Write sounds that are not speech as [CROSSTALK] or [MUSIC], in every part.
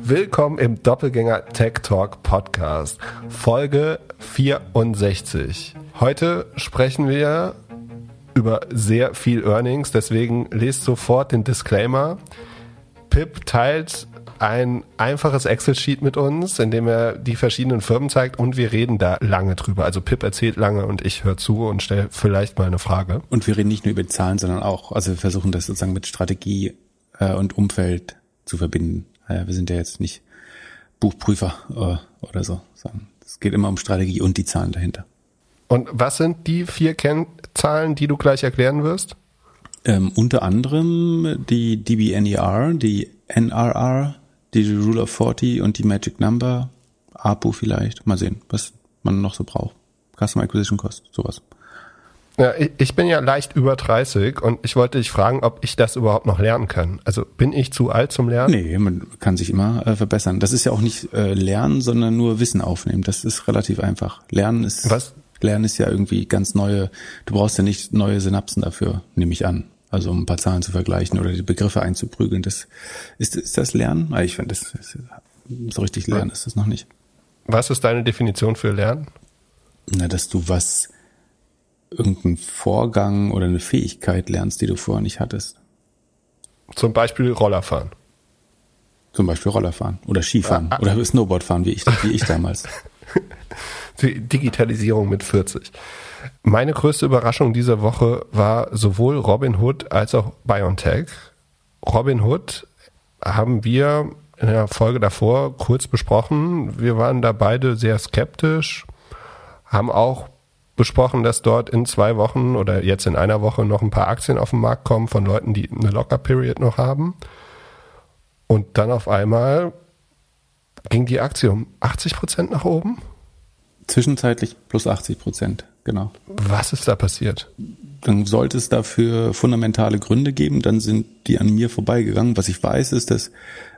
Willkommen im Doppelgänger Tech Talk Podcast, Folge 64. Heute sprechen wir über sehr viel Earnings, deswegen lest sofort den Disclaimer. Pip teilt ein einfaches Excel-Sheet mit uns, in dem er die verschiedenen Firmen zeigt und wir reden da lange drüber. Also Pip erzählt lange und ich höre zu und stelle vielleicht mal eine Frage. Und wir reden nicht nur über Zahlen, sondern auch, also wir versuchen das sozusagen mit Strategie äh, und Umfeld zu verbinden. Äh, wir sind ja jetzt nicht Buchprüfer äh, oder so, es geht immer um Strategie und die Zahlen dahinter. Und was sind die vier Kennzahlen, die du gleich erklären wirst? Ähm, unter anderem die DBNER, die NRR, die Rule of 40 und die Magic Number, APU vielleicht. Mal sehen, was man noch so braucht. Customer Acquisition Cost, sowas. Ja, ich bin ja leicht über 30 und ich wollte dich fragen, ob ich das überhaupt noch lernen kann. Also bin ich zu alt zum Lernen? Nee, man kann sich immer äh, verbessern. Das ist ja auch nicht äh, Lernen, sondern nur Wissen aufnehmen. Das ist relativ einfach. Lernen ist Was? Lernen ist ja irgendwie ganz neue. Du brauchst ja nicht neue Synapsen dafür, nehme ich an. Also um ein paar Zahlen zu vergleichen oder die Begriffe einzuprügeln. Das ist, ist das Lernen? Ah, ich finde, das, das so richtig Lernen ist das noch nicht. Was ist deine Definition für Lernen? Na, dass du was irgendeinen Vorgang oder eine Fähigkeit lernst, die du vorher nicht hattest. Zum Beispiel Rollerfahren. Zum Beispiel Rollerfahren oder Skifahren ah, ah. oder Snowboardfahren, wie ich, wie ich damals. [LAUGHS] Die Digitalisierung mit 40. Meine größte Überraschung dieser Woche war sowohl Robinhood als auch BioNTech. Robinhood haben wir in der Folge davor kurz besprochen. Wir waren da beide sehr skeptisch, haben auch besprochen, dass dort in zwei Wochen oder jetzt in einer Woche noch ein paar Aktien auf den Markt kommen von Leuten, die eine Locker-Period noch haben. Und dann auf einmal ging die Aktie um 80 Prozent nach oben. Zwischenzeitlich plus 80 Prozent, genau. Was ist da passiert? Dann sollte es dafür fundamentale Gründe geben, dann sind die an mir vorbeigegangen. Was ich weiß, ist, dass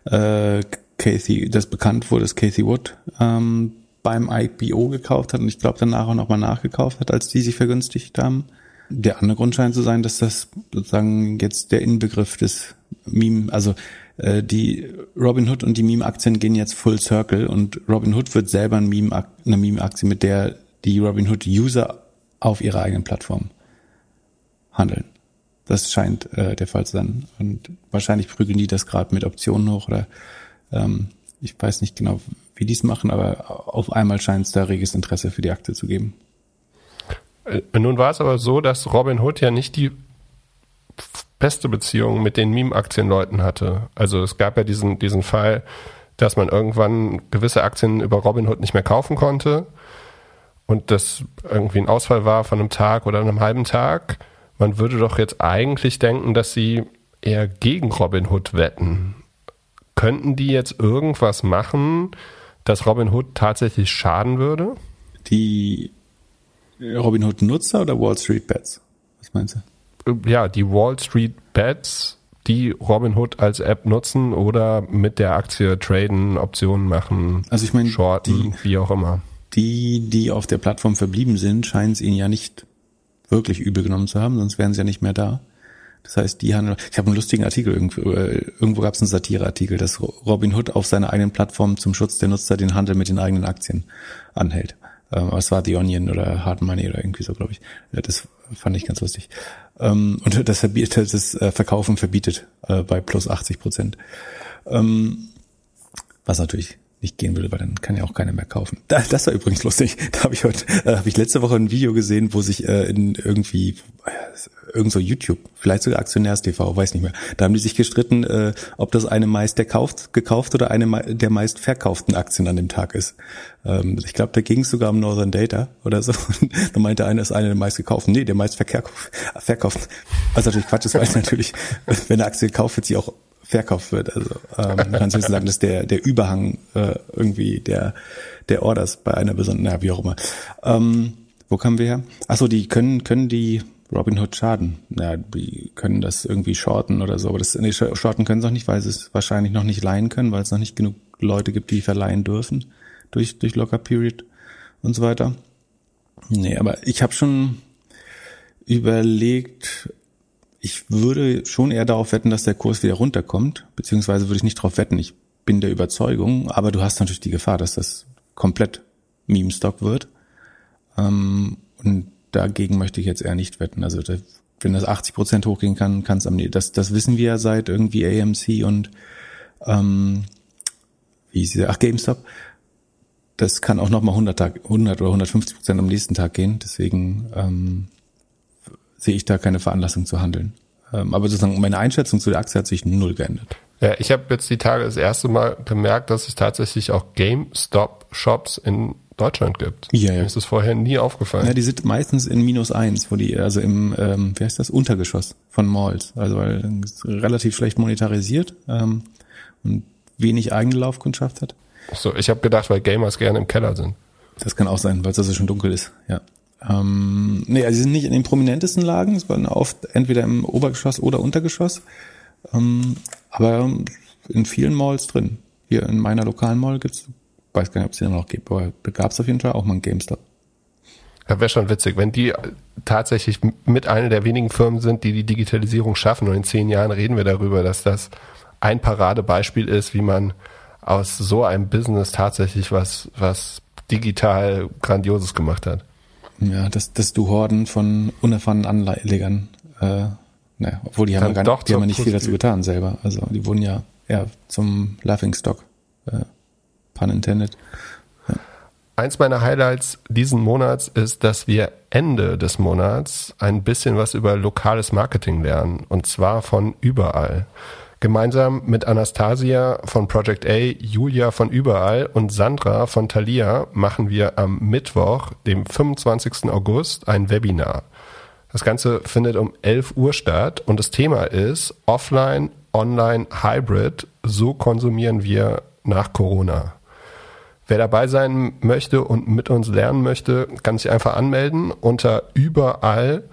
äh, Casey, das bekannt wurde, dass Casey Wood ähm, beim IPO gekauft hat und ich glaube danach auch nochmal nachgekauft hat, als die sich vergünstigt haben. Der andere Grund scheint zu sein, dass das sozusagen jetzt der Inbegriff des Meme, also äh, die Robinhood und die Meme-Aktien gehen jetzt full circle und Robinhood wird selber ein Meme, eine Meme-Aktie, mit der die Robinhood-User auf ihrer eigenen Plattform handeln. Das scheint äh, der Fall zu sein. Und wahrscheinlich prügeln die das gerade mit Optionen hoch oder ähm, ich weiß nicht genau, wie die es machen, aber auf einmal scheint es da reges Interesse für die Aktie zu geben. Äh, nun war es aber so, dass Robin Hood ja nicht die beste Beziehung mit den Meme-Aktienleuten hatte. Also es gab ja diesen, diesen Fall, dass man irgendwann gewisse Aktien über Robinhood nicht mehr kaufen konnte und das irgendwie ein Ausfall war von einem Tag oder einem halben Tag. Man würde doch jetzt eigentlich denken, dass sie eher gegen Robinhood wetten. Könnten die jetzt irgendwas machen, dass Robinhood tatsächlich schaden würde? Die Robinhood-Nutzer oder Wall Street Bets? Was meinst du? Ja, die Wall Street Bets, die Robinhood als App nutzen oder mit der Aktie traden, Optionen machen, also ich meine, shorten, die, wie auch immer. Die, die auf der Plattform verblieben sind, scheinen es ihnen ja nicht wirklich übel genommen zu haben, sonst wären sie ja nicht mehr da. Das heißt, die handeln. Ich habe einen lustigen Artikel irgendwo, äh, irgendwo gab es einen Satireartikel, dass Robin Hood auf seiner eigenen Plattform zum Schutz der Nutzer den Handel mit den eigenen Aktien anhält. Ähm, es war The Onion oder Hard Money oder irgendwie so, glaube ich. Das fand ich ganz lustig. Ähm, und das verbietet, das äh, Verkaufen verbietet äh, bei plus 80 Prozent. Ähm, was natürlich nicht gehen würde, weil dann kann ja auch keiner mehr kaufen. Das war übrigens lustig. [LAUGHS] Da habe ich heute, äh, habe ich letzte Woche ein Video gesehen, wo sich äh, in irgendwie äh, irgend so YouTube, vielleicht sogar Aktionärs TV, weiß nicht mehr. Da haben die sich gestritten, äh, ob das eine meist der kauft, gekauft oder eine der meist verkauften Aktien an dem Tag ist. Ähm, ich glaube, da ging es sogar um Northern Data oder so. [LAUGHS] da meinte einer, ist eine der meist gekauften. Nee, der meist verkauft. Was natürlich Quatsch ist, weil [LAUGHS] natürlich, wenn eine Aktie gekauft wird, sie auch verkauft wird. Also ähm, man kann höchstens sagen, dass der der Überhang äh, irgendwie der der Orders bei einer besonderen, ja, wie auch immer. Ähm, wo kamen wir her? Achso, die können können die Robinhood schaden. Ja, die können das irgendwie shorten oder so, aber das nee, shorten können sie auch nicht, weil sie es wahrscheinlich noch nicht leihen können, weil es noch nicht genug Leute gibt, die verleihen dürfen durch durch Locker Period und so weiter. Nee, aber ich habe schon überlegt, ich würde schon eher darauf wetten, dass der Kurs wieder runterkommt, beziehungsweise würde ich nicht darauf wetten. Ich bin der Überzeugung, aber du hast natürlich die Gefahr, dass das komplett Meme-Stock wird. Ähm, und dagegen möchte ich jetzt eher nicht wetten. Also wenn das 80 Prozent hochgehen kann, kann es am das das wissen wir ja seit irgendwie AMC und ähm, wie hieß ach GameStop. Das kann auch noch mal 100 Tag, 100 oder 150 Prozent am nächsten Tag gehen. Deswegen ähm, sehe ich da keine Veranlassung zu handeln. Ähm, aber sozusagen meine Einschätzung zu der Aktie hat sich null geändert. Ja, ich habe jetzt die Tage das erste Mal bemerkt, dass es tatsächlich auch GameStop-Shops in Deutschland gibt. Ja, ja. Mir ist es vorher nie aufgefallen. Ja, die sind meistens in minus eins, wo die, also im, ähm, wie heißt das, Untergeschoss von Malls. Also weil es relativ schlecht monetarisiert ähm, und wenig eigene Laufkundschaft hat. So, ich habe gedacht, weil Gamers gerne im Keller sind. Das kann auch sein, weil es also schon dunkel ist, ja. Ähm, nee, also sie sind nicht in den prominentesten Lagen, waren oft entweder im Obergeschoss oder Untergeschoss. Ähm, aber in vielen Malls drin. Hier in meiner lokalen Mall gibt's, weiß gar nicht, ob es die noch gibt, aber da gab's auf jeden Fall auch mal einen GameStop. Ja, wäre schon witzig, wenn die tatsächlich mit einer der wenigen Firmen sind, die die Digitalisierung schaffen. Und in zehn Jahren reden wir darüber, dass das ein Paradebeispiel ist, wie man aus so einem Business tatsächlich was, was digital Grandioses gemacht hat. Ja, dass, dass du Horden von unerfahrenen Anlegern, äh, naja, obwohl die haben ja, gar nicht, die haben ja nicht viel dazu getan selber. Also die wurden ja eher zum Laughing Stock, äh, pun intended. Ja. Eins meiner Highlights diesen Monats ist, dass wir Ende des Monats ein bisschen was über lokales Marketing lernen. Und zwar von überall. Gemeinsam mit Anastasia von Project A, Julia von Überall und Sandra von Thalia machen wir am Mittwoch, dem 25. August, ein Webinar. Das Ganze findet um 11 Uhr statt und das Thema ist Offline, Online, Hybrid. So konsumieren wir nach Corona. Wer dabei sein möchte und mit uns lernen möchte, kann sich einfach anmelden unter überall.com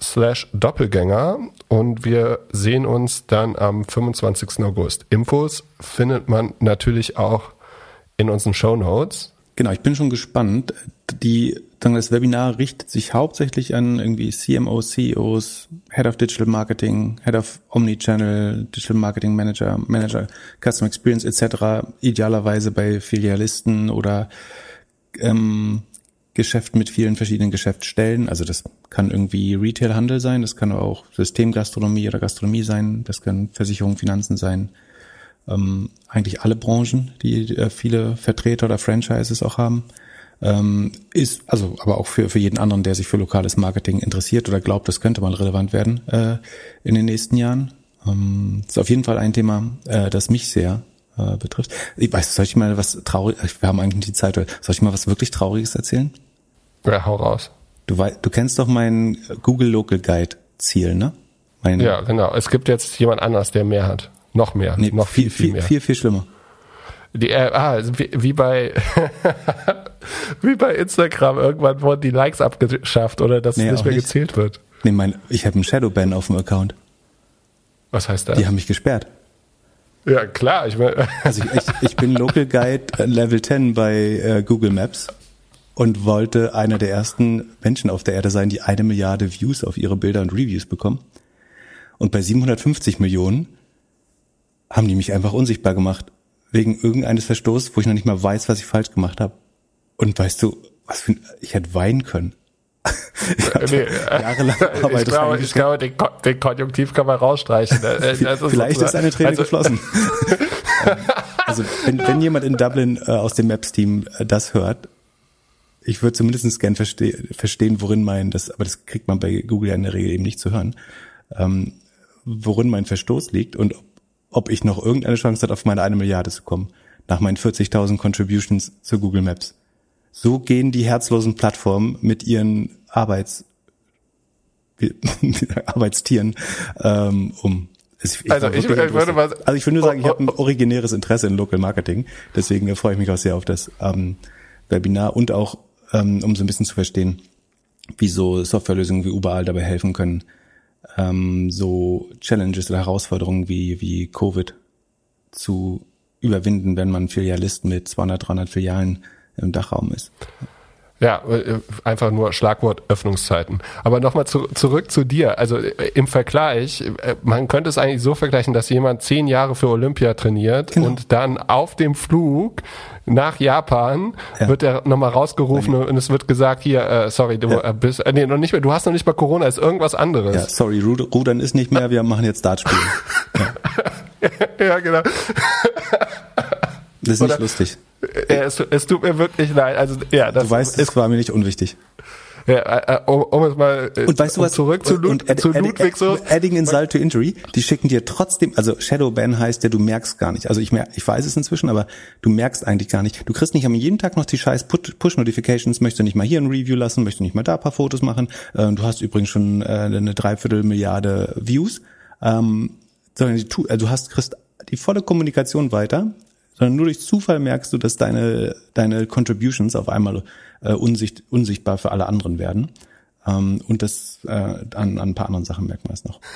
slash Doppelgänger und wir sehen uns dann am 25. August. Infos findet man natürlich auch in unseren Show Notes. Genau, ich bin schon gespannt. Die, das Webinar richtet sich hauptsächlich an irgendwie CMOs, CEOs, Head of Digital Marketing, Head of Omnichannel, Digital Marketing Manager, Manager, Customer Experience etc. Idealerweise bei Filialisten oder ähm, Geschäft mit vielen verschiedenen Geschäftsstellen. Also das kann irgendwie Retailhandel sein, das kann aber auch Systemgastronomie oder Gastronomie sein, das kann Versicherung, Finanzen sein. Ähm, eigentlich alle Branchen, die äh, viele Vertreter oder Franchises auch haben. Ähm, ist also aber auch für, für jeden anderen, der sich für lokales Marketing interessiert oder glaubt, das könnte mal relevant werden äh, in den nächsten Jahren. Ähm, ist auf jeden Fall ein Thema, äh, das mich sehr äh, betrifft. Ich weiß, soll ich mal was traurig, wir haben eigentlich die Zeit, soll ich mal was wirklich Trauriges erzählen? Ja, hau raus. Du, weißt, du kennst doch meinen Google Local Guide Ziel, ne? Mein, ja, genau. Es gibt jetzt jemand anders, der mehr hat. Noch mehr. Nee, noch viel, viel, viel mehr. Viel, viel schlimmer. Die, äh, ah, wie, wie bei [LAUGHS] wie bei Instagram irgendwann wurden die Likes abgeschafft oder dass nee, nicht mehr nicht. gezählt wird. Nee, mein, ich habe einen Shadowban auf dem Account. Was heißt das? Die haben mich gesperrt. Ja, klar. Ich mein [LAUGHS] also ich, ich, ich bin Local Guide Level 10 bei äh, Google Maps und wollte einer der ersten Menschen auf der Erde sein, die eine Milliarde Views auf ihre Bilder und Reviews bekommen. Und bei 750 Millionen haben die mich einfach unsichtbar gemacht. Wegen irgendeines Verstoßes, wo ich noch nicht mal weiß, was ich falsch gemacht habe. Und weißt du, was für ein, ich hätte weinen können. Nee, äh, jahrelang [LAUGHS] ich glaube, ich glaube den, den, Konjunktiv kann man rausstreichen. Äh, Vielleicht ist eine Träne also, geflossen. [LAUGHS] also wenn, wenn jemand in Dublin äh, aus dem Maps-Team äh, das hört, ich würde zumindest gern verste verstehen, worin mein, das, aber das kriegt man bei Google ja in der Regel eben nicht zu hören, ähm, worin mein Verstoß liegt und ob, ob ich noch irgendeine Chance hat, auf meine eine Milliarde zu kommen, nach meinen 40.000 Contributions zu Google Maps. So gehen die herzlosen Plattformen mit ihren Arbeits [LAUGHS] Arbeitstieren ähm, um. Ich also, ich, ich würde mal, also ich würde nur sagen, ich habe ein originäres Interesse in Local Marketing, deswegen freue ich mich auch sehr auf das ähm, Webinar und auch ähm, um so ein bisschen zu verstehen, wie so Softwarelösungen wie überall dabei helfen können, ähm, so Challenges oder Herausforderungen wie, wie Covid zu überwinden, wenn man Filialist mit 200, 300 Filialen im Dachraum ist. Ja, äh, einfach nur Schlagwort Öffnungszeiten. Aber nochmal zu, zurück zu dir. Also äh, im Vergleich, äh, man könnte es eigentlich so vergleichen, dass jemand zehn Jahre für Olympia trainiert genau. und dann auf dem Flug nach Japan ja. wird er nochmal rausgerufen und es wird gesagt, hier, äh, sorry, du ja. bist, äh, nee, noch nicht mehr, du hast noch nicht mal Corona, ist irgendwas anderes. Ja, sorry, Rudern ist nicht mehr, wir machen jetzt Dartspielen. ja. [LAUGHS] ja, genau. Das ist nicht Oder, lustig. Ja, es, es, tut mir wirklich leid. Also, ja, das du weißt, es war mir nicht unwichtig. Ja, äh, äh, um, um es mal äh, und weißt du was, zurück zu, und zu Ludwig so. Adding insult to injury, die schicken dir trotzdem, also Shadowban heißt ja, du merkst gar nicht. Also ich mer ich weiß es inzwischen, aber du merkst eigentlich gar nicht. Du kriegst nicht am jeden Tag noch die scheiß Push-Notifications, möchtest du nicht mal hier ein Review lassen, möchtest du nicht mal da ein paar Fotos machen. Du hast übrigens schon eine Dreiviertelmilliarde Views. Ähm, sondern du, also du hast, kriegst die volle Kommunikation weiter sondern nur durch Zufall merkst du, dass deine, deine Contributions auf einmal äh, unsicht, unsichtbar für alle anderen werden. Ähm, und das äh, an, an ein paar anderen Sachen merkt man es noch. [LAUGHS]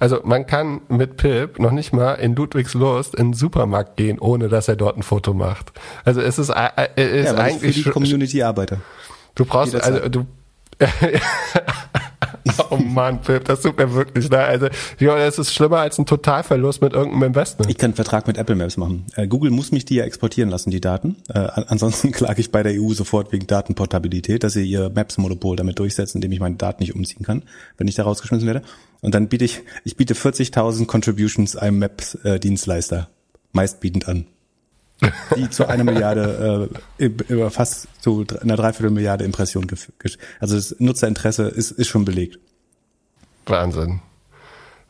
Also man kann mit Pip noch nicht mal in Ludwigslust in den Supermarkt gehen, ohne dass er dort ein Foto macht. Also es ist, äh, äh ist ja, eigentlich für die Community-Arbeiter. Du brauchst also du [LAUGHS] [LAUGHS] oh Mann, Pip, das tut mir wirklich leid. Also, ja, das ist schlimmer als ein Totalverlust mit irgendeinem Investment. Ich kann einen Vertrag mit Apple Maps machen. Äh, Google muss mich die ja exportieren lassen, die Daten. Äh, ansonsten [LAUGHS] klage ich bei der EU sofort wegen Datenportabilität, dass sie ihr Maps-Monopol damit durchsetzen, indem ich meine Daten nicht umziehen kann, wenn ich da rausgeschmissen werde. Und dann biete ich, ich biete 40.000 Contributions einem Maps-Dienstleister meistbietend an die zu einer Milliarde, äh, über fast zu einer Dreiviertelmilliarde Impression, also das Nutzerinteresse ist, ist schon belegt. Wahnsinn.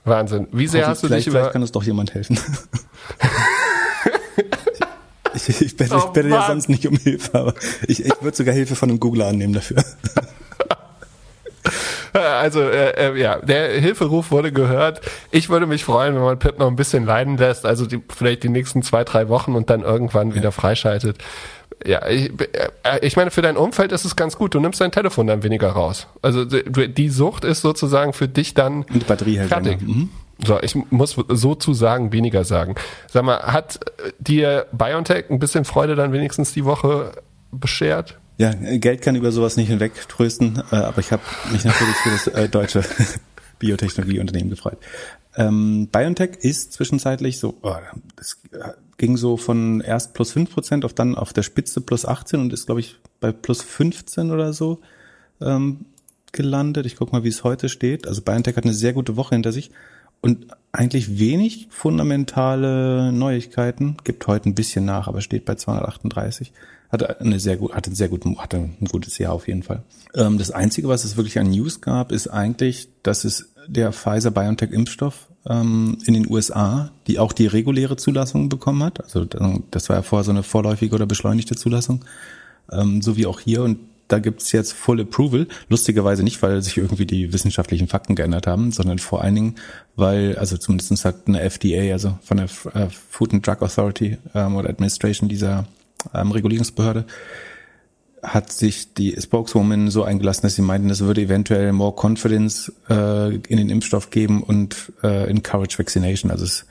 Wahnsinn. Wie sehr hast du dich über... Vielleicht kann uns doch jemand helfen. [LAUGHS] ich, ich, ich bitte, oh, ich bitte ja sonst nicht um Hilfe, aber ich, ich würde sogar Hilfe von einem Googler annehmen dafür. [LAUGHS] Also äh, äh, ja, der Hilferuf wurde gehört. Ich würde mich freuen, wenn man Pip noch ein bisschen leiden lässt, also die, vielleicht die nächsten zwei, drei Wochen und dann irgendwann ja. wieder freischaltet. Ja, ich, äh, ich meine, für dein Umfeld ist es ganz gut. Du nimmst dein Telefon dann weniger raus. Also die Sucht ist sozusagen für dich dann und die Batterie hält fertig. Mhm. So, ich muss sozusagen weniger sagen. Sag mal, hat dir BioNTech ein bisschen Freude dann wenigstens die Woche beschert? Ja, Geld kann über sowas nicht hinweg trösten, äh, aber ich habe mich natürlich für das äh, deutsche [LAUGHS] Biotechnologieunternehmen gefreut. Ähm, BioNTech ist zwischenzeitlich so, oh, das ging so von erst plus fünf Prozent auf dann auf der Spitze plus 18 und ist, glaube ich, bei plus 15 oder so ähm, gelandet. Ich guck mal, wie es heute steht. Also BioNTech hat eine sehr gute Woche hinter sich und eigentlich wenig fundamentale Neuigkeiten. Gibt heute ein bisschen nach, aber steht bei 238 hatte eine sehr gut, hatte ein sehr gut, hatte ein gutes Jahr auf jeden Fall. Ähm, das einzige, was es wirklich an News gab, ist eigentlich, dass es der Pfizer BioNTech Impfstoff ähm, in den USA, die auch die reguläre Zulassung bekommen hat. Also das war ja vorher so eine vorläufige oder beschleunigte Zulassung, ähm, so wie auch hier. Und da gibt's jetzt Full Approval. Lustigerweise nicht, weil sich irgendwie die wissenschaftlichen Fakten geändert haben, sondern vor allen Dingen, weil, also zumindest sagt eine FDA, also von der äh, Food and Drug Authority ähm, oder Administration dieser ähm, Regulierungsbehörde, hat sich die Spokeswoman so eingelassen, dass sie meinten, es würde eventuell more confidence äh, in den Impfstoff geben und äh, encourage vaccination. Also es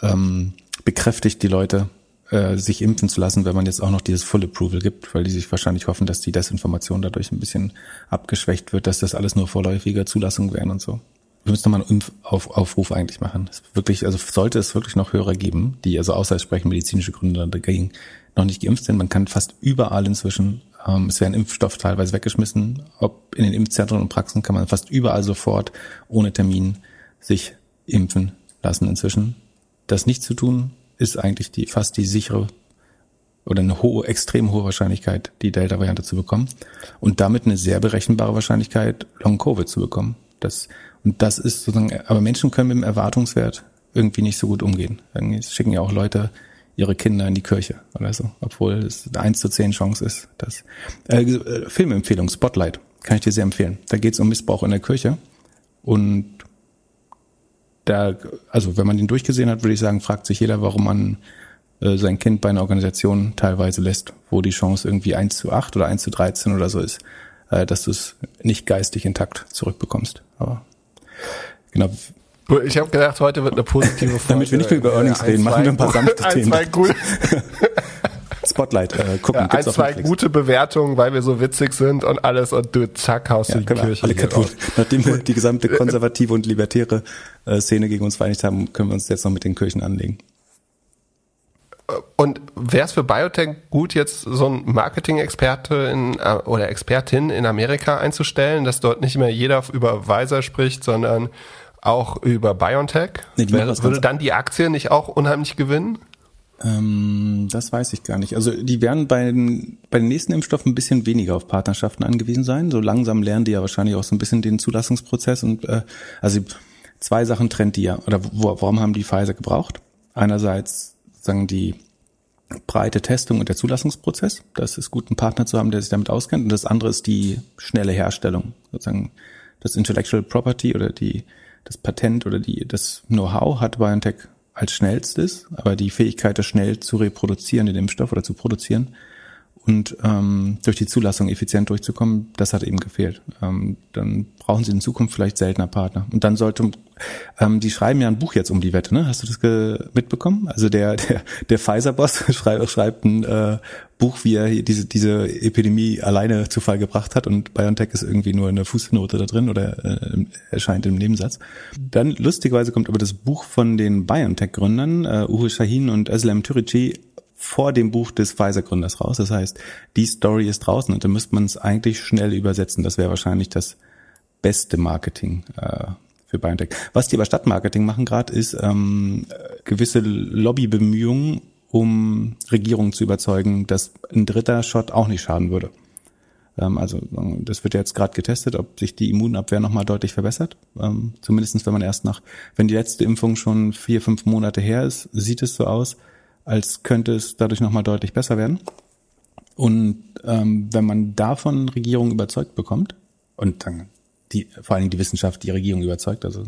ähm, bekräftigt die Leute, äh, sich impfen zu lassen, wenn man jetzt auch noch dieses Full Approval gibt, weil die sich wahrscheinlich hoffen, dass die Desinformation dadurch ein bisschen abgeschwächt wird, dass das alles nur vorläufige Zulassung wären und so. Wir müssen nochmal einen Impfaufruf eigentlich machen. Es wirklich, also sollte es wirklich noch Hörer geben, die also außer sprechen medizinische Gründe dagegen noch nicht geimpft sind. Man kann fast überall inzwischen, ähm, es werden Impfstoff teilweise weggeschmissen, ob in den Impfzentren und Praxen kann man fast überall sofort ohne Termin sich impfen lassen inzwischen. Das nicht zu tun, ist eigentlich die fast die sichere oder eine hohe, extrem hohe Wahrscheinlichkeit, die Delta-Variante zu bekommen und damit eine sehr berechenbare Wahrscheinlichkeit, Long-Covid zu bekommen. Das, und das ist sozusagen, aber Menschen können mit dem Erwartungswert irgendwie nicht so gut umgehen. Es schicken ja auch Leute ihre Kinder in die Kirche oder so, obwohl es eine 1 zu 10 Chance ist. Dass, äh, äh, Filmempfehlung, Spotlight, kann ich dir sehr empfehlen. Da geht es um Missbrauch in der Kirche und da, also wenn man den durchgesehen hat, würde ich sagen, fragt sich jeder, warum man äh, sein Kind bei einer Organisation teilweise lässt, wo die Chance irgendwie 1 zu 8 oder 1 zu 13 oder so ist, äh, dass du es nicht geistig intakt zurückbekommst. Aber genau, ich habe gedacht, heute wird eine positive Folge. Damit wir nicht mehr über Earnings reden, machen wir ein paar sanfte ein, Themen. Zwei cool. Spotlight äh, gucken. Ja, ein, zwei gute Bewertungen, weil wir so witzig sind und alles und du zack haust ja, du die Kirche. Alle kaputt. Nachdem wir die gesamte [LAUGHS] konservative und libertäre äh, Szene gegen uns vereinigt haben, können wir uns jetzt noch mit den Kirchen anlegen. Und wäre es für Biotech gut, jetzt so ein Marketing-Experte in, äh, oder Expertin in Amerika einzustellen, dass dort nicht mehr jeder über Pfizer spricht, sondern auch über BioNTech? Nee, würde dann die Aktie nicht auch unheimlich gewinnen? Ähm, das weiß ich gar nicht. Also die werden bei den, bei den nächsten Impfstoffen ein bisschen weniger auf Partnerschaften angewiesen sein. So langsam lernen die ja wahrscheinlich auch so ein bisschen den Zulassungsprozess und äh, also zwei Sachen trennt die ja. Oder wo, warum haben die Pfizer gebraucht? Einerseits sagen die breite Testung und der Zulassungsprozess. Das ist gut, einen Partner zu haben, der sich damit auskennt. Und das andere ist die schnelle Herstellung, sozusagen das Intellectual Property oder die das Patent oder die das Know-how hat BioNTech als schnellstes, aber die Fähigkeit, das schnell zu reproduzieren, den Impfstoff oder zu produzieren und ähm, durch die Zulassung effizient durchzukommen, das hat eben gefehlt. Ähm, dann brauchen sie in Zukunft vielleicht seltener Partner. Und dann sollte, ähm, die schreiben ja ein Buch jetzt um die Wette, ne? Hast du das mitbekommen? Also der der der Pfizer-Boss [LAUGHS] schreibt, schreibt ein äh, Buch, wie er diese diese Epidemie alleine zu Fall gebracht hat und BioNTech ist irgendwie nur eine Fußnote da drin oder äh, erscheint im Nebensatz. Dann lustigerweise kommt aber das Buch von den BioNTech-Gründern äh, Uwe Shahin und Özlem Türeci vor dem Buch des Pfizer-Gründers raus. Das heißt, die Story ist draußen und dann müsste man es eigentlich schnell übersetzen. Das wäre wahrscheinlich das beste Marketing äh, für BioNTech. Was die aber Stadtmarketing machen gerade, ist ähm, gewisse Lobbybemühungen, um Regierungen zu überzeugen, dass ein dritter Shot auch nicht schaden würde. Ähm, also das wird jetzt gerade getestet, ob sich die Immunabwehr nochmal deutlich verbessert. Ähm, Zumindest wenn man erst nach, wenn die letzte Impfung schon vier, fünf Monate her ist, sieht es so aus, als könnte es dadurch nochmal deutlich besser werden. Und ähm, wenn man davon Regierungen überzeugt bekommt, und dann die, vor allen Dingen die Wissenschaft die Regierung überzeugt, also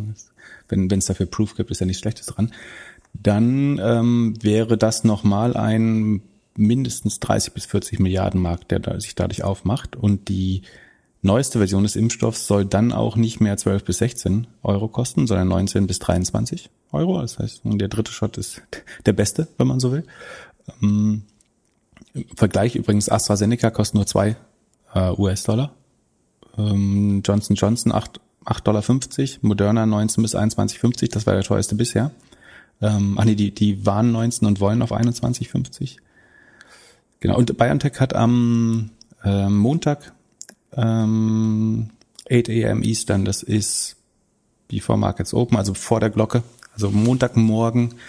wenn es dafür Proof gibt, ist ja nichts Schlechtes dran, dann ähm, wäre das nochmal ein mindestens 30 bis 40 Milliarden Markt, der sich dadurch aufmacht. Und die neueste Version des Impfstoffs soll dann auch nicht mehr 12 bis 16 Euro kosten, sondern 19 bis 23 Euro. Das heißt, der dritte Shot ist [LAUGHS] der beste, wenn man so will. Ähm, Im Vergleich übrigens AstraZeneca kostet nur zwei äh, US-Dollar. Ähm, Johnson Johnson 8, 8,50 Dollar, Moderna 19 bis 21,50, das war der teuerste bisher. Ähm, ach nee, die, die waren 19 und wollen auf 21,50. Genau, und BioNTech hat am äh, Montag ähm, 8 a.m. Eastern, das ist before Markets Open, also vor der Glocke, also Montagmorgen. [LAUGHS]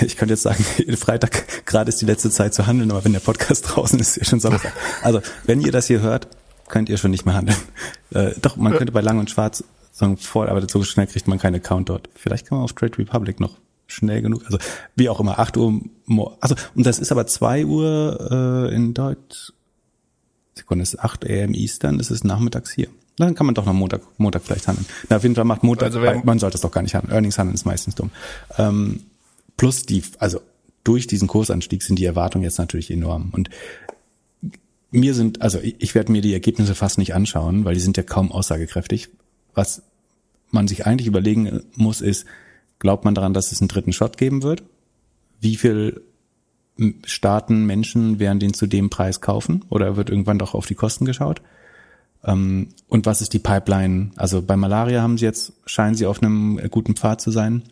Ich könnte jetzt sagen, [LAUGHS] Freitag gerade ist die letzte Zeit zu handeln, aber wenn der Podcast [LAUGHS] draußen ist, ist ja schon Samstag. Also, wenn ihr das hier hört, könnt ihr schon nicht mehr handeln. Äh, doch, man könnte bei Lang und Schwarz sagen, vor, aber so schnell kriegt man keinen Account dort. Vielleicht kann man auf Trade Republic noch schnell genug. Also wie auch immer, 8 Uhr, also und das ist aber 2 Uhr äh, in Deutsch. Sekunde, es ist 8 am Eastern, es ist nachmittags hier. Dann kann man doch noch Montag, Montag vielleicht handeln. Na, auf jeden Fall macht Montag, also wenn, man sollte es doch gar nicht handeln. Earnings handeln ist meistens dumm. Ähm, plus die, also durch diesen Kursanstieg sind die Erwartungen jetzt natürlich enorm. Und mir sind, also ich, ich werde mir die Ergebnisse fast nicht anschauen, weil die sind ja kaum aussagekräftig. Was man sich eigentlich überlegen muss, ist, glaubt man daran, dass es einen dritten Shot geben wird? Wie viel Staaten, Menschen werden den zu dem Preis kaufen? Oder wird irgendwann doch auf die Kosten geschaut? Ähm, und was ist die Pipeline? Also bei Malaria haben sie jetzt, scheinen sie auf einem guten Pfad zu sein,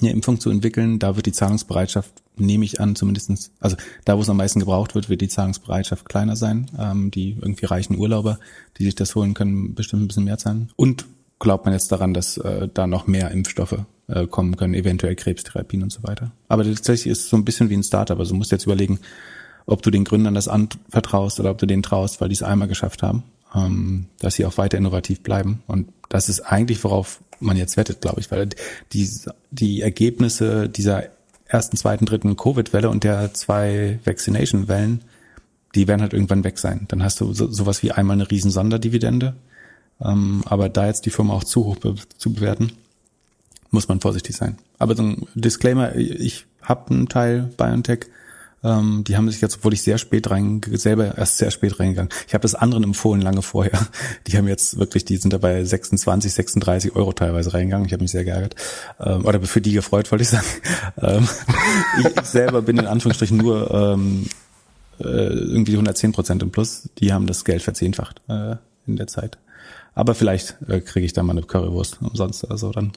eine Impfung zu entwickeln. Da wird die Zahlungsbereitschaft, nehme ich an, zumindestens, also da, wo es am meisten gebraucht wird, wird die Zahlungsbereitschaft kleiner sein. Ähm, die irgendwie reichen Urlauber, die sich das holen können, bestimmt ein bisschen mehr zahlen. Und glaubt man jetzt daran, dass äh, da noch mehr Impfstoffe äh, kommen können, eventuell Krebstherapien und so weiter. Aber tatsächlich ist es so ein bisschen wie ein Startup. Also du musst jetzt überlegen, ob du den Gründern das anvertraust oder ob du denen traust, weil die es einmal geschafft haben ähm, dass sie auch weiter innovativ bleiben. Und das ist eigentlich, worauf man jetzt wettet, glaube ich, weil die, die Ergebnisse dieser ersten, zweiten, dritten Covid-Welle und der zwei Vaccination-Wellen, die werden halt irgendwann weg sein. Dann hast du so, sowas wie einmal eine riesen Sonderdividende. Ähm, aber da jetzt die Firma auch zu hoch be zu bewerten, muss man vorsichtig sein. Aber so ein Disclaimer, ich habe einen Teil BioNTech, ähm, die haben sich jetzt, obwohl ich sehr spät rein, selber erst sehr spät reingegangen. Ich habe das anderen empfohlen lange vorher. [LAUGHS] Die haben jetzt wirklich, die sind dabei 26, 36 Euro teilweise reingegangen. Ich habe mich sehr geärgert. Ähm, oder für die gefreut, wollte ich sagen. [LAUGHS] Ähm, ich selber bin in Anführungsstrichen nur ähm, äh, irgendwie 110 Prozent im Plus, die haben das Geld verzehnfacht äh, in der Zeit. Aber vielleicht äh, kriege ich da mal eine Currywurst umsonst oder so dann.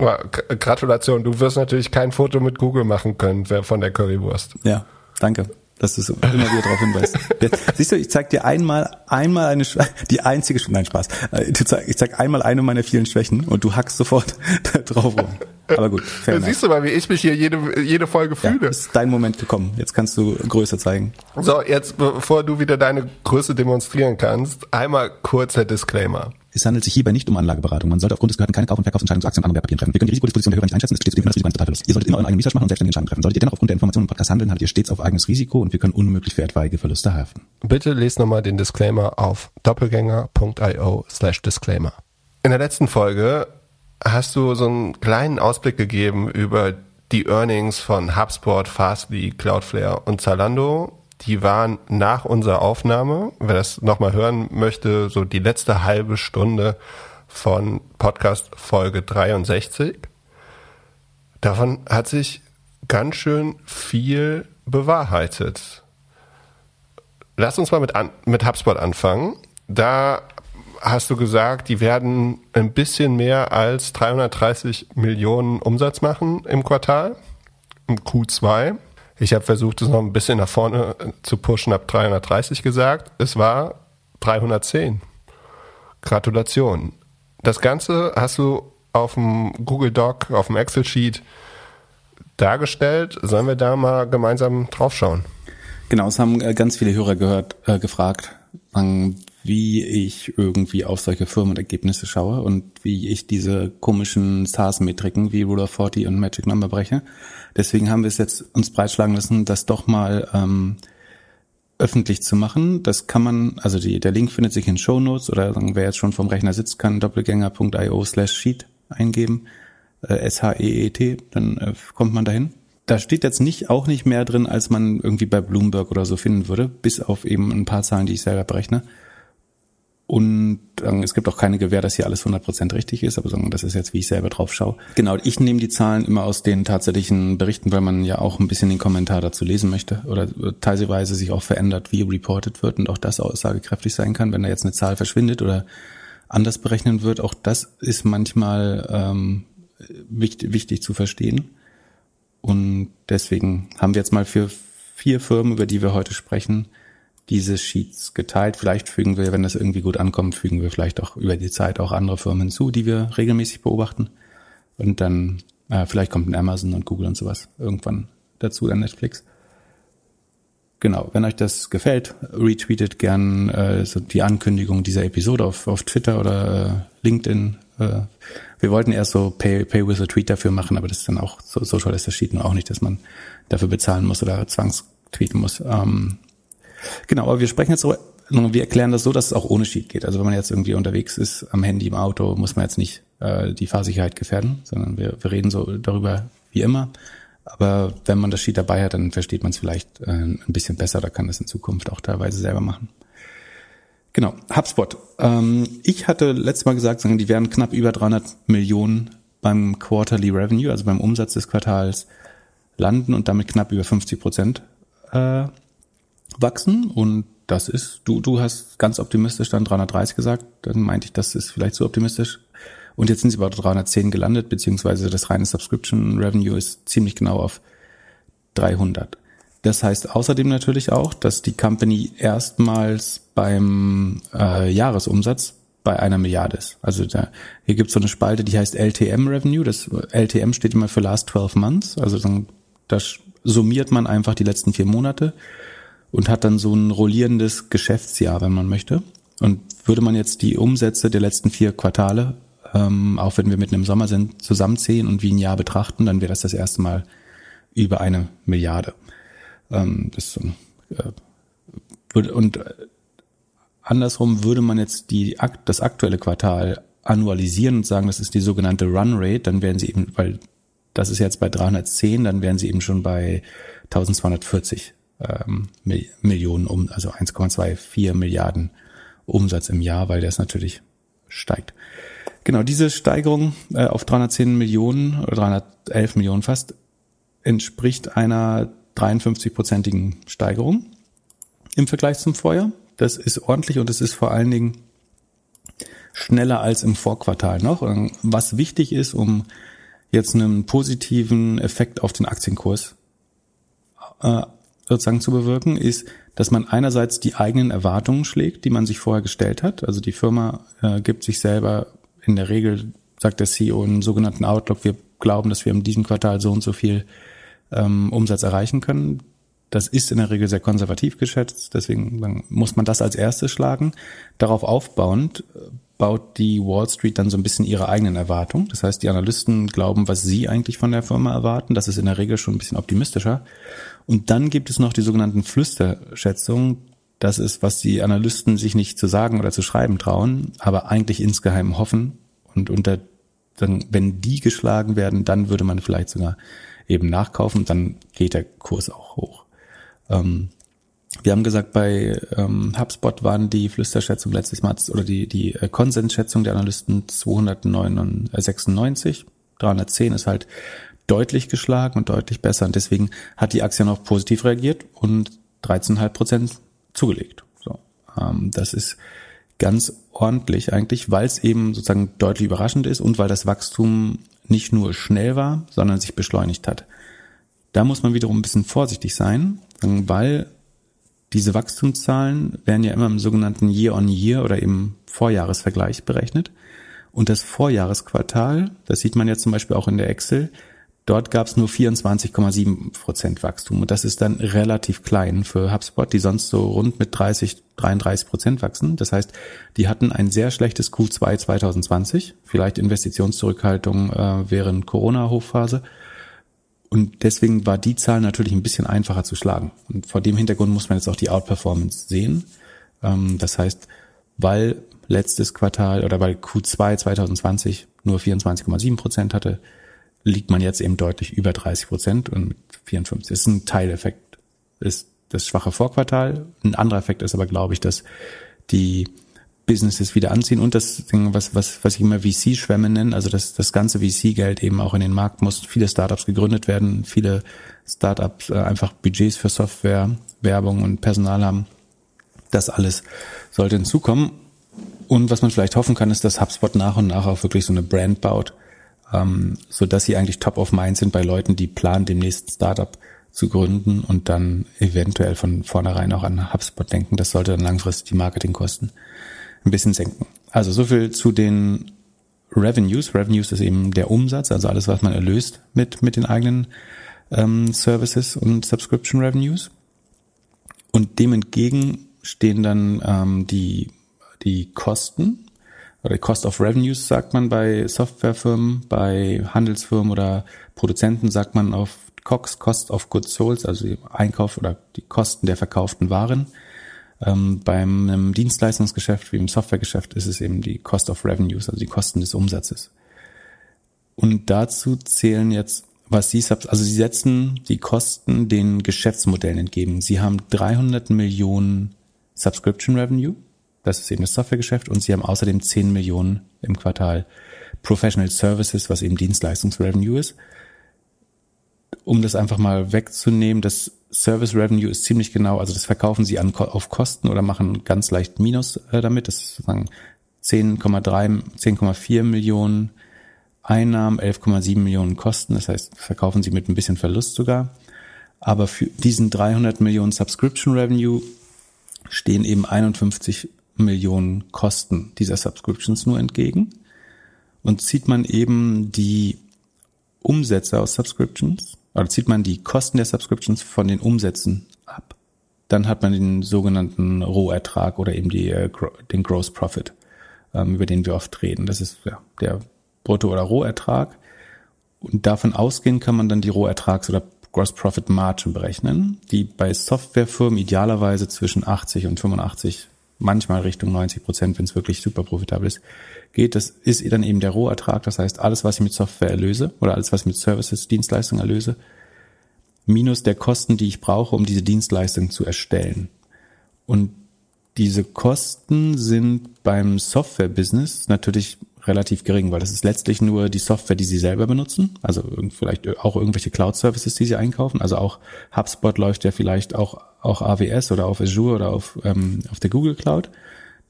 Ja, Gratulation, du wirst natürlich kein Foto mit Google machen können von der Currywurst. Ja, danke dass du so immer wieder darauf hinweist. [LAUGHS] Siehst du, ich zeig dir einmal, einmal eine, [LAUGHS] die einzige, nein, Spaß. Äh, ich zeig einmal eine meiner vielen Schwächen und du hackst sofort [LAUGHS] drauf rum. Aber gut, fair siehst du mal, wie ich mich hier jede, jede Folge fühle. Ja, ist dein Moment gekommen. Jetzt kannst du Größe zeigen. So, jetzt, bevor du wieder deine Größe demonstrieren kannst, einmal kurzer Disclaimer. Es handelt sich hierbei nicht um Anlageberatung. Man sollte aufgrund des Gehörten keine Kauf- und Verkaufsentscheidungen zu Aktien und anderen Wertpapieren treffen. Wir können die Risikodisposition der Hörer nicht einschätzen. Es steht zudem das Risiko eines. Ihr solltet immer euren eigenen Research machen und selbstständige Entscheidungen treffen. Solltet ihr dennoch aufgrund der Informationen im Podcast handeln, habt ihr stets auf eigenes Risiko und wir können unmöglich für etwaige Verluste haften. Bitte lest nochmal den Disclaimer auf doppelgänger.io slash disclaimer. In der letzten Folge hast du so einen kleinen Ausblick gegeben über die Earnings von HubSpot, Fastly, Cloudflare und Zalando die waren nach unserer Aufnahme, wer das nochmal hören möchte, so die letzte halbe Stunde von Podcast Folge 63. Davon hat sich ganz schön viel bewahrheitet. Lass uns mal mit, an, mit HubSpot anfangen. Da hast du gesagt, die werden ein bisschen mehr als 330 Millionen Umsatz machen im Quartal, im Q2. Ich habe versucht, es noch ein bisschen nach vorne äh, zu pushen, habe 330 gesagt. Es war 310. Gratulation. Das Ganze hast du auf dem Google Doc, auf dem Excel Sheet dargestellt. Sollen wir da mal gemeinsam draufschauen? Genau, es haben äh, ganz viele Hörer gehört, äh, gefragt, wie ich irgendwie auf solche Firmenergebnisse schaue und wie ich diese komischen SaaS-Metriken wie Rule of 40 und Magic Number breche. Deswegen haben wir es jetzt uns breitschlagen lassen, das doch mal ähm, öffentlich zu machen. Das kann man, also die, der Link findet sich in Show Notes oder wer jetzt schon vom Rechner sitzt, kann doppelgänger.io slash sheet eingeben, äh, S-H-E-E-T, dann äh, kommt man dahin. Da steht jetzt nicht, auch nicht mehr drin, als man irgendwie bei Bloomberg oder so finden würde, bis auf eben ein paar Zahlen, die ich selber berechne. Und ähm, es gibt auch keine Gewähr, dass hier alles 100% richtig ist, aber sagen, das ist jetzt, wie ich selber drauf schaue. Genau, ich nehme die Zahlen immer aus den tatsächlichen Berichten, weil man ja auch ein bisschen den Kommentar dazu lesen möchte oder teilweise sich auch verändert, wie reported wird und auch das aussagekräftig sein kann, wenn da jetzt eine Zahl verschwindet oder anders berechnen wird. Auch das ist manchmal ähm, wichtig, wichtig zu verstehen. Und deswegen haben wir jetzt mal für vier Firmen, über die wir heute sprechen, diese Sheets geteilt. Vielleicht fügen wir, wenn das irgendwie gut ankommt, fügen wir vielleicht auch über die Zeit auch andere Firmen hinzu, die wir regelmäßig beobachten. Und dann äh, vielleicht kommt ein Amazon und Google und sowas irgendwann dazu, dann Netflix. Genau, wenn euch das gefällt, retweetet gern äh, so die Ankündigung dieser Episode auf, auf Twitter oder äh, LinkedIn. Äh, wir wollten erst so Pay, Pay with a Tweet dafür machen, aber das ist dann auch so Social ist das Sheet auch nicht, dass man dafür bezahlen muss oder zwangstweeten muss. Ähm, Genau, aber wir sprechen jetzt so, wir erklären das so, dass es auch ohne Sheet geht. Also wenn man jetzt irgendwie unterwegs ist, am Handy, im Auto, muss man jetzt nicht äh, die Fahrsicherheit gefährden, sondern wir, wir reden so darüber wie immer. Aber wenn man das Sheet dabei hat, dann versteht man es vielleicht äh, ein bisschen besser. Da kann das in Zukunft auch teilweise selber machen. Genau, HubSpot. Ähm, ich hatte letztes Mal gesagt, die werden knapp über 300 Millionen beim Quarterly Revenue, also beim Umsatz des Quartals landen und damit knapp über 50 Prozent äh, wachsen und das ist, du, du hast ganz optimistisch dann 330 gesagt, dann meinte ich, das ist vielleicht zu optimistisch. Und jetzt sind sie bei 310 gelandet, beziehungsweise das reine Subscription Revenue ist ziemlich genau auf 300. Das heißt außerdem natürlich auch, dass die Company erstmals beim äh, Jahresumsatz bei einer Milliarde ist. Also da, hier gibt es so eine Spalte, die heißt LTM Revenue. Das LTM steht immer für Last 12 Months. Also dann, da summiert man einfach die letzten vier Monate und hat dann so ein rollierendes Geschäftsjahr, wenn man möchte. Und würde man jetzt die Umsätze der letzten vier Quartale, ähm, auch wenn wir mitten im Sommer sind, zusammenziehen und wie ein Jahr betrachten, dann wäre das das erste Mal über eine Milliarde. Ähm, das, äh, und äh, andersrum würde man jetzt die, das aktuelle Quartal annualisieren und sagen, das ist die sogenannte Run Rate, dann wären sie eben, weil das ist jetzt bei 310, dann wären sie eben schon bei 1240 ähm, Millionen um, also 1,24 Milliarden Umsatz im Jahr, weil das natürlich steigt. Genau, diese Steigerung äh, auf 310 Millionen oder 311 Millionen fast entspricht einer 53-prozentigen Steigerung. im Vergleich zum Vorjahr. Das ist ordentlich und es ist vor allen Dingen schneller als im Vorquartal noch. Was wichtig ist, um jetzt einen positiven Effekt auf den Aktienkurs äh, sozusagen zu bewirken, ist, dass man einerseits die eigenen Erwartungen schlägt, die man sich vorher gestellt hat. Also die Firma äh, gibt sich selber in der Regel, sagt der CEO, einen sogenannten Outlook, wir glauben, dass wir in diesem Quartal so und so viel ähm, Umsatz erreichen können. Das ist in der Regel sehr konservativ geschätzt, deswegen muss man das als erstes schlagen. Darauf aufbauend baut die Wall Street dann so ein bisschen ihre eigenen Erwartungen. Das heißt, die Analysten glauben, was sie eigentlich von der Firma erwarten. Das ist in der Regel schon ein bisschen optimistischer. Und dann gibt es noch die sogenannten Flüsterschätzungen. Das ist, was die Analysten sich nicht zu sagen oder zu schreiben trauen, aber eigentlich insgeheim hoffen. Und unter, dann, wenn die geschlagen werden, dann würde man vielleicht sogar eben nachkaufen. Dann geht der Kurs auch hoch. Ähm, wir haben gesagt, bei ähm, HubSpot waren die Flüsterschätzungen letztes Mal oder die, die äh, Konsensschätzung der Analysten 296. 310 ist halt deutlich geschlagen und deutlich besser. Und deswegen hat die Aktie noch positiv reagiert und 13,5 Prozent zugelegt. So, ähm, das ist ganz ordentlich eigentlich, weil es eben sozusagen deutlich überraschend ist und weil das Wachstum nicht nur schnell war, sondern sich beschleunigt hat. Da muss man wiederum ein bisschen vorsichtig sein, weil diese Wachstumszahlen werden ja immer im sogenannten Year-on-Year -Year oder im Vorjahresvergleich berechnet. Und das Vorjahresquartal, das sieht man ja zum Beispiel auch in der Excel, dort gab es nur 24,7 Prozent Wachstum. Und das ist dann relativ klein für HubSpot, die sonst so rund mit 30, 33 Prozent wachsen. Das heißt, die hatten ein sehr schlechtes Q2 2020, vielleicht Investitionszurückhaltung äh, während Corona-Hochphase und deswegen war die Zahl natürlich ein bisschen einfacher zu schlagen. Und vor dem Hintergrund muss man jetzt auch die Outperformance sehen. Ähm, das heißt, weil letztes Quartal oder weil Q2 2020 nur 24,7 Prozent hatte, liegt man jetzt eben deutlich über 30 Prozent und mit 54. Das ist ein Teileffekt, ist das schwache Vorquartal. Ein anderer Effekt ist aber, glaube ich, dass die Businesses wieder anziehen und das Ding, was, was, was ich immer VC-Schwämme nenne, also dass das ganze VC-Geld eben auch in den Markt muss. Viele Startups gegründet werden, viele Startups äh, einfach Budgets für Software, Werbung und Personal haben. Das alles sollte hinzukommen. Und was man vielleicht hoffen kann, ist, dass HubSpot nach und nach auch wirklich so eine Brand baut, ähm, so dass sie eigentlich top of mind sind bei Leuten, die planen, demnächst Startup zu gründen und dann eventuell von vornherein auch an HubSpot denken. Das sollte dann langfristig die Marketingkosten ein bisschen senken. Also so viel zu den Revenues. Revenues ist eben der Umsatz, also alles, was man erlöst mit, mit den eigenen ähm, Services und Subscription Revenues. Und dem entgegen stehen dann ähm, die, die Kosten oder Cost of Revenues sagt man bei Softwarefirmen, bei Handelsfirmen oder Produzenten sagt man auf COGS, Cost of Goods Sold, also Einkauf oder die Kosten der verkauften Waren. Ähm, beim einem Dienstleistungsgeschäft wie im Softwaregeschäft ist es eben die Cost of Revenues, also die Kosten des Umsatzes. Und dazu zählen jetzt, was Sie, also Sie setzen die Kosten den Geschäftsmodellen entgegen. Sie haben 300 Millionen Subscription Revenue, das ist eben das Softwaregeschäft, und Sie haben außerdem 10 Millionen im Quartal Professional Services, was eben Dienstleistungsrevenue ist um das einfach mal wegzunehmen, das Service Revenue ist ziemlich genau, also das verkaufen sie an, auf Kosten oder machen ganz leicht Minus äh, damit. Das ist sozusagen 10,3, 10,4 Millionen Einnahmen, 11,7 Millionen Kosten. Das heißt, verkaufen sie mit ein bisschen Verlust sogar. Aber für diesen 300 Millionen Subscription Revenue stehen eben 51 Millionen Kosten dieser Subscriptions nur entgegen. Und zieht man eben die Umsätze aus Subscriptions, oder zieht man die Kosten der Subscriptions von den Umsätzen ab, dann hat man den sogenannten Rohertrag oder eben die, äh, den Gross Profit, ähm, über den wir oft reden. Das ist ja, der Brutto- oder Rohertrag. Und davon ausgehen kann man dann die Rohertrags- oder Gross Profit Margin berechnen, die bei Softwarefirmen idealerweise zwischen 80 und 85, manchmal Richtung 90 Prozent, wenn es wirklich super profitabel ist, geht, das ist dann eben der Rohertrag. Das heißt, alles, was ich mit Software erlöse oder alles, was ich mit Services, Dienstleistungen erlöse, minus der Kosten, die ich brauche, um diese Dienstleistung zu erstellen. Und diese Kosten sind beim Software-Business natürlich relativ gering, weil das ist letztlich nur die Software, die sie selber benutzen, also vielleicht auch irgendwelche Cloud-Services, die sie einkaufen. Also auch HubSpot läuft ja vielleicht auch, auch AWS oder auf Azure oder auf, ähm, auf der Google Cloud.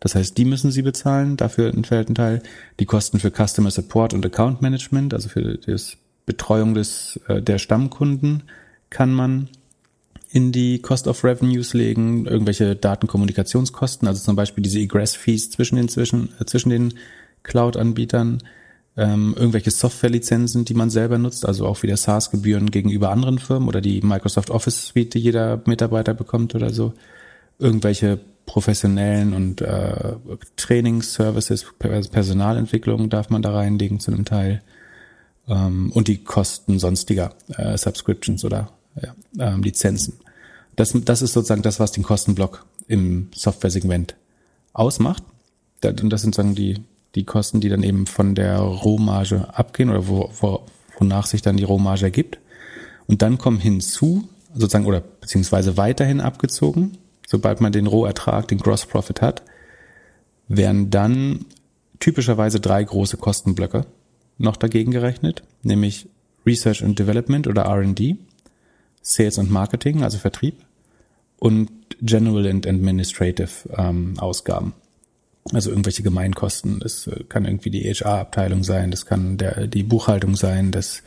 Das heißt, die müssen sie bezahlen, dafür entfällt ein Teil. Die Kosten für Customer Support und Account Management, also für die Betreuung des, äh, der Stammkunden, kann man in die Cost of Revenues legen, irgendwelche Datenkommunikationskosten, also zum Beispiel diese Egress-Fees zwischen den, zwischen, äh, zwischen den Cloud-Anbietern, ähm, irgendwelche Software-Lizenzen, die man selber nutzt, also auch wieder SaaS-Gebühren gegenüber anderen Firmen oder die Microsoft Office Suite, die jeder Mitarbeiter bekommt oder so, irgendwelche professionellen und äh, Trainingsservices, Personalentwicklung darf man da reinlegen zu einem Teil ähm, und die Kosten sonstiger äh, Subscriptions oder ja, ähm, Lizenzen. Das, das ist sozusagen das, was den Kostenblock im Software-Segment ausmacht. Und das sind sozusagen die, die Kosten, die dann eben von der Rohmarge abgehen oder wo, wo, wonach sich dann die Rohmarge ergibt. Und dann kommen hinzu, sozusagen, oder beziehungsweise weiterhin abgezogen, sobald man den Rohertrag, den Gross Profit hat, werden dann typischerweise drei große Kostenblöcke noch dagegen gerechnet, nämlich Research and Development oder R&D, Sales und Marketing, also Vertrieb, und General and Administrative ähm, Ausgaben. Also irgendwelche Gemeinkosten. Das äh, kann irgendwie die HR-Abteilung sein, das kann der, die Buchhaltung sein, das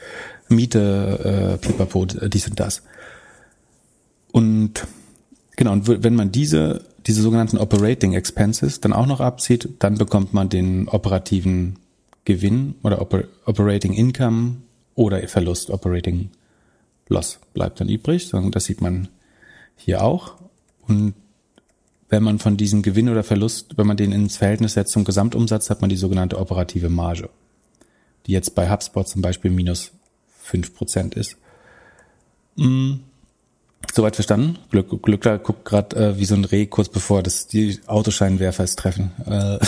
Miete, äh, Pipapo, äh, dies und das. Und genau, und wenn man diese, diese sogenannten Operating Expenses dann auch noch abzieht, dann bekommt man den operativen Gewinn oder Oper Operating Income oder Verlust, Operating Loss bleibt dann übrig. Das sieht man hier auch. Und wenn man von diesem Gewinn oder Verlust, wenn man den ins Verhältnis setzt zum Gesamtumsatz, hat man die sogenannte operative Marge, die jetzt bei HubSpot zum Beispiel minus fünf Prozent ist. Hm. Soweit verstanden? Glück, Glück da guckt gerade äh, wie so ein Reh kurz bevor das die Autoscheinwerfer es treffen. Äh. [LAUGHS]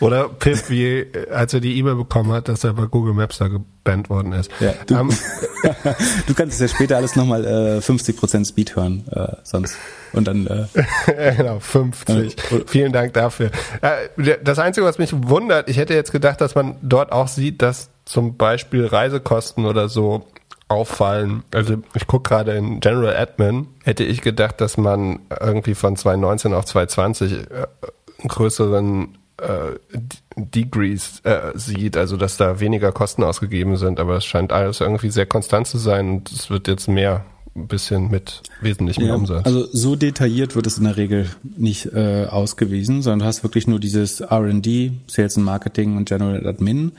Oder Pip, wie als er die E-Mail bekommen hat, dass er bei Google Maps da gebannt worden ist. Ja, du, um, [LAUGHS] du kannst es ja später alles nochmal äh, 50% Speed hören, äh, sonst. Und dann äh, [LAUGHS] genau, 50. Äh, Vielen Dank dafür. Äh, das Einzige, was mich wundert, ich hätte jetzt gedacht, dass man dort auch sieht, dass zum Beispiel Reisekosten oder so auffallen. Also ich gucke gerade in General Admin, hätte ich gedacht, dass man irgendwie von 2019 auf 2020 äh, einen größeren äh, Degrees äh, sieht, also dass da weniger Kosten ausgegeben sind, aber es scheint alles irgendwie sehr konstant zu sein und es wird jetzt mehr ein bisschen mit wesentlichem ja, Umsatz. Also so detailliert wird es in der Regel nicht äh, ausgewiesen, sondern du hast wirklich nur dieses R&D, Sales and Marketing und General Admin.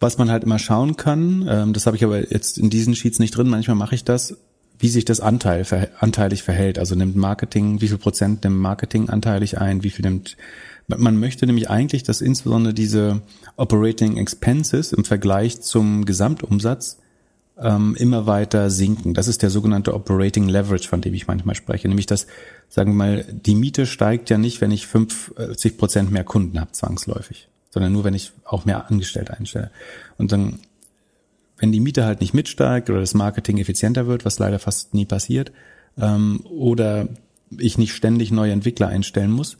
Was man halt immer schauen kann, ähm, das habe ich aber jetzt in diesen Sheets nicht drin, manchmal mache ich das, wie sich das Anteil, anteilig verhält. Also nimmt Marketing, wie viel Prozent nimmt Marketing anteilig ein, wie viel nimmt man möchte nämlich eigentlich, dass insbesondere diese Operating Expenses im Vergleich zum Gesamtumsatz ähm, immer weiter sinken. Das ist der sogenannte Operating Leverage, von dem ich manchmal spreche. Nämlich, dass, sagen wir mal, die Miete steigt ja nicht, wenn ich 50 Prozent mehr Kunden habe, zwangsläufig, sondern nur, wenn ich auch mehr Angestellte einstelle. Und dann, wenn die Miete halt nicht mitsteigt oder das Marketing effizienter wird, was leider fast nie passiert, ähm, oder ich nicht ständig neue Entwickler einstellen muss,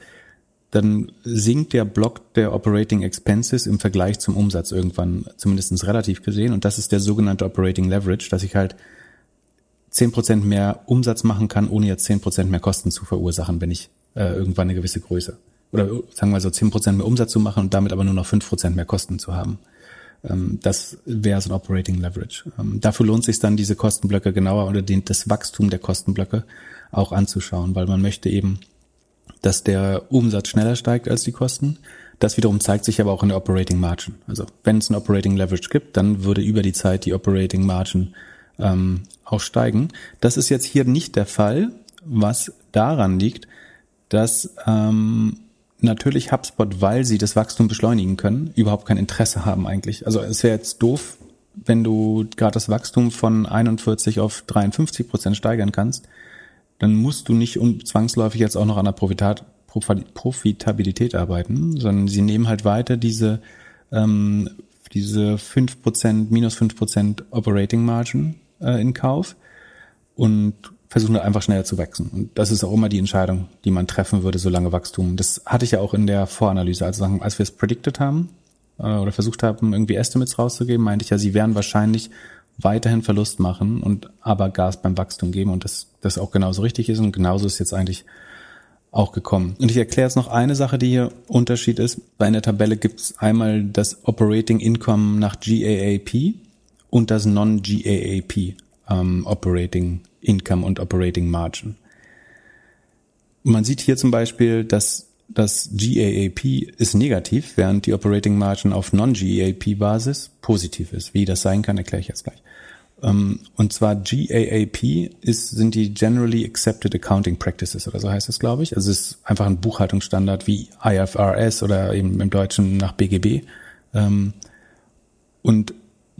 dann sinkt der Block der Operating Expenses im Vergleich zum Umsatz irgendwann, zumindestens relativ gesehen. Und das ist der sogenannte Operating Leverage, dass ich halt zehn Prozent mehr Umsatz machen kann, ohne jetzt zehn Prozent mehr Kosten zu verursachen, wenn ich äh, irgendwann eine gewisse Größe. Oder sagen wir so zehn Prozent mehr Umsatz zu machen und damit aber nur noch fünf Prozent mehr Kosten zu haben. Ähm, das wäre so ein Operating Leverage. Ähm, dafür lohnt sich dann, diese Kostenblöcke genauer oder den, das Wachstum der Kostenblöcke auch anzuschauen, weil man möchte eben dass der Umsatz schneller steigt als die Kosten. Das wiederum zeigt sich aber auch in der Operating Margin. Also wenn es ein Operating Leverage gibt, dann würde über die Zeit die Operating Margin ähm, auch steigen. Das ist jetzt hier nicht der Fall, was daran liegt, dass ähm, natürlich HubSpot, weil sie das Wachstum beschleunigen können, überhaupt kein Interesse haben eigentlich. Also es wäre jetzt doof, wenn du gerade das Wachstum von 41 auf 53 Prozent steigern kannst, dann musst du nicht zwangsläufig jetzt auch noch an der Profitat, Profitabilität arbeiten, sondern sie nehmen halt weiter diese, ähm, diese fünf Prozent minus fünf Prozent Operating Margin äh, in Kauf und versuchen halt einfach schneller zu wachsen. Und das ist auch immer die Entscheidung, die man treffen würde, solange Wachstum. Das hatte ich ja auch in der Voranalyse, also als wir es predicted haben, äh, oder versucht haben, irgendwie Estimates rauszugeben, meinte ich ja, sie werden wahrscheinlich weiterhin Verlust machen und aber Gas beim Wachstum geben und das, das auch genauso richtig ist und genauso ist jetzt eigentlich auch gekommen. Und ich erkläre jetzt noch eine Sache, die hier Unterschied ist. Bei einer Tabelle gibt es einmal das Operating Income nach GAAP und das Non-GAAP ähm, Operating Income und Operating Margin. Man sieht hier zum Beispiel, dass das GAAP ist negativ, während die Operating Margin auf Non-GAAP-Basis positiv ist. Wie das sein kann, erkläre ich jetzt gleich. Ähm, und zwar GAAP ist, sind die Generally Accepted Accounting Practices oder so heißt es, glaube ich. Also es ist einfach ein Buchhaltungsstandard wie IFRS oder eben im Deutschen nach BGB. Ähm, und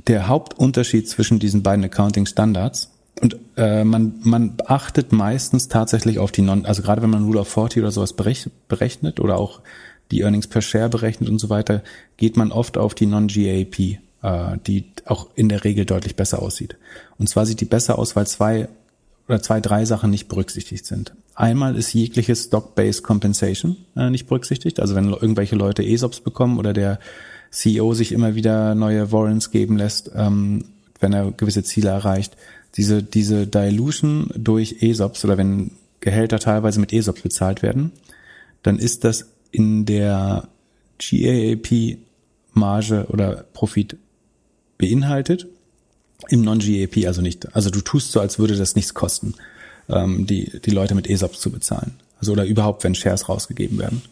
der Hauptunterschied zwischen diesen beiden Accounting Standards und äh, man, man achtet meistens tatsächlich auf die Non, also gerade wenn man Rule of 40 oder sowas berechnet oder auch die Earnings per Share berechnet und so weiter, geht man oft auf die Non-GAAP, äh, die auch in der Regel deutlich besser aussieht. Und zwar sieht die besser aus, weil zwei oder zwei, drei Sachen nicht berücksichtigt sind. Einmal ist jegliches Stock-Based Compensation äh, nicht berücksichtigt. Also wenn irgendwelche Leute ESOPs bekommen oder der CEO sich immer wieder neue Warrants geben lässt, ähm, wenn er gewisse Ziele erreicht, diese, diese Dilution durch ESOPs oder wenn Gehälter teilweise mit ESOPs bezahlt werden, dann ist das in der GAAP Marge oder Profit beinhaltet, im Non-GAAP also nicht. Also du tust so, als würde das nichts kosten, ähm, die, die Leute mit ESOPs zu bezahlen. Also oder überhaupt, wenn Shares rausgegeben werden.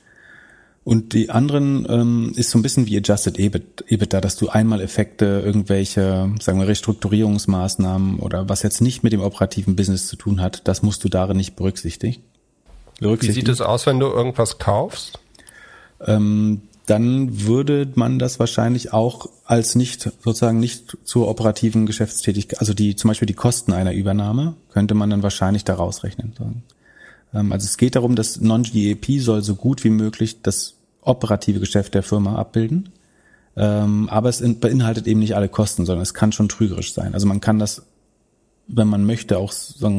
Und die anderen ähm, ist so ein bisschen wie Adjusted EBIT, EBITDA, dass du einmal Effekte, irgendwelche, sagen wir, Restrukturierungsmaßnahmen oder was jetzt nicht mit dem operativen Business zu tun hat, das musst du darin nicht berücksichtigen. Wie sieht es aus, wenn du irgendwas kaufst? Ähm, dann würde man das wahrscheinlich auch als nicht, sozusagen nicht zur operativen Geschäftstätigkeit, also die, zum Beispiel die Kosten einer Übernahme, könnte man dann wahrscheinlich da rausrechnen. Ähm, also es geht darum, dass Non-GAP soll so gut wie möglich das operative Geschäft der Firma abbilden. Ähm, aber es beinhaltet eben nicht alle Kosten, sondern es kann schon trügerisch sein. Also man kann das, wenn man möchte, auch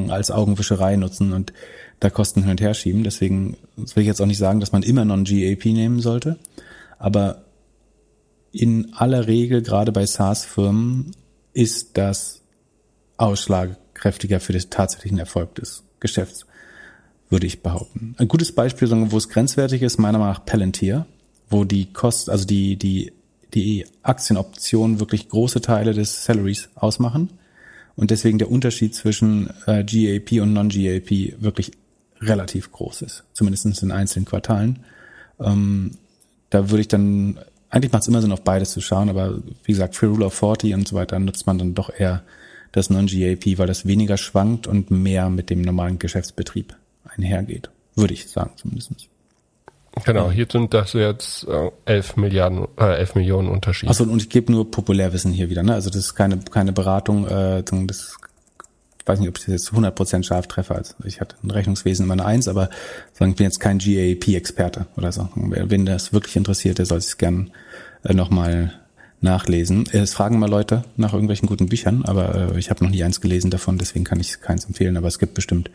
als Augenwischerei nutzen und da Kosten hin und her schieben. Deswegen will ich jetzt auch nicht sagen, dass man immer Non-GAP nehmen sollte. Aber in aller Regel, gerade bei SaaS-Firmen, ist das ausschlagkräftiger für den tatsächlichen Erfolg des Geschäfts würde ich behaupten. Ein gutes Beispiel, wo es grenzwertig ist, meiner Meinung nach Palantir, wo die Kost, also die, die, die Aktienoptionen wirklich große Teile des Salaries ausmachen und deswegen der Unterschied zwischen äh, GAP und Non-GAP wirklich relativ groß ist, zumindest in einzelnen Quartalen. Ähm, da würde ich dann, eigentlich macht es immer Sinn, auf beides zu schauen, aber wie gesagt, für Rule of 40 und so weiter nutzt man dann doch eher das Non-GAP, weil das weniger schwankt und mehr mit dem normalen Geschäftsbetrieb einhergeht. Würde ich sagen zumindest. Genau, hier sind das jetzt äh, 11 Milliarden, äh, 11 Millionen Unterschiede. Achso, und ich gebe nur Populärwissen hier wieder, ne? Also das ist keine, keine Beratung, äh, das ich weiß nicht, ob ich das jetzt 100% scharf treffe. Also ich hatte ein Rechnungswesen immer eine Eins, aber sagen, ich bin jetzt kein GAP-Experte oder so. Wenn das wirklich interessiert, der soll es gern äh, nochmal nachlesen. Es fragen mal Leute nach irgendwelchen guten Büchern, aber äh, ich habe noch nie eins gelesen davon, deswegen kann ich keins empfehlen, aber es gibt bestimmt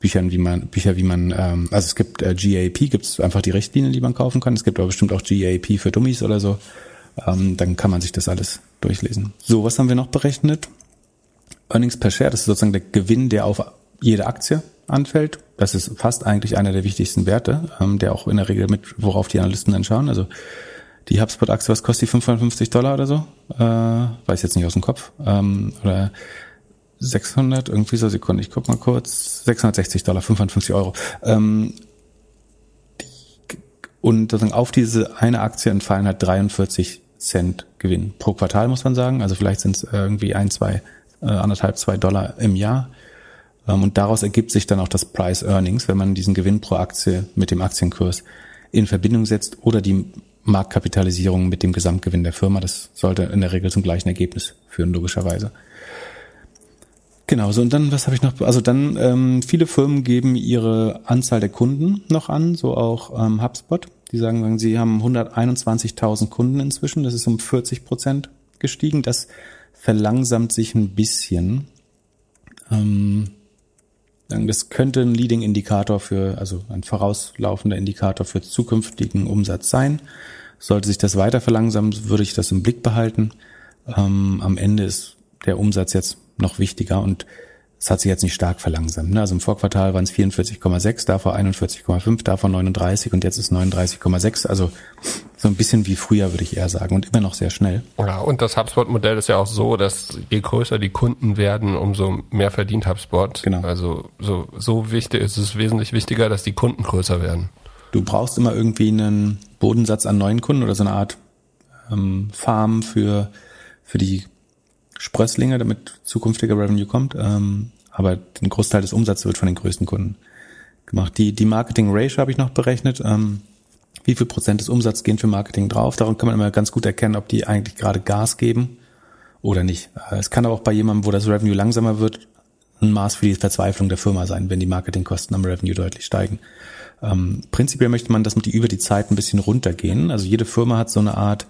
Büchern, wie man, Bücher, wie man, ähm, also es gibt äh, GAP, gibt es einfach die Richtlinien, die man kaufen kann. Es gibt aber bestimmt auch GAP für Dummies oder so. Ähm, dann kann man sich das alles durchlesen. So, was haben wir noch berechnet? Earnings per Share, das ist sozusagen der Gewinn, der auf jede Aktie anfällt. Das ist fast eigentlich einer der wichtigsten Werte, ähm, der auch in der Regel mit, worauf die Analysten dann schauen. Also die HubSpot-Aktie, was kostet die? 550 Dollar oder so? Äh, weiß jetzt nicht aus dem Kopf. Ähm, oder 600, irgendwie so Sekunde, ich guck mal kurz, 660 Dollar, 55 Euro. Ähm, und sozusagen auf diese eine Aktie entfallen halt 43 Cent Gewinn pro Quartal, muss man sagen. Also vielleicht sind es irgendwie ein, zwei, äh, anderthalb, zwei Dollar im Jahr. Ähm, und daraus ergibt sich dann auch das Price Earnings, wenn man diesen Gewinn pro Aktie mit dem Aktienkurs in Verbindung setzt oder die Marktkapitalisierung mit dem Gesamtgewinn der Firma. Das sollte in der Regel zum gleichen Ergebnis führen, logischerweise. Genau, so und dann, was habe ich noch? Also dann, ähm, viele Firmen geben ihre Anzahl der Kunden noch an, so auch ähm, HubSpot. Die sagen, sagen sie haben 121.000 Kunden inzwischen, das ist um 40 Prozent gestiegen. Das verlangsamt sich ein bisschen. Ähm, das könnte ein Leading Indikator für, also ein vorauslaufender Indikator für zukünftigen Umsatz sein. Sollte sich das weiter verlangsamen, würde ich das im Blick behalten. Ähm, am Ende ist der Umsatz jetzt noch wichtiger und es hat sich jetzt nicht stark verlangsamt. Ne? Also im Vorquartal waren es 44,6, davor 41,5, davor 39 und jetzt ist 39,6. Also so ein bisschen wie früher, würde ich eher sagen, und immer noch sehr schnell. Ja, und das HubSpot-Modell ist ja auch so, dass je größer die Kunden werden, umso mehr verdient HubSpot. Genau. Also so, so wichtig ist es wesentlich wichtiger, dass die Kunden größer werden. Du brauchst immer irgendwie einen Bodensatz an neuen Kunden oder so eine Art ähm, Farm für, für die Sprösslinge, damit zukünftiger Revenue kommt. Ähm, aber ein Großteil des Umsatzes wird von den größten Kunden gemacht. Die, die Marketing Ratio habe ich noch berechnet. Ähm, wie viel Prozent des Umsatzes gehen für Marketing drauf? Daran kann man immer ganz gut erkennen, ob die eigentlich gerade Gas geben oder nicht. Äh, es kann aber auch bei jemandem, wo das Revenue langsamer wird, ein Maß für die Verzweiflung der Firma sein, wenn die Marketingkosten am Revenue deutlich steigen. Ähm, prinzipiell möchte man, dass die über die Zeit ein bisschen runtergehen. Also jede Firma hat so eine Art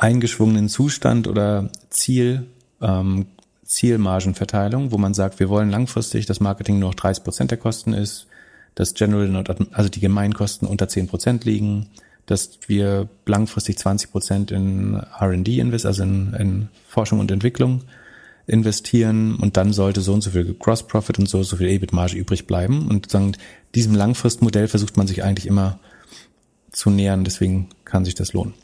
eingeschwungenen Zustand oder Ziel, ähm, Zielmargenverteilung, wo man sagt, wir wollen langfristig, dass Marketing nur noch 30 Prozent der Kosten ist, dass General, also die Gemeinkosten unter 10 Prozent liegen, dass wir langfristig 20 Prozent in R&D invest, also in, in Forschung und Entwicklung investieren. Und dann sollte so und so viel Gross Profit und so und so viel EBIT-Marge übrig bleiben. Und sagen, diesem Langfristmodell versucht man sich eigentlich immer zu nähern, deswegen kann sich das lohnen.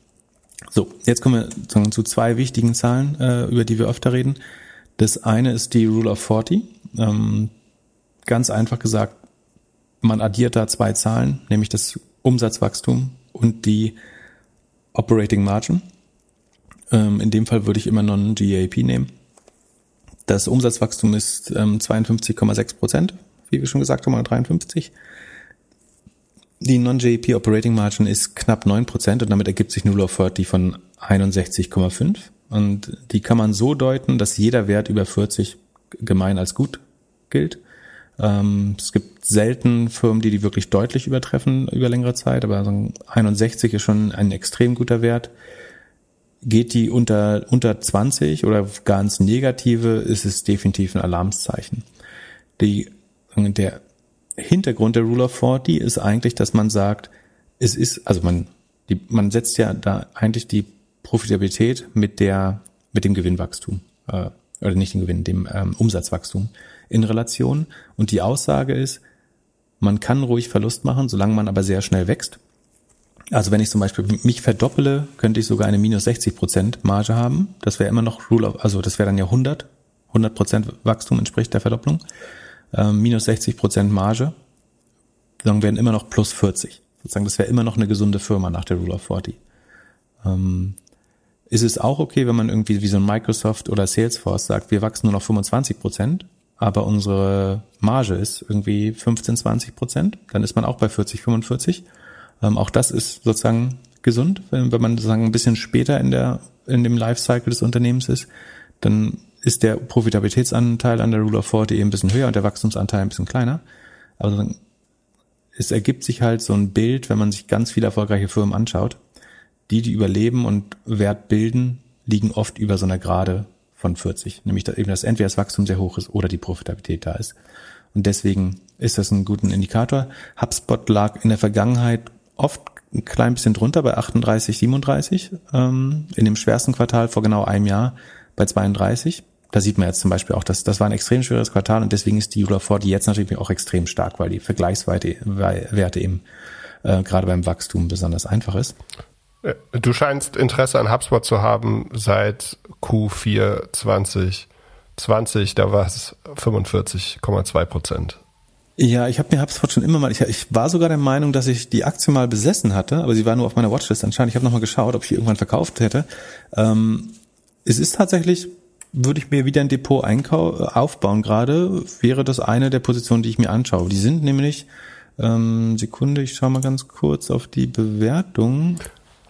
So, jetzt kommen wir zu zwei wichtigen Zahlen, äh, über die wir öfter reden. Das eine ist die Rule of 40. Ähm, ganz einfach gesagt, man addiert da zwei Zahlen, nämlich das Umsatzwachstum und die Operating Margin. Ähm, in dem Fall würde ich immer non-GAP nehmen. Das Umsatzwachstum ist ähm, 52,6 Prozent, wie wir schon gesagt haben, oder 53. Die Non-JP Operating Margin ist knapp 9 Prozent und damit ergibt sich Null of 40 von 61,5. Und die kann man so deuten, dass jeder Wert über 40 gemein als gut gilt. Ähm, es gibt selten Firmen, die die wirklich deutlich übertreffen über längere Zeit, aber so 61 ist schon ein extrem guter Wert. Geht die unter, unter 20 oder ganz negative, ist es definitiv ein Alarmszeichen. Die, der Hintergrund der Rule of 40 ist eigentlich, dass man sagt, es ist, also man, die, man setzt ja da eigentlich die Profitabilität mit der, mit dem Gewinnwachstum, äh, oder nicht dem Gewinn, dem ähm, Umsatzwachstum in Relation. Und die Aussage ist, man kann ruhig Verlust machen, solange man aber sehr schnell wächst. Also wenn ich zum Beispiel mich verdoppele, könnte ich sogar eine minus 60 Prozent Marge haben. Das wäre immer noch Rule of, also das wäre dann ja 100. 100 Prozent Wachstum entspricht der Verdopplung ähm, minus 60 Prozent Marge, dann werden immer noch plus 40. Sozusagen, das wäre immer noch eine gesunde Firma nach der Rule of 40. Ähm, ist es auch okay, wenn man irgendwie wie so ein Microsoft oder Salesforce sagt, wir wachsen nur noch 25 Prozent, aber unsere Marge ist irgendwie 15, 20 Prozent, dann ist man auch bei 40, 45. Ähm, auch das ist sozusagen gesund, wenn, wenn man sozusagen ein bisschen später in der in dem Lifecycle des Unternehmens ist, dann ist der Profitabilitätsanteil an der Rule of 40 eben ein bisschen höher und der Wachstumsanteil ein bisschen kleiner. Aber es ergibt sich halt so ein Bild, wenn man sich ganz viele erfolgreiche Firmen anschaut. Die, die überleben und Wert bilden, liegen oft über so einer Gerade von 40. Nämlich dass eben, dass entweder das Wachstum sehr hoch ist oder die Profitabilität da ist. Und deswegen ist das ein guter Indikator. HubSpot lag in der Vergangenheit oft ein klein bisschen drunter bei 38, 37. Ähm, in dem schwersten Quartal vor genau einem Jahr bei 32 da sieht man jetzt zum Beispiel auch, dass das war ein extrem schweres Quartal und deswegen ist die of 40 jetzt natürlich auch extrem stark, weil die Vergleichswerte eben äh, gerade beim Wachstum besonders einfach ist. Äh, du scheinst Interesse an HubSpot zu haben seit Q4 2020, da war es 45,2 Prozent. Ja, ich habe mir HubSpot schon immer mal, ich, ich, war sogar der Meinung, dass ich die Aktie mal besessen hatte, aber sie war nur auf meiner Watchlist anscheinend. Ich habe nochmal geschaut, ob ich die irgendwann verkauft hätte. Ähm, es ist tatsächlich würde ich mir wieder ein Depot einkau aufbauen gerade, wäre das eine der Positionen, die ich mir anschaue. Die sind nämlich, ähm, Sekunde, ich schaue mal ganz kurz auf die Bewertung.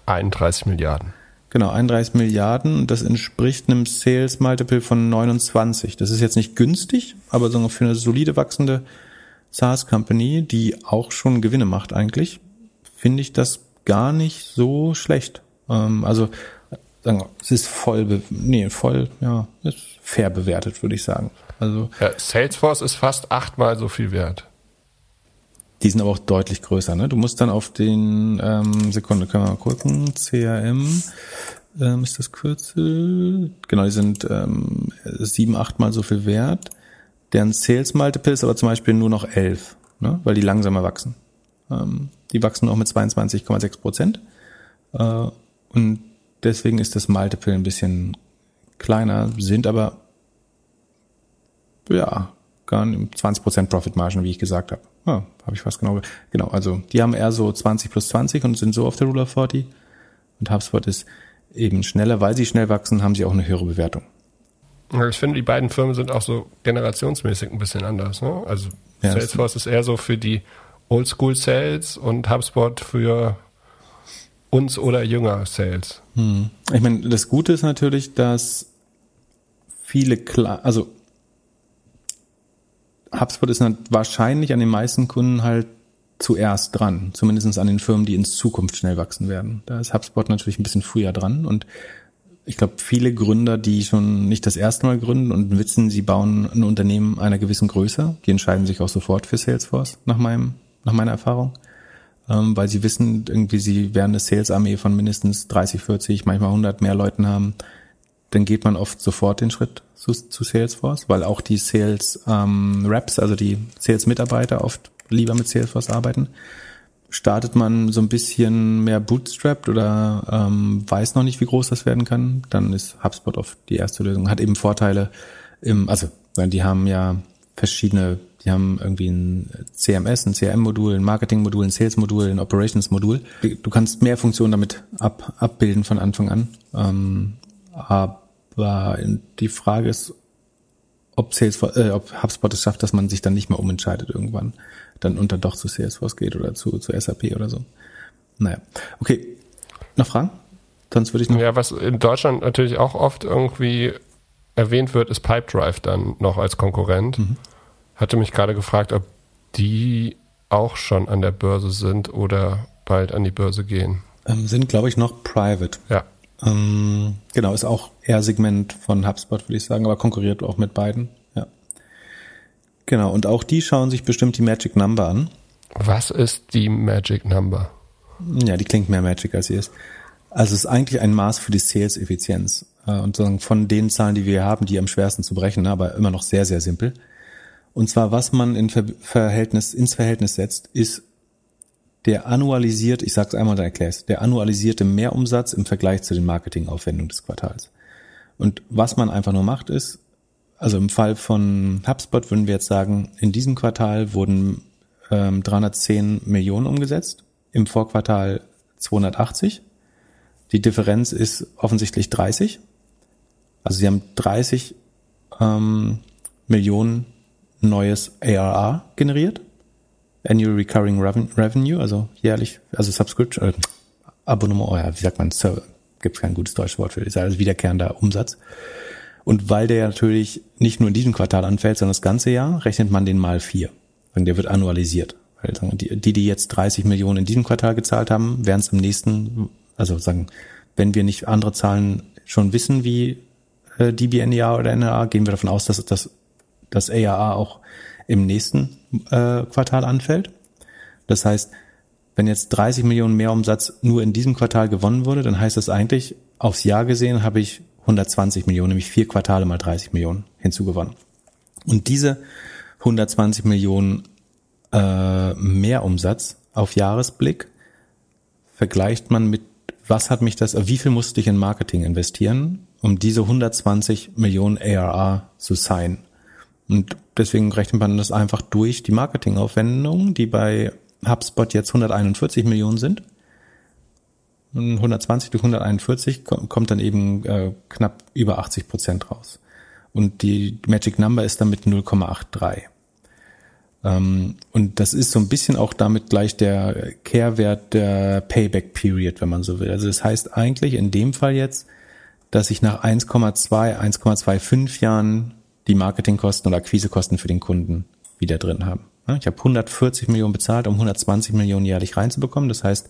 31 Milliarden. Genau, 31 Milliarden. Das entspricht einem Sales Multiple von 29. Das ist jetzt nicht günstig, aber so für eine solide wachsende SaaS Company, die auch schon Gewinne macht eigentlich, finde ich das gar nicht so schlecht. Ähm, also sagen wir, es ist voll, nee, voll, ja, ist fair bewertet, würde ich sagen. Also ja, Salesforce ist fast achtmal so viel wert. Die sind aber auch deutlich größer. Ne? Du musst dann auf den ähm, Sekunde, können wir mal gucken, CRM ähm, ist das Kürzel. Genau, die sind ähm, sieben, achtmal so viel wert. Deren Sales Multiple ist aber zum Beispiel nur noch elf, ne? weil die langsamer wachsen. Ähm, die wachsen auch mit 22,6 Prozent. Äh, und deswegen ist das Multiple ein bisschen kleiner, sind aber ja gar nicht 20 Prozent Profit Margin, wie ich gesagt habe. Ja, habe ich fast genau. Genau, also die haben eher so 20 plus 20 und sind so auf der Rule of 40. Und HubSpot ist eben schneller, weil sie schnell wachsen, haben sie auch eine höhere Bewertung. Ich finde, die beiden Firmen sind auch so generationsmäßig ein bisschen anders. Ne? Also ja, Salesforce ist eher so für die Oldschool Sales und HubSpot für uns oder jünger Sales. Hm. Ich meine, das Gute ist natürlich, dass viele klar, also HubSpot ist wahrscheinlich an den meisten Kunden halt zuerst dran, zumindest an den Firmen, die in Zukunft schnell wachsen werden. Da ist HubSpot natürlich ein bisschen früher dran und ich glaube, viele Gründer, die schon nicht das erste Mal gründen und wissen, sie bauen ein Unternehmen einer gewissen Größe, die entscheiden sich auch sofort für Salesforce, nach meinem, nach meiner Erfahrung. Ähm, weil sie wissen, irgendwie, sie werden eine Sales-Armee von mindestens 30, 40, manchmal 100 mehr Leuten haben. Dann geht man oft sofort den Schritt zu, zu Salesforce, weil auch die Sales ähm, also die Sales-Mitarbeiter oft lieber mit Salesforce arbeiten. Startet man so ein bisschen mehr bootstrapped oder ähm, weiß noch nicht, wie groß das werden kann, dann ist HubSpot oft die erste Lösung. Hat eben Vorteile im, also die haben ja verschiedene, die haben irgendwie ein CMS, ein CRM-Modul, ein Marketing-Modul, ein Sales-Modul, ein Operations-Modul. Du kannst mehr Funktionen damit ab, abbilden von Anfang an. Ähm, aber die Frage ist, ob, Salesforce, äh, ob HubSpot es schafft, dass man sich dann nicht mehr umentscheidet irgendwann dann und dann doch zu Salesforce geht oder zu, zu SAP oder so. Naja. Okay. Noch Fragen? Sonst würde ich noch. Ja, was in Deutschland natürlich auch oft irgendwie erwähnt wird, ist Pipedrive dann noch als Konkurrent. Mhm. Hatte mich gerade gefragt, ob die auch schon an der Börse sind oder bald an die Börse gehen. Ähm, sind, glaube ich, noch private. Ja. Ähm, genau, ist auch eher Segment von HubSpot, würde ich sagen, aber konkurriert auch mit beiden. Genau, und auch die schauen sich bestimmt die Magic Number an. Was ist die Magic Number? Ja, die klingt mehr Magic als sie ist. Also es ist eigentlich ein Maß für die Sales-Effizienz. Äh, und von den Zahlen, die wir haben, die am schwersten zu berechnen, aber immer noch sehr, sehr simpel. Und zwar, was man in Verhältnis, ins Verhältnis setzt, ist der annualisiert, ich sag's einmal, dann erklär's, der annualisierte Mehrumsatz im Vergleich zu den Marketingaufwendungen des Quartals. Und was man einfach nur macht, ist, also im Fall von HubSpot würden wir jetzt sagen, in diesem Quartal wurden ähm, 310 Millionen umgesetzt, im Vorquartal 280. Die Differenz ist offensichtlich 30. Also sie haben 30 ähm, Millionen neues ARR generiert. Annual Recurring Revenue, also jährlich, also Subscription, äh, Abonnement, oh ja, wie sagt man, gibt kein gutes deutsches Wort für, ist also wiederkehrender Umsatz. Und weil der natürlich nicht nur in diesem Quartal anfällt, sondern das ganze Jahr, rechnet man den mal vier. Und der wird annualisiert. Weil die, die jetzt 30 Millionen in diesem Quartal gezahlt haben, werden es im nächsten, also sagen, wenn wir nicht andere Zahlen schon wissen, wie äh, DBNEA oder NRA, gehen wir davon aus, dass das, das ARA auch im nächsten äh, Quartal anfällt. Das heißt, wenn jetzt 30 Millionen mehr Umsatz nur in diesem Quartal gewonnen wurde, dann heißt das eigentlich, aufs Jahr gesehen habe ich 120 Millionen, nämlich vier Quartale mal 30 Millionen hinzugewonnen. Und diese 120 Millionen äh, Mehrumsatz auf Jahresblick vergleicht man mit, was hat mich das, wie viel musste ich in Marketing investieren, um diese 120 Millionen ARR zu sein. Und deswegen rechnet man das einfach durch die Marketingaufwendungen, die bei HubSpot jetzt 141 Millionen sind 120 durch 141 kommt dann eben äh, knapp über 80 Prozent raus. Und die Magic Number ist damit 0,83. Ähm, und das ist so ein bisschen auch damit gleich der Kehrwert der Payback Period, wenn man so will. Also das heißt eigentlich in dem Fall jetzt, dass ich nach 1,2, 1,25 Jahren die Marketingkosten oder Akquisekosten für den Kunden wieder drin habe. Ich habe 140 Millionen bezahlt, um 120 Millionen jährlich reinzubekommen. Das heißt,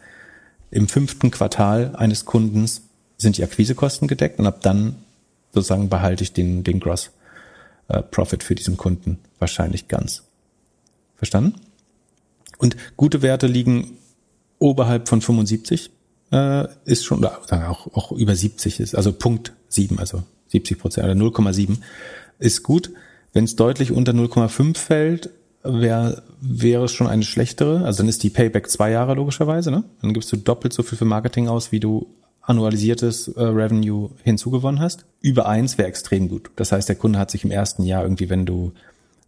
im fünften Quartal eines Kundens sind die Akquisekosten gedeckt und ab dann sozusagen behalte ich den, den Gross äh, Profit für diesen Kunden wahrscheinlich ganz. Verstanden? Und gute Werte liegen oberhalb von 75, äh, ist schon, oder auch, auch über 70 ist, also Punkt 7, also 70 Prozent oder 0,7 ist gut. Wenn es deutlich unter 0,5 fällt, wär, wäre es schon eine schlechtere. Also dann ist die Payback zwei Jahre logischerweise. Ne? Dann gibst du doppelt so viel für Marketing aus, wie du annualisiertes äh, Revenue hinzugewonnen hast. Über eins wäre extrem gut. Das heißt, der Kunde hat sich im ersten Jahr irgendwie, wenn du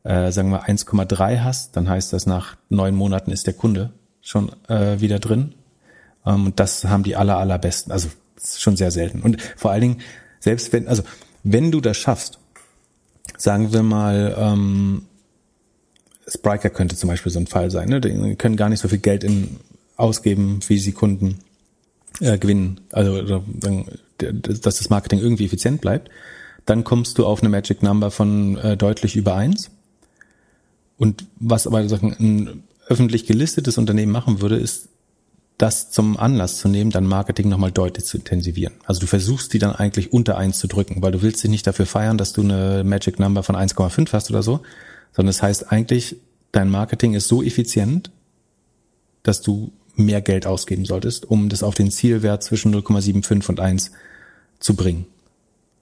äh, sagen wir 1,3 hast, dann heißt das nach neun Monaten ist der Kunde schon äh, wieder drin. Ähm, und das haben die aller allerbesten. Also schon sehr selten. Und vor allen Dingen selbst wenn also wenn du das schaffst, sagen wir mal ähm, Spriker könnte zum Beispiel so ein Fall sein. Ne? Die können gar nicht so viel Geld in, ausgeben, wie sie Kunden äh, gewinnen. Also dass das Marketing irgendwie effizient bleibt. Dann kommst du auf eine Magic Number von äh, deutlich über eins. Und was aber sagen, ein öffentlich gelistetes Unternehmen machen würde, ist das zum Anlass zu nehmen, dann Marketing nochmal deutlich zu intensivieren. Also du versuchst die dann eigentlich unter eins zu drücken, weil du willst dich nicht dafür feiern, dass du eine Magic Number von 1,5 hast oder so, sondern es das heißt eigentlich, dein Marketing ist so effizient, dass du mehr Geld ausgeben solltest, um das auf den Zielwert zwischen 0,75 und 1 zu bringen.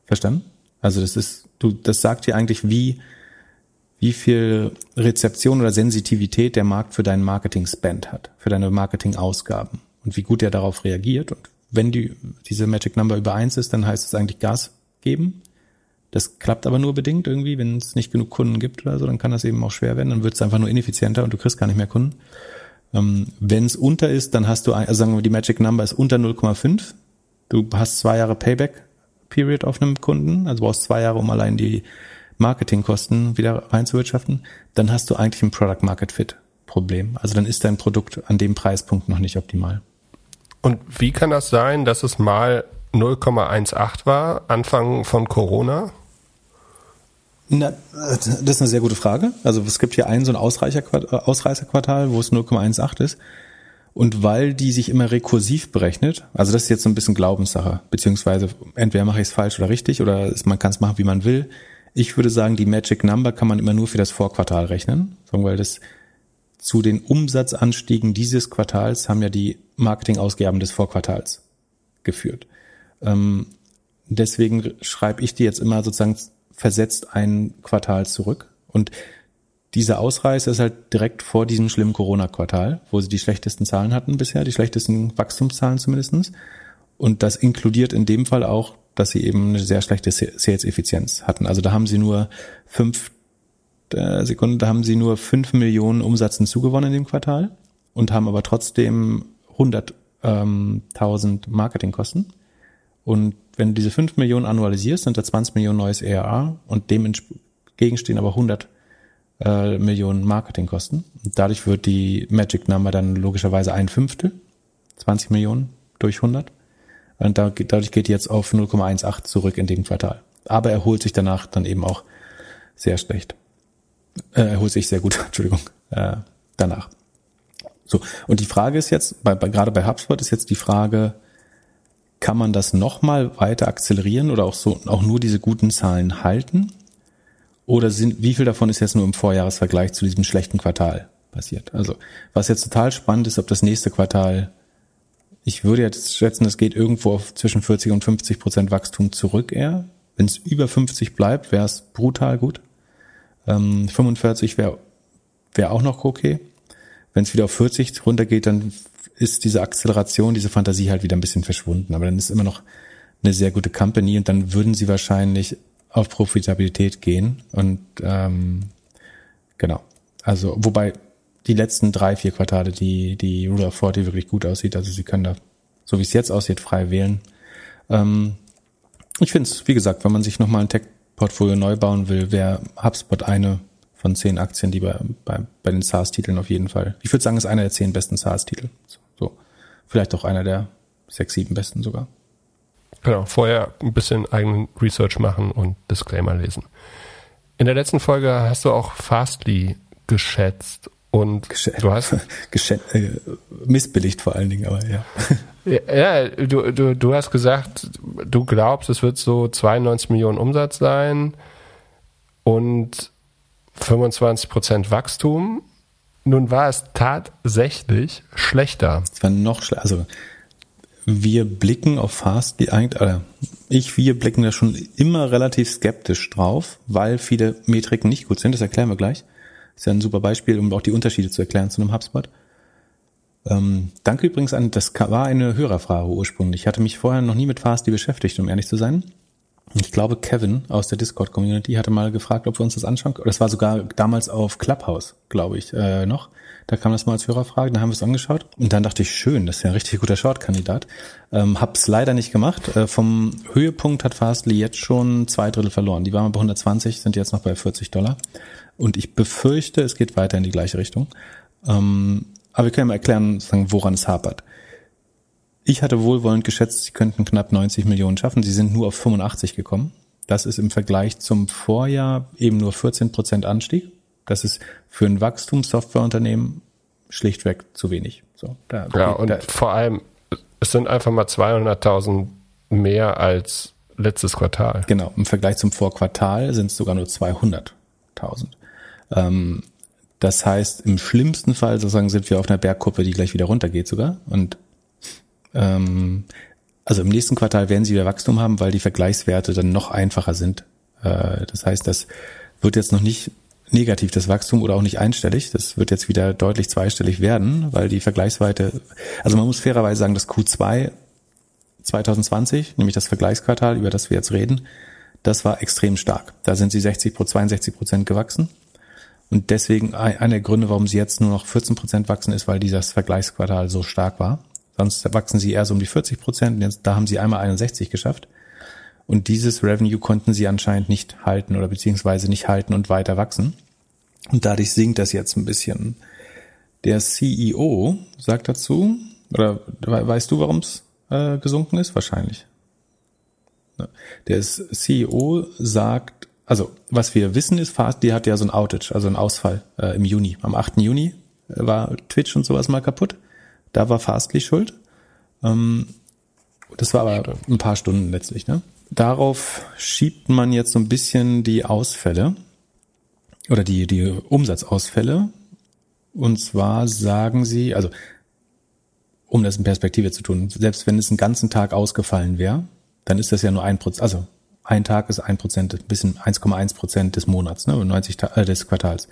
Verstanden? Also das ist, du, das sagt dir eigentlich, wie, wie viel Rezeption oder Sensitivität der Markt für deinen Marketing-Spend hat, für deine Marketing-Ausgaben und wie gut er darauf reagiert. Und wenn die, diese Magic Number über 1 ist, dann heißt es eigentlich Gas geben. Das klappt aber nur bedingt irgendwie, wenn es nicht genug Kunden gibt oder so, dann kann das eben auch schwer werden, dann wird es einfach nur ineffizienter und du kriegst gar nicht mehr Kunden. Ähm, wenn es unter ist, dann hast du, also sagen wir, die Magic Number ist unter 0,5. Du hast zwei Jahre Payback Period auf einem Kunden, also brauchst zwei Jahre, um allein die Marketingkosten wieder reinzuwirtschaften, dann hast du eigentlich ein Product Market Fit Problem. Also dann ist dein Produkt an dem Preispunkt noch nicht optimal. Und wie kann das sein, dass es mal 0,18 war, Anfang von Corona? Na, das ist eine sehr gute Frage. Also es gibt hier ein so ein Ausreißerquartal, wo es 0,18 ist. Und weil die sich immer rekursiv berechnet, also das ist jetzt so ein bisschen Glaubenssache, beziehungsweise entweder mache ich es falsch oder richtig oder man kann es machen, wie man will. Ich würde sagen, die Magic Number kann man immer nur für das Vorquartal rechnen, weil das zu den Umsatzanstiegen dieses Quartals haben ja die Marketingausgaben des Vorquartals geführt. Ähm, deswegen schreibe ich die jetzt immer sozusagen versetzt ein Quartal zurück. Und dieser Ausreißer ist halt direkt vor diesem schlimmen Corona-Quartal, wo sie die schlechtesten Zahlen hatten bisher, die schlechtesten Wachstumszahlen zumindestens. Und das inkludiert in dem Fall auch, dass sie eben eine sehr schlechte Sales-Effizienz hatten. Also da haben sie nur fünf äh, Sekunden, da haben sie nur fünf Millionen Umsatz hinzugewonnen in dem Quartal und haben aber trotzdem 100.000 ähm, Marketingkosten. Und wenn du diese 5 Millionen annualisierst, sind da 20 Millionen neues ERA und dem entgegenstehen aber 100 äh, Millionen Marketingkosten. Und dadurch wird die Magic Number dann logischerweise ein Fünftel, 20 Millionen durch 100. Und da, dadurch geht jetzt auf 0,18 zurück in dem Quartal. Aber er holt sich danach dann eben auch sehr schlecht. Äh, er holt sich sehr gut, [LAUGHS] Entschuldigung, äh, danach. So, und die Frage ist jetzt, bei, bei, gerade bei HubSpot ist jetzt die Frage, kann man das nochmal weiter akzelerieren oder auch so, auch nur diese guten Zahlen halten? Oder sind, wie viel davon ist jetzt nur im Vorjahresvergleich zu diesem schlechten Quartal passiert? Also, was jetzt total spannend ist, ob das nächste Quartal, ich würde jetzt schätzen, es geht irgendwo auf zwischen 40 und 50 Prozent Wachstum zurück eher. Wenn es über 50 bleibt, wäre es brutal gut. Ähm, 45 wäre wäre auch noch okay. Wenn es wieder auf 40 runtergeht, dann ist diese Acceleration, diese Fantasie halt wieder ein bisschen verschwunden. Aber dann ist immer noch eine sehr gute Company und dann würden sie wahrscheinlich auf Profitabilität gehen. Und ähm, genau. Also, wobei die letzten drei, vier Quartale die, die Rule of 40 wirklich gut aussieht. Also sie können da, so wie es jetzt aussieht, frei wählen. Ähm, ich finde es, wie gesagt, wenn man sich nochmal ein Tech-Portfolio neu bauen will, wäre HubSpot eine von zehn Aktien, die bei, bei, bei den SaaS-Titeln auf jeden Fall. Ich würde sagen, ist einer der zehn besten SaaS-Titel. So. Vielleicht auch einer der sechs, sieben besten sogar. Genau, vorher ein bisschen eigenen Research machen und Disclaimer lesen. In der letzten Folge hast du auch Fastly geschätzt und Gesch du hast [LAUGHS] Geschä äh, missbilligt vor allen Dingen, aber [LAUGHS] ja. Ja, du, du, du hast gesagt, du glaubst, es wird so 92 Millionen Umsatz sein und 25 Prozent Wachstum. nun war es tatsächlich schlechter. Es war noch schlechter. Also wir blicken auf Fastly eigentlich, oder ich, wir blicken da schon immer relativ skeptisch drauf, weil viele Metriken nicht gut sind. Das erklären wir gleich. Ist ja ein super Beispiel, um auch die Unterschiede zu erklären zu einem HubSpot. Ähm, danke übrigens an, das war eine Hörerfrage ursprünglich. Ich hatte mich vorher noch nie mit Fastly beschäftigt, um ehrlich zu sein. Ich glaube, Kevin aus der Discord-Community hatte mal gefragt, ob wir uns das anschauen. Das war sogar damals auf Clubhouse, glaube ich, äh, noch. Da kam das mal als Hörerfrage, da haben wir es angeschaut. Und dann dachte ich, schön, das ist ja ein richtig guter Short-Kandidat. Ähm, hab's leider nicht gemacht. Äh, vom Höhepunkt hat Fastly jetzt schon zwei Drittel verloren. Die waren bei 120, sind jetzt noch bei 40 Dollar. Und ich befürchte, es geht weiter in die gleiche Richtung. Ähm, aber wir können mal erklären, woran es hapert. Ich hatte wohlwollend geschätzt, sie könnten knapp 90 Millionen schaffen. Sie sind nur auf 85 gekommen. Das ist im Vergleich zum Vorjahr eben nur 14 Prozent Anstieg. Das ist für ein Wachstumssoftwareunternehmen schlichtweg zu wenig. So, da, ja, und da, vor allem, es sind einfach mal 200.000 mehr als letztes Quartal. Genau, im Vergleich zum Vorquartal sind es sogar nur 200.000. Ähm, das heißt, im schlimmsten Fall sozusagen sind wir auf einer Bergkuppe, die gleich wieder runtergeht sogar. Und ähm, also im nächsten Quartal werden sie wieder Wachstum haben, weil die Vergleichswerte dann noch einfacher sind. Äh, das heißt, das wird jetzt noch nicht negativ das Wachstum oder auch nicht einstellig. Das wird jetzt wieder deutlich zweistellig werden, weil die Vergleichsweite, also man muss fairerweise sagen, das Q2 2020, nämlich das Vergleichsquartal, über das wir jetzt reden, das war extrem stark. Da sind sie 60 62 Prozent gewachsen. Und deswegen einer der Gründe, warum sie jetzt nur noch 14 Prozent wachsen, ist, weil dieses Vergleichsquartal so stark war. Sonst wachsen sie eher so um die 40 Prozent. Da haben sie einmal 61 geschafft. Und dieses Revenue konnten sie anscheinend nicht halten oder beziehungsweise nicht halten und weiter wachsen. Und dadurch sinkt das jetzt ein bisschen. Der CEO sagt dazu, oder weißt du, warum es äh, gesunken ist? Wahrscheinlich. Der CEO sagt, also was wir wissen ist, Fast, die hat ja so ein Outage, also ein Ausfall äh, im Juni. Am 8. Juni war Twitch und sowas mal kaputt. Da war Fastly schuld. Ähm, das war aber ein paar Stunden letztlich, ne? Darauf schiebt man jetzt so ein bisschen die Ausfälle oder die, die Umsatzausfälle. Und zwar sagen sie, also um das in Perspektive zu tun, selbst wenn es einen ganzen Tag ausgefallen wäre, dann ist das ja nur ein Prozent, also ein Tag ist ein Prozent, ein bisschen 1,1 Prozent des Monats, ne, 90 äh, des Quartals.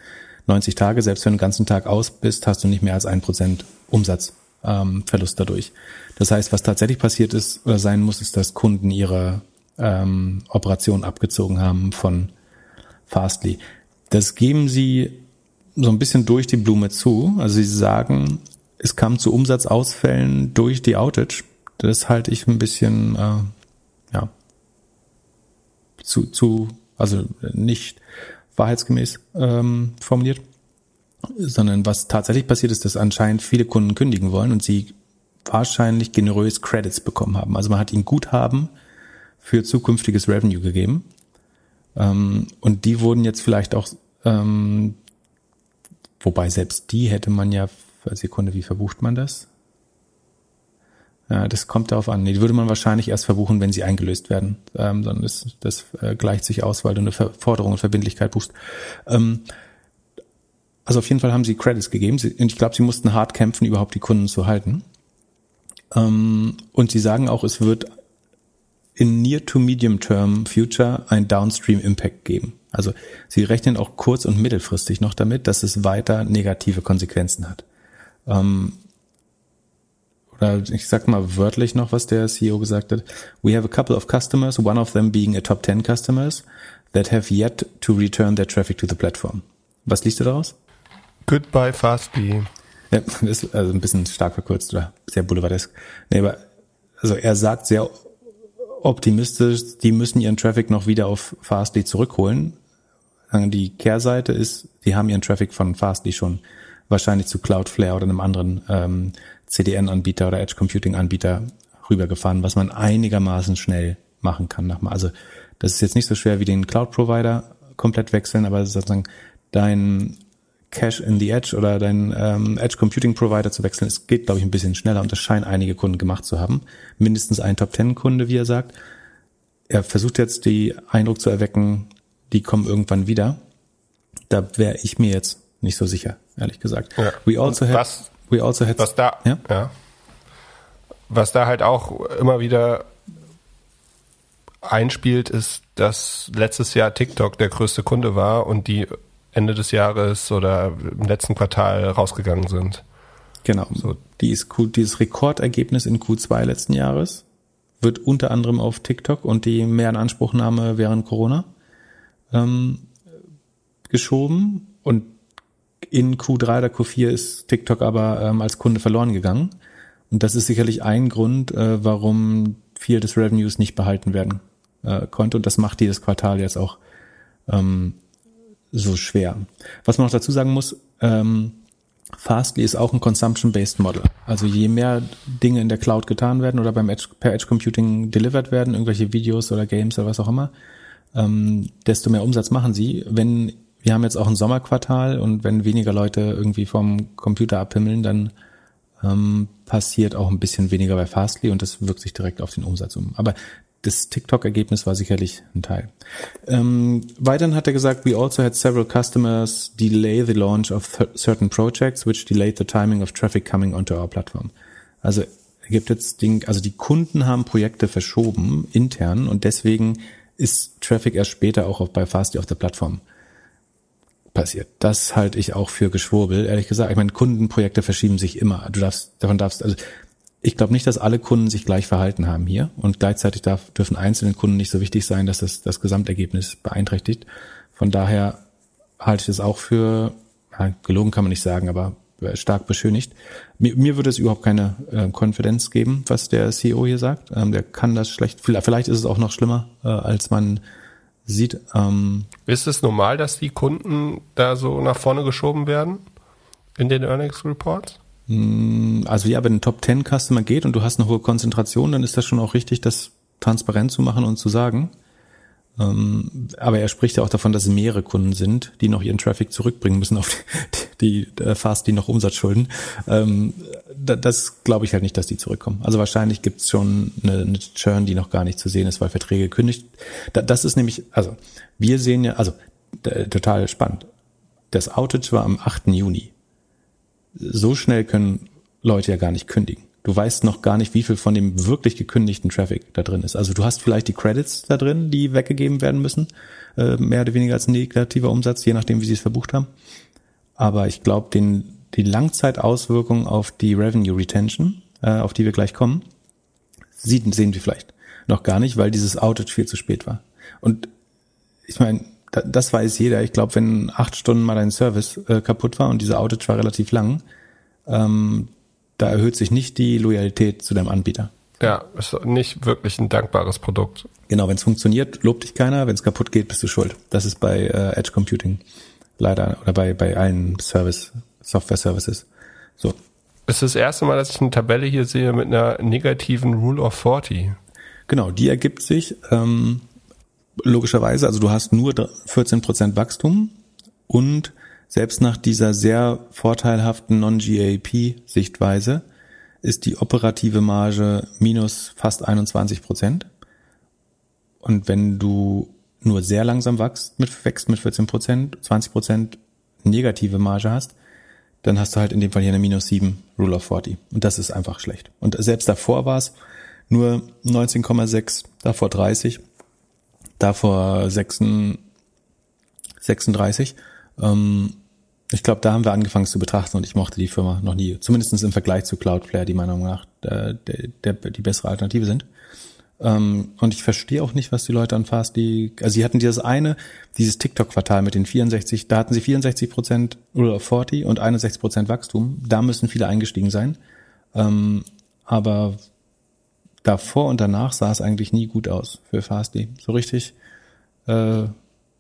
90 Tage, selbst wenn du den ganzen Tag aus bist, hast du nicht mehr als ein Prozent Umsatzverlust ähm, dadurch. Das heißt, was tatsächlich passiert ist oder sein muss, ist, dass Kunden ihre ähm, Operation abgezogen haben von Fastly. Das geben sie so ein bisschen durch die Blume zu. Also sie sagen, es kam zu Umsatzausfällen durch die Outage. Das halte ich ein bisschen, äh, ja, zu, zu, also nicht wahrheitsgemäß ähm, formuliert, sondern was tatsächlich passiert ist, dass anscheinend viele Kunden kündigen wollen und sie wahrscheinlich generös Credits bekommen haben. Also man hat ihnen Guthaben für zukünftiges Revenue gegeben. Ähm, und die wurden jetzt vielleicht auch, ähm, wobei selbst die hätte man ja, Sekunde, wie verbucht man das? Ja, das kommt darauf an. Die würde man wahrscheinlich erst verbuchen, wenn sie eingelöst werden. Ähm, sondern das, das äh, gleicht sich aus, weil du eine Forderung und Verbindlichkeit buchst. Ähm, also auf jeden Fall haben sie Credits gegeben. Sie, und ich glaube, sie mussten hart kämpfen, überhaupt die Kunden zu halten. Ähm, und sie sagen auch, es wird in Near to Medium Term Future ein Downstream Impact geben. Also sie rechnen auch kurz- und mittelfristig noch damit, dass es weiter negative Konsequenzen hat. Ähm, oder ich sag mal wörtlich noch, was der CEO gesagt hat. We have a couple of customers, one of them being a top 10 customers that have yet to return their traffic to the platform. Was liest du daraus? Goodbye Fastbee. Ja, das ist also ein bisschen stark verkürzt oder sehr boulevardesk. Nee, aber also er sagt sehr optimistisch, die müssen ihren Traffic noch wieder auf Fastly zurückholen. Die Kehrseite ist, die haben ihren Traffic von Fastly schon wahrscheinlich zu Cloudflare oder einem anderen ähm, CDN-Anbieter oder Edge Computing-Anbieter rübergefahren, was man einigermaßen schnell machen kann. Also das ist jetzt nicht so schwer wie den Cloud-Provider komplett wechseln, aber sozusagen dein Cache in the Edge oder dein ähm, Edge Computing Provider zu wechseln. Es geht, glaube ich, ein bisschen schneller und das scheinen einige Kunden gemacht zu haben. Mindestens ein Top Ten Kunde, wie er sagt. Er versucht jetzt die Eindruck zu erwecken, die kommen irgendwann wieder. Da wäre ich mir jetzt nicht so sicher, ehrlich gesagt. Ja. We also had, was, we also had, was da, ja? ja. Was da halt auch immer wieder einspielt, ist, dass letztes Jahr TikTok der größte Kunde war und die Ende des Jahres oder im letzten Quartal rausgegangen sind. Genau. So. Dies, dieses Rekordergebnis in Q2 letzten Jahres wird unter anderem auf TikTok und die Mehranspruchnahme während Corona ähm, geschoben und in Q3 oder Q4 ist TikTok aber ähm, als Kunde verloren gegangen. Und das ist sicherlich ein Grund, äh, warum viel des Revenues nicht behalten werden äh, konnte. Und das macht dieses Quartal jetzt auch ähm, so schwer. Was man noch dazu sagen muss, ähm, Fastly ist auch ein Consumption-Based Model. Also je mehr Dinge in der Cloud getan werden oder beim Edge, per Edge Computing delivered werden, irgendwelche Videos oder Games oder was auch immer, ähm, desto mehr Umsatz machen sie. Wenn wir haben jetzt auch ein Sommerquartal und wenn weniger Leute irgendwie vom Computer abhimmeln, dann ähm, passiert auch ein bisschen weniger bei Fastly und das wirkt sich direkt auf den Umsatz um. Aber das TikTok-Ergebnis war sicherlich ein Teil. Ähm, weiterhin hat er gesagt, we also had several customers delay the launch of certain projects, which delayed the timing of traffic coming onto our platform. Also gibt jetzt Ding, also die Kunden haben Projekte verschoben intern und deswegen ist Traffic erst später auch auf, bei Fastly auf der Plattform passiert. Das halte ich auch für Geschwurbel, ehrlich gesagt. Ich meine, Kundenprojekte verschieben sich immer. Du darfst, davon darfst, also ich glaube nicht, dass alle Kunden sich gleich verhalten haben hier und gleichzeitig darf, dürfen einzelne Kunden nicht so wichtig sein, dass das das Gesamtergebnis beeinträchtigt. Von daher halte ich das auch für, gelogen kann man nicht sagen, aber stark beschönigt. Mir, mir würde es überhaupt keine äh, Konfidenz geben, was der CEO hier sagt. Ähm, der kann das schlecht, vielleicht ist es auch noch schlimmer, äh, als man sieht. Ähm, ist es normal, dass die Kunden da so nach vorne geschoben werden in den Earnings Reports? Mm, also ja, wenn ein Top 10 Customer geht und du hast eine hohe Konzentration, dann ist das schon auch richtig, das transparent zu machen und zu sagen. Ähm, aber er spricht ja auch davon, dass es mehrere Kunden sind, die noch ihren Traffic zurückbringen müssen auf die, die äh, Fast, die noch Umsatz schulden. Ähm, das glaube ich halt nicht, dass die zurückkommen. Also wahrscheinlich gibt es schon eine, eine Churn, die noch gar nicht zu sehen ist, weil Verträge gekündigt. Das ist nämlich, also wir sehen ja, also total spannend. Das Outage war am 8. Juni so schnell können Leute ja gar nicht kündigen. Du weißt noch gar nicht, wie viel von dem wirklich gekündigten Traffic da drin ist. Also du hast vielleicht die Credits da drin, die weggegeben werden müssen, äh, mehr oder weniger als negativer Umsatz, je nachdem, wie sie es verbucht haben. Aber ich glaube, den die Langzeitauswirkungen auf die Revenue Retention, äh, auf die wir gleich kommen, sehen, wir vielleicht noch gar nicht, weil dieses Outage viel zu spät war. Und ich meine, das weiß jeder. Ich glaube, wenn acht Stunden mal dein Service äh, kaputt war und dieser Outage war relativ lang, ähm, da erhöht sich nicht die Loyalität zu deinem Anbieter. Ja, ist nicht wirklich ein dankbares Produkt. Genau, wenn es funktioniert, lobt dich keiner. Wenn es kaputt geht, bist du schuld. Das ist bei äh, Edge Computing leider oder bei bei allen Service Software Services so. Es ist das erste Mal, dass ich eine Tabelle hier sehe mit einer negativen Rule of 40. Genau, die ergibt sich ähm, logischerweise, also du hast nur 14% Wachstum und selbst nach dieser sehr vorteilhaften Non-GAP-Sichtweise ist die operative Marge minus fast 21 Prozent. Und wenn du nur sehr langsam wächst mit, wächst mit 14 Prozent, 20 Prozent negative Marge hast, dann hast du halt in dem Fall hier eine minus 7 Rule of 40. Und das ist einfach schlecht. Und selbst davor war es nur 19,6, davor 30 davor 36. Ähm, ich glaube, da haben wir angefangen zu betrachten und ich mochte die Firma noch nie. Zumindest im Vergleich zu Cloudflare, die meiner Meinung nach äh, der, der, die bessere Alternative sind. Ähm, und ich verstehe auch nicht, was die Leute an Fastly, also sie hatten dieses eine, dieses TikTok-Quartal mit den 64, da hatten sie 64 Prozent Rule of 40 und 61 Prozent Wachstum. Da müssen viele eingestiegen sein. Ähm, aber davor und danach sah es eigentlich nie gut aus für Fastly. So richtig. Äh,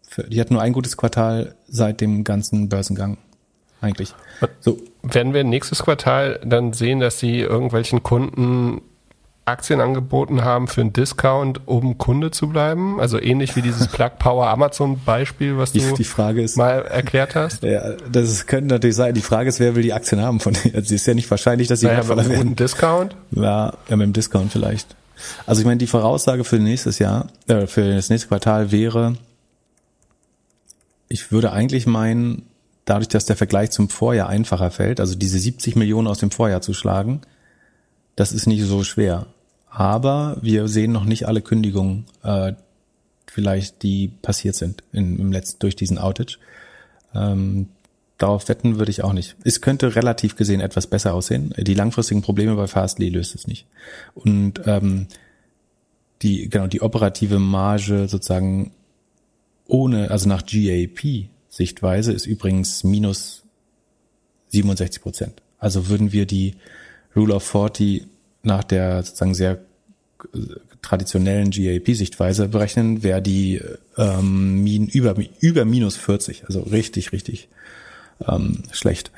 für, die hatten nur ein gutes Quartal seit dem ganzen Börsengang. Eigentlich. So. Werden wir nächstes Quartal dann sehen, dass sie irgendwelchen Kunden Aktien angeboten haben für einen Discount, um Kunde zu bleiben? Also ähnlich wie dieses Plug Power Amazon Beispiel, was du die, Frage ist, mal erklärt hast? Ja, das könnte natürlich sein. Die Frage ist, wer will die Aktien haben von denen? Also es ist ja nicht wahrscheinlich, dass sie naja, mit einem Discount? Ja, ja, mit dem Discount vielleicht. Also ich meine, die Voraussage für nächstes Jahr, äh, für das nächste Quartal wäre, ich würde eigentlich meinen, dadurch, dass der Vergleich zum Vorjahr einfacher fällt, also diese 70 Millionen aus dem Vorjahr zu schlagen, das ist nicht so schwer. Aber wir sehen noch nicht alle Kündigungen, äh, vielleicht die passiert sind in, im letzten durch diesen Outage. Ähm, darauf wetten würde ich auch nicht. Es könnte relativ gesehen etwas besser aussehen. Die langfristigen Probleme bei Fastly löst es nicht. Und ähm, die genau die operative Marge sozusagen ohne, also nach GAP Sichtweise ist übrigens minus 67 Prozent. Also würden wir die Rule of 40 nach der sozusagen sehr traditionellen GAP-Sichtweise berechnen, wäre die ähm, min, über, über minus 40, also richtig, richtig ähm, schlecht.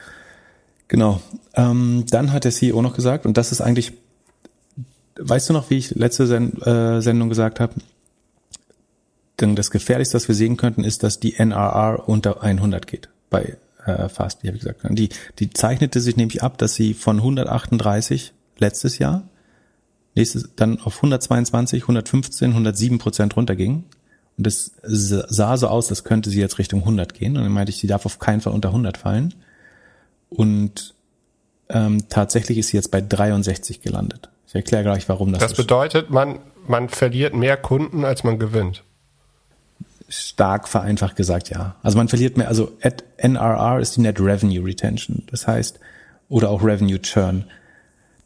Genau. Ähm, dann hat der CEO noch gesagt, und das ist eigentlich, weißt du noch, wie ich letzte Sen äh, Sendung gesagt habe? Denn das Gefährlichste, was wir sehen könnten, ist, dass die NRR unter 100 geht bei äh, Fast, habe ich gesagt. Die, die zeichnete sich nämlich ab, dass sie von 138 letztes Jahr nächstes dann auf 122, 115, 107 Prozent runterging. Und es sah so aus, als könnte sie jetzt Richtung 100 gehen. Und dann meinte ich, sie darf auf keinen Fall unter 100 fallen. Und ähm, tatsächlich ist sie jetzt bei 63 gelandet. Ich erkläre gleich, warum das Das so bedeutet, man, man verliert mehr Kunden, als man gewinnt. Stark vereinfacht gesagt, ja. Also man verliert mehr, also NRR ist die Net Revenue Retention. Das heißt, oder auch Revenue Churn.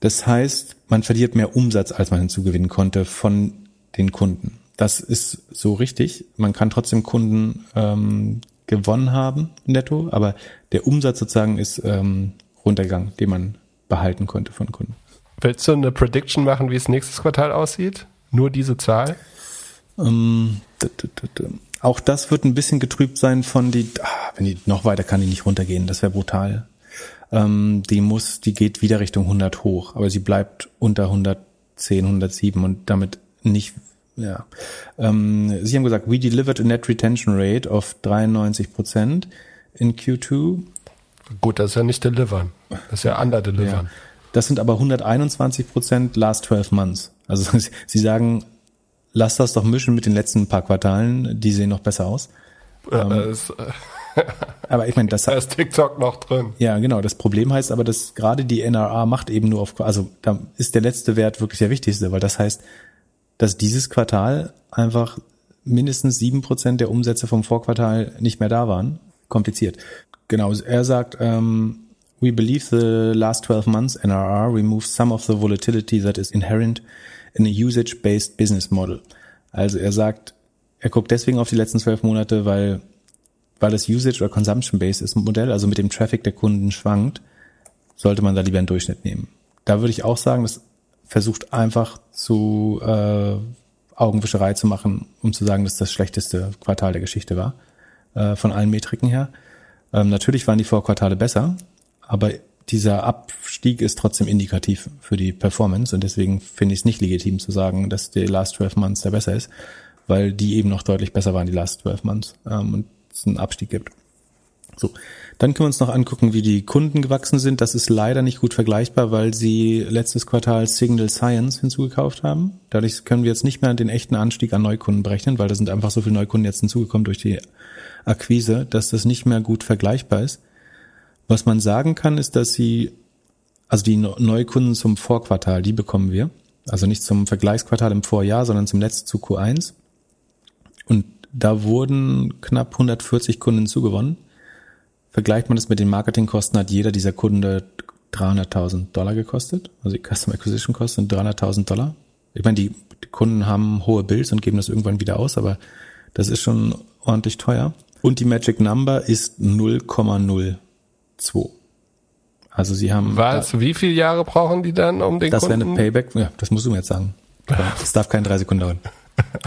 Das heißt, man verliert mehr Umsatz, als man hinzugewinnen konnte von den Kunden. Das ist so richtig. Man kann trotzdem Kunden ähm, gewonnen haben netto, aber der Umsatz sozusagen ist ähm, runtergegangen, den man behalten konnte von Kunden. Willst du eine Prediction machen, wie es nächstes Quartal aussieht? Nur diese Zahl? Ähm, auch das wird ein bisschen getrübt sein von die, ah, wenn die noch weiter kann die nicht runtergehen, das wäre brutal ähm, die muss, die geht wieder Richtung 100 hoch, aber sie bleibt unter 110, 107 und damit nicht ja. Ähm, Sie haben gesagt, we delivered a net retention rate of 93 Prozent in Q2. Gut, das ist ja nicht delivern. Das ist ja under delivern. Ja. Das sind aber 121 Prozent last 12 months. Also [LAUGHS] Sie sagen, lass das doch mischen mit den letzten paar Quartalen, die sehen noch besser aus. Ja, ähm, das, aber ich meine, das da ist TikTok noch drin. Ja, genau. Das Problem heißt aber, dass gerade die NRA macht eben nur auf, also da ist der letzte Wert wirklich der wichtigste, weil das heißt, dass dieses Quartal einfach mindestens sieben Prozent der Umsätze vom Vorquartal nicht mehr da waren. Kompliziert. Genau. Er sagt, ähm, we believe the last 12 months NRR removes some of the volatility that is inherent in a usage-based business model. Also er sagt, er guckt deswegen auf die letzten zwölf Monate, weil weil das Usage- oder Consumption-Based ist, Modell, also mit dem Traffic der Kunden schwankt, sollte man da lieber einen Durchschnitt nehmen. Da würde ich auch sagen, das versucht einfach zu äh, Augenwischerei zu machen, um zu sagen, dass das schlechteste Quartal der Geschichte war, äh, von allen Metriken her. Ähm, natürlich waren die Vorquartale besser, aber dieser Abstieg ist trotzdem indikativ für die Performance und deswegen finde ich es nicht legitim zu sagen, dass die Last 12 Months der besser ist, weil die eben noch deutlich besser waren, die Last 12 Months. Ähm, und es einen Abstieg gibt. So, dann können wir uns noch angucken, wie die Kunden gewachsen sind. Das ist leider nicht gut vergleichbar, weil sie letztes Quartal Signal Science hinzugekauft haben. Dadurch können wir jetzt nicht mehr den echten Anstieg an Neukunden berechnen, weil da sind einfach so viele Neukunden jetzt hinzugekommen durch die Akquise, dass das nicht mehr gut vergleichbar ist. Was man sagen kann, ist, dass sie, also die Neukunden zum Vorquartal, die bekommen wir. Also nicht zum Vergleichsquartal im Vorjahr, sondern zum letzten zu Q1. Und da wurden knapp 140 Kunden zugewonnen. Vergleicht man das mit den Marketingkosten, hat jeder dieser Kunde 300.000 Dollar gekostet. Also die Customer Acquisition Kosten sind 300.000 Dollar. Ich meine, die, die Kunden haben hohe Bills und geben das irgendwann wieder aus, aber das ist schon ordentlich teuer. Und die Magic Number ist 0,02. Also sie haben. Was? Wie viele Jahre brauchen die dann, um den das Kunden? Das wäre eine Payback. Ja, das musst du mir jetzt sagen. [LAUGHS] Das darf keine drei Sekunden dauern.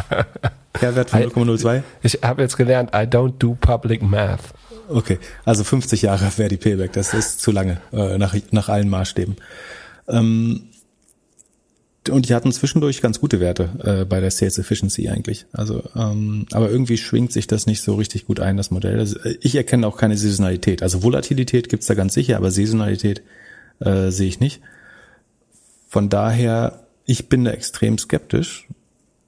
[LAUGHS] Kehrwert von 0,02? Ich habe jetzt gelernt, I don't do public math. Okay, also 50 Jahre wäre die Payback, das ist zu lange, äh, nach, nach allen Maßstäben. Ähm, und die hatten zwischendurch ganz gute Werte äh, bei der Sales Efficiency eigentlich. Also, ähm, aber irgendwie schwingt sich das nicht so richtig gut ein, das Modell. Also, ich erkenne auch keine Saisonalität. Also Volatilität gibt's da ganz sicher, aber Saisonalität äh, sehe ich nicht. Von daher, ich bin da extrem skeptisch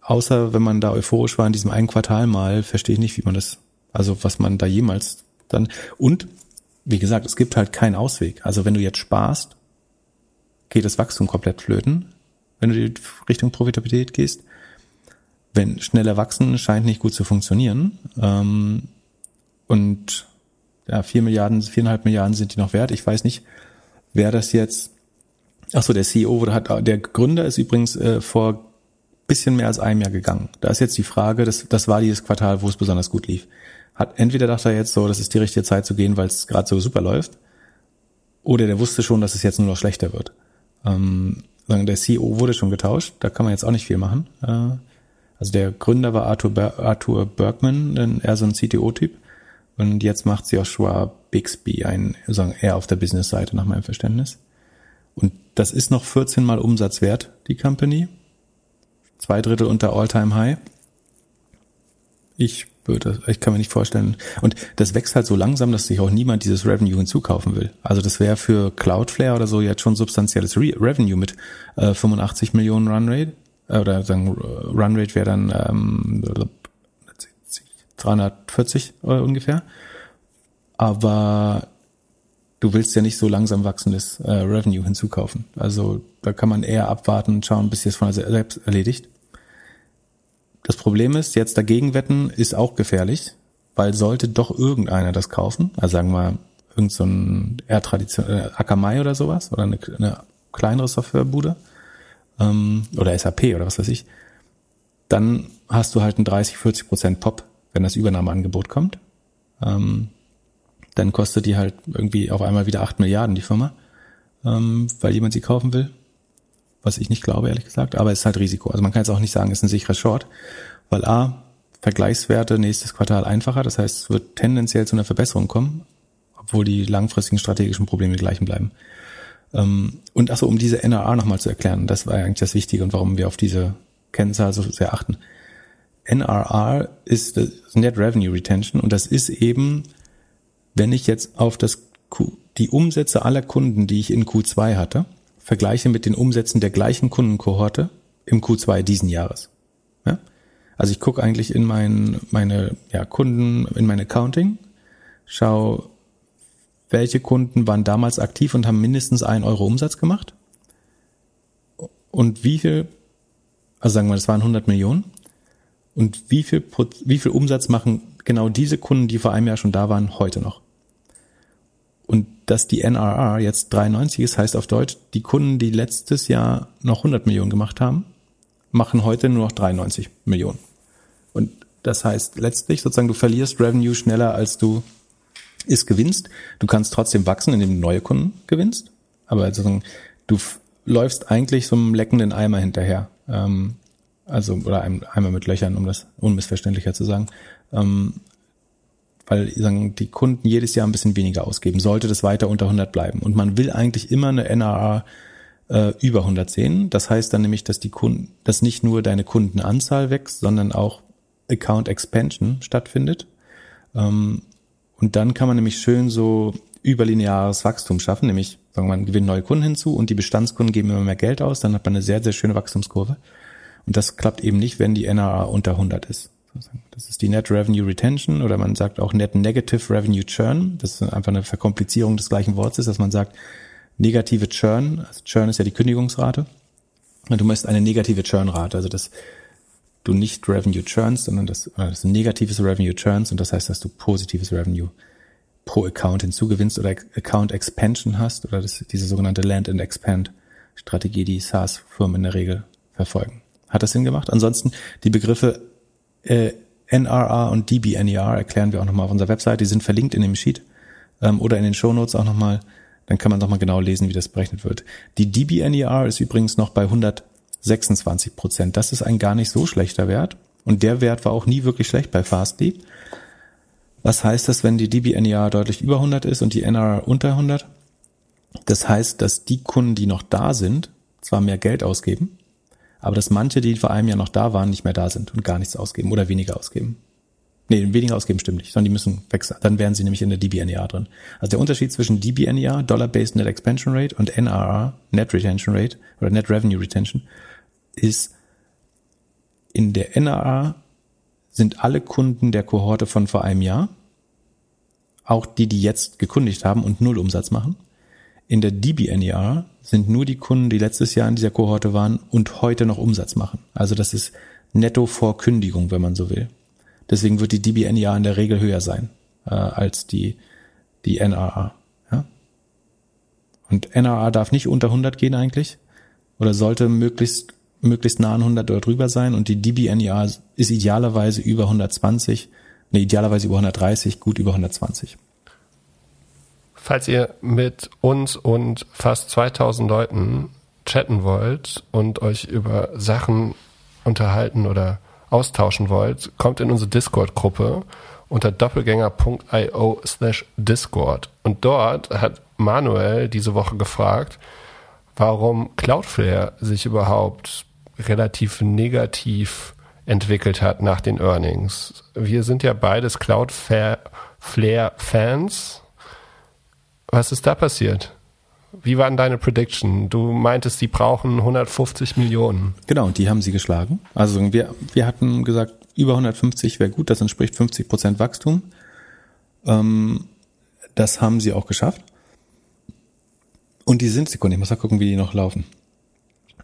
außer wenn man da euphorisch war in diesem einen Quartal mal, verstehe ich nicht, wie man das, also was man da jemals dann. Und wie gesagt, es gibt halt keinen Ausweg. Also wenn du jetzt sparst, geht das Wachstum komplett flöten, wenn du die Richtung Profitabilität gehst. Wenn schneller wachsen scheint nicht gut zu funktionieren. Ähm, und ja, vier Milliarden, viereinhalb Milliarden sind die noch wert. Ich weiß nicht, wer das jetzt. Ach so, der CEO wurde hat, der Gründer ist übrigens äh, vor bisschen mehr als einem Jahr gegangen. Da ist jetzt die Frage, das, das war dieses Quartal, wo es besonders gut lief. Hat entweder dachte er jetzt so, das ist die richtige Zeit zu gehen, weil es gerade so super läuft, oder der wusste schon, dass es jetzt nur noch schlechter wird. Ähm, der CEO wurde schon getauscht, da kann man jetzt auch nicht viel machen. Äh, also der Gründer war Arthur, Ber Arthur Bergman, eher so ein CTO-Typ. Und jetzt macht Joshua Bixby ein, sagen eher auf der Business-Seite nach meinem Verständnis. Und das ist noch 14 mal Umsatz wert, die Company. Zwei Drittel unter All-Time-High. Ich würde, ich kann mir nicht vorstellen. Und das wächst halt so langsam, dass sich auch niemand dieses Revenue hinzukaufen will. Also das wäre für Cloudflare oder so jetzt schon substanzielles Re Revenue mit äh, 85 Millionen Runrate. Äh, oder sagen Runrate wäre dann ähm, 340 äh, ungefähr. Aber du willst ja nicht so langsam wachsendes äh, Revenue hinzukaufen. Also da kann man eher abwarten und schauen, bis sich es von selbst erledigt. Das Problem ist, jetzt dagegen wetten ist auch gefährlich, weil sollte doch irgendeiner das kaufen, also sagen wir irgend so eher Tradition, äh, Akamai oder sowas oder eine, eine kleinere Softwarebude ähm, oder SAP oder was weiß ich, dann hast du halt einen 30, 40 Prozent Pop, wenn das Übernahmeangebot kommt. Ähm, dann kostet die halt irgendwie auf einmal wieder 8 Milliarden, die Firma, ähm, weil jemand sie kaufen will. Was ich nicht glaube, ehrlich gesagt, aber es ist halt Risiko. Also man kann jetzt auch nicht sagen, es ist ein sicherer Short, weil A, Vergleichswerte nächstes Quartal einfacher, das heißt, es wird tendenziell zu einer Verbesserung kommen, obwohl die langfristigen strategischen Probleme gleichen bleiben. Ähm, und achso, um diese NRA nochmal zu erklären, das war eigentlich das Wichtige und warum wir auf diese Kennzahl so sehr achten. NRR ist Net Revenue Retention und das ist eben wenn ich jetzt auf das Q, die Umsätze aller Kunden, die ich in Q2 hatte, vergleiche mit den Umsätzen der gleichen Kundenkohorte im Q2 diesen Jahres. Ja? Also ich gucke eigentlich in mein, meine ja, Kunden, in mein Accounting, schau, welche Kunden waren damals aktiv und haben mindestens ein Euro Umsatz gemacht und wie viel, also sagen wir, das waren 100 Millionen und wie viel, wie viel Umsatz machen genau diese Kunden, die vor einem Jahr schon da waren, heute noch? Und dass die NRR jetzt 93 ist, heißt auf Deutsch, die Kunden, die letztes Jahr noch 100 Millionen gemacht haben, machen heute nur noch 93 Millionen. Und das heißt letztlich sozusagen, du verlierst Revenue schneller, als du es gewinnst. Du kannst trotzdem wachsen, indem du neue Kunden gewinnst. Aber sozusagen, du läufst eigentlich so einem leckenden Eimer hinterher. Ähm, also, oder einem Eimer mit Löchern, um das unmissverständlicher zu sagen. Ähm, weil sagen, die Kunden jedes Jahr ein bisschen weniger ausgeben, sollte das weiter unter 100 bleiben. Und man will eigentlich immer eine NRA äh, über 100 sehen. Das heißt dann nämlich, dass die Kunden, dass nicht nur deine Kundenanzahl wächst, sondern auch Account Expansion stattfindet. Ähm, und dann kann man nämlich schön so überlineares Wachstum schaffen, nämlich sagen wir, man gewinnt neue Kunden hinzu und die Bestandskunden geben immer mehr Geld aus, dann hat man eine sehr, sehr schöne Wachstumskurve. Und das klappt eben nicht, wenn die NRA unter 100 ist. Das ist die Net Revenue Retention oder man sagt auch Net Negative Revenue Churn. Das ist einfach eine Verkomplizierung des gleichen Wortes, dass man sagt, negative Churn, also Churn ist ja die Kündigungsrate. Und du möchtest eine negative Churnrate, also dass du nicht Revenue churnst, sondern dass, dass du negatives Revenue churnst und das heißt, dass du positives Revenue pro Account hinzugewinnst oder Account Expansion hast oder das, diese sogenannte Land and Expand Strategie, die SaaS-Firmen in der Regel verfolgen. Hat das Sinn gemacht? Ansonsten die Begriffe äh, NRR und DBNER erklären wir auch nochmal auf unserer Website. Die sind verlinkt in dem Sheet ähm, oder in den Shownotes auch nochmal. Dann kann man doch mal genau lesen, wie das berechnet wird. Die DBNER ist übrigens noch bei 126 Prozent. Das ist ein gar nicht so schlechter Wert. Und der Wert war auch nie wirklich schlecht bei Fastly. Was heißt das, wenn die DBNER deutlich über 100 ist und die NRR unter 100? Das heißt, dass die Kunden, die noch da sind, zwar mehr Geld ausgeben, aber dass manche, die vor einem Jahr noch da waren, nicht mehr da sind und gar nichts ausgeben oder weniger ausgeben. Nee, weniger ausgeben stimmt nicht, sondern die müssen wechseln. Dann wären sie nämlich in der DBNER drin. Also der Unterschied zwischen DBNER, Dollar-Based Net Expansion Rate, und NRR, Net Retention Rate oder Net Revenue Retention, ist in der NRR sind alle Kunden der Kohorte von vor einem Jahr auch die, die jetzt gekundigt haben und null Umsatz machen. In der DBNER sind nur die Kunden, die letztes Jahr in dieser Kohorte waren und heute noch Umsatz machen. Also das ist netto vor Kündigung, wenn man so will. Deswegen wird die DBNER in der Regel höher sein äh, als die, die NRA. Ja? Und NRA darf nicht unter 100 gehen eigentlich oder sollte möglichst möglichst nah an 100 oder drüber sein und die DBNER ist idealerweise über 120, ne, idealerweise über 130, gut über 120. Falls ihr mit uns und fast 2000 Leuten chatten wollt und euch über Sachen unterhalten oder austauschen wollt, kommt in unsere Discord-Gruppe unter doppelgänger.io slash Discord. Und dort hat Manuel diese Woche gefragt, warum Cloudflare sich überhaupt relativ negativ entwickelt hat nach den Earnings. Wir sind ja beides Cloudflare-Fans was ist da passiert? Wie waren deine Prediction? Du meintest, die brauchen 150 Millionen. Genau, und die haben sie geschlagen. Also wir, wir hatten gesagt, über 150 wäre gut, das entspricht 50 Prozent Wachstum. Ähm, das haben sie auch geschafft. Und die sind, Sekunde, ich muss mal gucken, wie die noch laufen.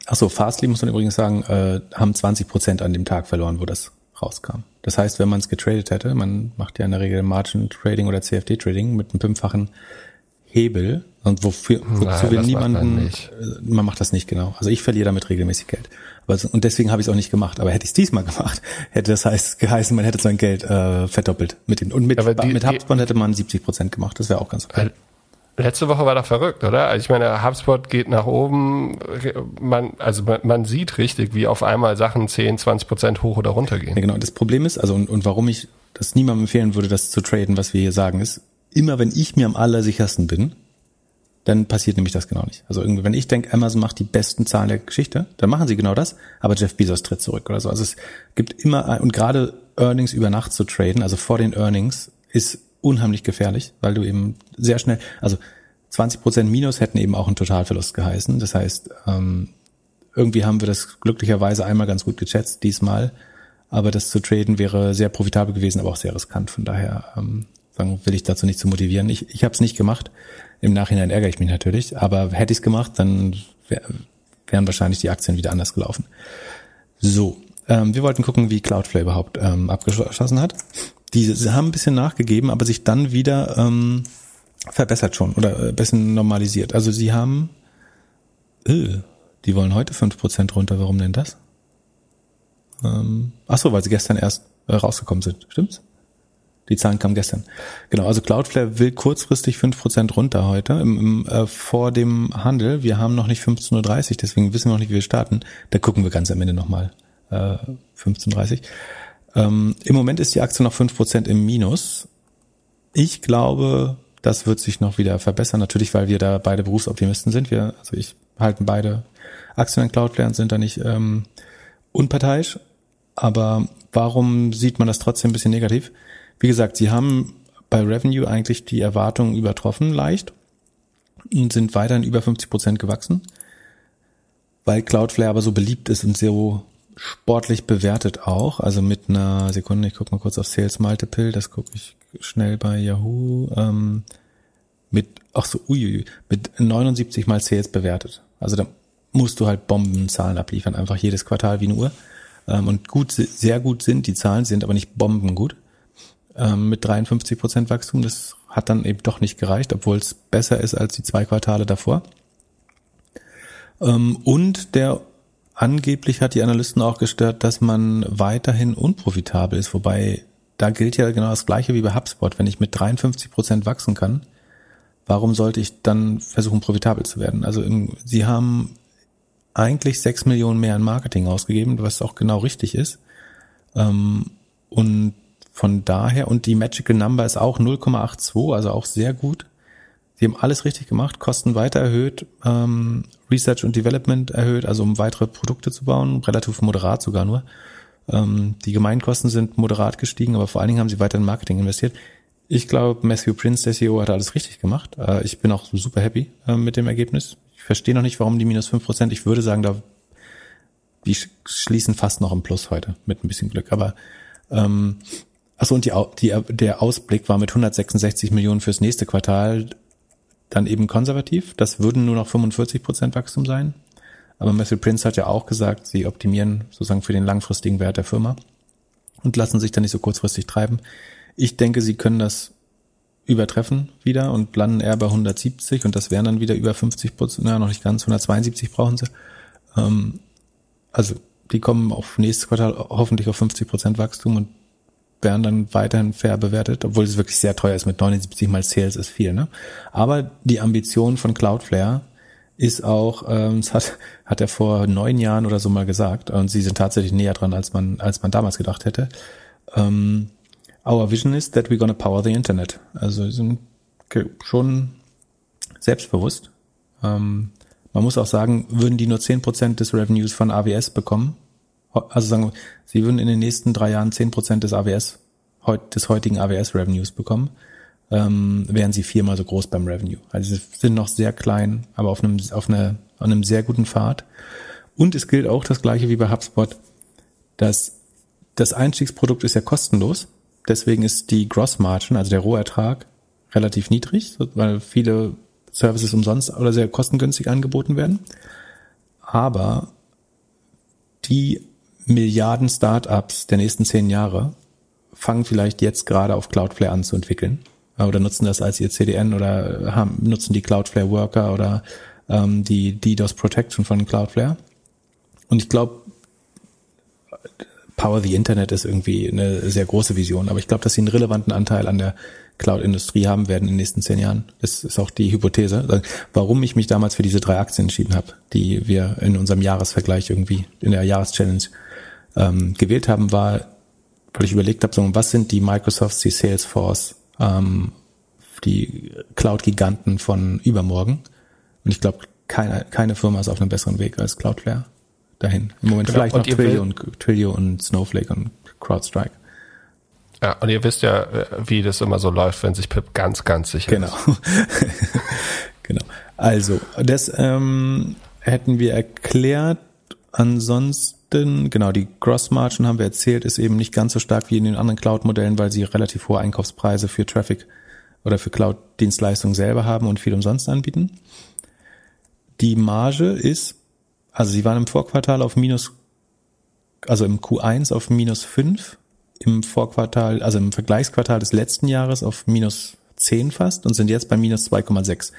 Achso, Fastly muss man übrigens sagen, äh, haben 20 Prozent an dem Tag verloren, wo das rauskam. Das heißt, wenn man es getradet hätte, man macht ja in der Regel Margin Trading oder CFD Trading mit einem fünffachen Hebel und wofür, wozu Nein, wir niemanden, man, äh, man, macht das nicht genau. Also ich verliere damit regelmäßig Geld. Aber, und deswegen habe ich es auch nicht gemacht. Aber hätte ich es diesmal gemacht, [LAUGHS] hätte das heißt geheißen, man hätte sein Geld äh, verdoppelt mit dem. Und mit, die, mit HubSpot hätte man 70 Prozent gemacht. Das wäre auch ganz okay. Letzte Woche war doch verrückt, oder? Also ich meine, HubSpot geht nach oben, man, also man, man sieht richtig, wie auf einmal Sachen 10, 20 Prozent hoch oder runter gehen. Ja, genau. Das Problem ist, also und, und warum ich das niemandem empfehlen würde, das zu traden, was wir hier sagen, ist, immer wenn ich mir am allersichersten bin, dann passiert nämlich das genau nicht. Also irgendwie, wenn ich denke, Amazon macht die besten Zahlen der Geschichte, dann machen sie genau das, aber Jeff Bezos tritt zurück oder so. Also es gibt immer, und gerade Earnings über Nacht zu traden, also vor den Earnings, ist unheimlich gefährlich, weil du eben sehr schnell, also 20 Prozent Minus hätten eben auch einen Totalverlust geheißen. Das heißt, ähm, irgendwie haben wir das glücklicherweise einmal ganz gut geschätzt diesmal, aber das zu traden wäre sehr profitabel gewesen, aber auch sehr riskant. Von daher sagen, will ich dazu nicht zu motivieren. Ich, ich habe es nicht gemacht. Im Nachhinein ärgere ich mich natürlich, aber hätte ich es gemacht, dann wär, wären wahrscheinlich die Aktien wieder anders gelaufen. So, ähm, wir wollten gucken, wie Cloudflare überhaupt ähm, abgeschlossen hat. Die haben ein bisschen nachgegeben, aber sich dann wieder ähm, verbessert schon oder äh, bisschen normalisiert. Also sie haben, äh, die wollen heute fünf Prozent runter. Warum denn das? Ähm, ach so, weil sie gestern erst äh, rausgekommen sind. Stimmt's? Die Zahlen kamen gestern. Genau, also Cloudflare will kurzfristig fünf Prozent runter heute im, im, äh, vor dem Handel. Wir haben noch nicht 15.30 Uhr, deswegen wissen wir noch nicht, wie wir starten. Da gucken wir ganz am Ende nochmal. Äh, 15.30 Uhr. Ähm, Im Moment ist die Aktie noch fünf Prozent im Minus. Ich glaube, das wird sich noch wieder verbessern. Natürlich, weil wir da beide Berufsoptimisten sind. Wir, also ich halten beide Aktien an Cloudflare und sind da nicht ähm, unparteiisch. Aber warum sieht man das trotzdem ein bisschen negativ? Wie gesagt, sie haben bei Revenue eigentlich die Erwartungen übertroffen leicht und sind weiterhin über 50 Prozent gewachsen, weil Cloudflare aber so beliebt ist und so sportlich bewertet auch. Also mit einer Sekunde, ich gucke mal kurz auf Sales Multiple, das gucke ich schnell bei Yahoo. Ähm, mit, ach so, uiui, mit 79 mal Sales bewertet. Also da musst du halt Bombenzahlen abliefern, einfach jedes Quartal wie eine Uhr. Ähm, und gut, sehr gut sind die Zahlen, sind aber nicht bombengut ähm, mit 53 Prozent Wachstum. Das hat dann eben doch nicht gereicht, obwohl es besser ist als die zwei Quartale davor. Ähm, und der angeblich hat die Analysten auch gestört, dass man weiterhin unprofitabel ist, wobei da gilt ja genau das Gleiche wie bei HubSpot. Wenn ich mit 53 Prozent wachsen kann, warum sollte ich dann versuchen, profitabel zu werden? Also im, sie haben eigentlich sechs Millionen mehr in Marketing ausgegeben, was auch genau richtig ist. Ähm, und von daher, und die Magical Number ist auch 0,82, also auch sehr gut. Sie haben alles richtig gemacht, Kosten weiter erhöht, ähm, Research und Development erhöht, also um weitere Produkte zu bauen, relativ moderat sogar nur. Ähm, die Gemeinkosten sind moderat gestiegen, aber vor allen Dingen haben sie weiter in Marketing investiert. Ich glaube, Matthew Prince, der CEO, hat alles richtig gemacht. Äh, ich bin auch super happy äh, mit dem Ergebnis. Ich verstehe noch nicht, warum die minus fünf Prozent. Ich würde sagen, da die schließen fast noch im Plus heute mit ein bisschen Glück. Aber ähm, Achso, und die, die, der Ausblick war mit 166 Millionen fürs nächste Quartal dann eben konservativ. Das würden nur noch 45 Prozent Wachstum sein. Aber Matthew Prince hat ja auch gesagt, sie optimieren sozusagen für den langfristigen Wert der Firma und lassen sich dann nicht so kurzfristig treiben. Ich denke, sie können das übertreffen wieder und landen eher bei 170 und das wären dann wieder über 50 Prozent, na, noch nicht ganz, 172 brauchen sie. Ähm, also die kommen auf nächstes Quartal hoffentlich auf 50 Prozent Wachstum und werden dann weiterhin fair bewertet, obwohl es wirklich sehr teuer ist. Mit 79 mal Sales ist viel, ne? Aber die Ambition von Cloudflare ist auch, ähm, das hat, hat er vor neun Jahren oder so mal gesagt, und sie sind tatsächlich näher dran, als man, als man damals gedacht hätte. Ähm, Our vision is that we're gonna power the Internet. Also sie sind schon selbstbewusst. Ähm, man muss auch sagen, würden die nur zehn Prozent des Revenues von AWS bekommen, also sagen wir, sie würden in den nächsten drei Jahren zehn Prozent des AWS, des heutigen AWS-Revenues bekommen, ähm, wären sie viermal so groß beim Revenue. Also sie sind noch sehr klein, aber auf einem, auf, einer, auf einem sehr guten Pfad. Und es gilt auch das gleiche wie bei HubSpot, dass das Einstiegsprodukt ist ja kostenlos. Deswegen ist die Gross Margin, also der Rohertrag, relativ niedrig, weil viele Services umsonst oder sehr kostengünstig angeboten werden. Aber die Milliarden Startups der nächsten zehn Jahre fangen vielleicht jetzt gerade auf Cloudflare an zu entwickeln äh, oder nutzen das als ihr CDN oder haben, nutzen die Cloudflare Worker oder ähm, die DDoS Protection von Cloudflare. Und ich glaube, Power the Internet ist irgendwie eine sehr große Vision, aber ich glaube, dass sie einen relevanten Anteil an der Cloud-Industrie haben werden in den nächsten zehn Jahren. Das ist auch die Hypothese, warum ich mich damals für diese drei Aktien entschieden habe, die wir in unserem Jahresvergleich irgendwie in der Jahreschallenge ähm, gewählt haben, war, weil ich überlegt habe, so, was sind die Microsofts, die Salesforce, ähm, die Cloud-Giganten von übermorgen. Und ich glaube, keine, keine Firma ist auf einem besseren Weg als Cloudflare dahin. Im Moment genau. vielleicht und noch Twilio und, Twilio und Snowflake und CrowdStrike. Ja, und ihr wisst ja, wie das immer so läuft, wenn sich Pip ganz, ganz sicher genau. ist. Genau. [LAUGHS] genau. Also, das ähm, hätten wir erklärt. Ansonsten, genau, die Gross Margin haben wir erzählt, ist eben nicht ganz so stark wie in den anderen Cloud-Modellen, weil sie relativ hohe Einkaufspreise für Traffic oder für Cloud-Dienstleistungen selber haben und viel umsonst anbieten. Die Marge ist, also sie waren im Vorquartal auf minus, also im Q1 auf minus fünf im Vorquartal, also im Vergleichsquartal des letzten Jahres auf minus 10 fast und sind jetzt bei minus 2,6.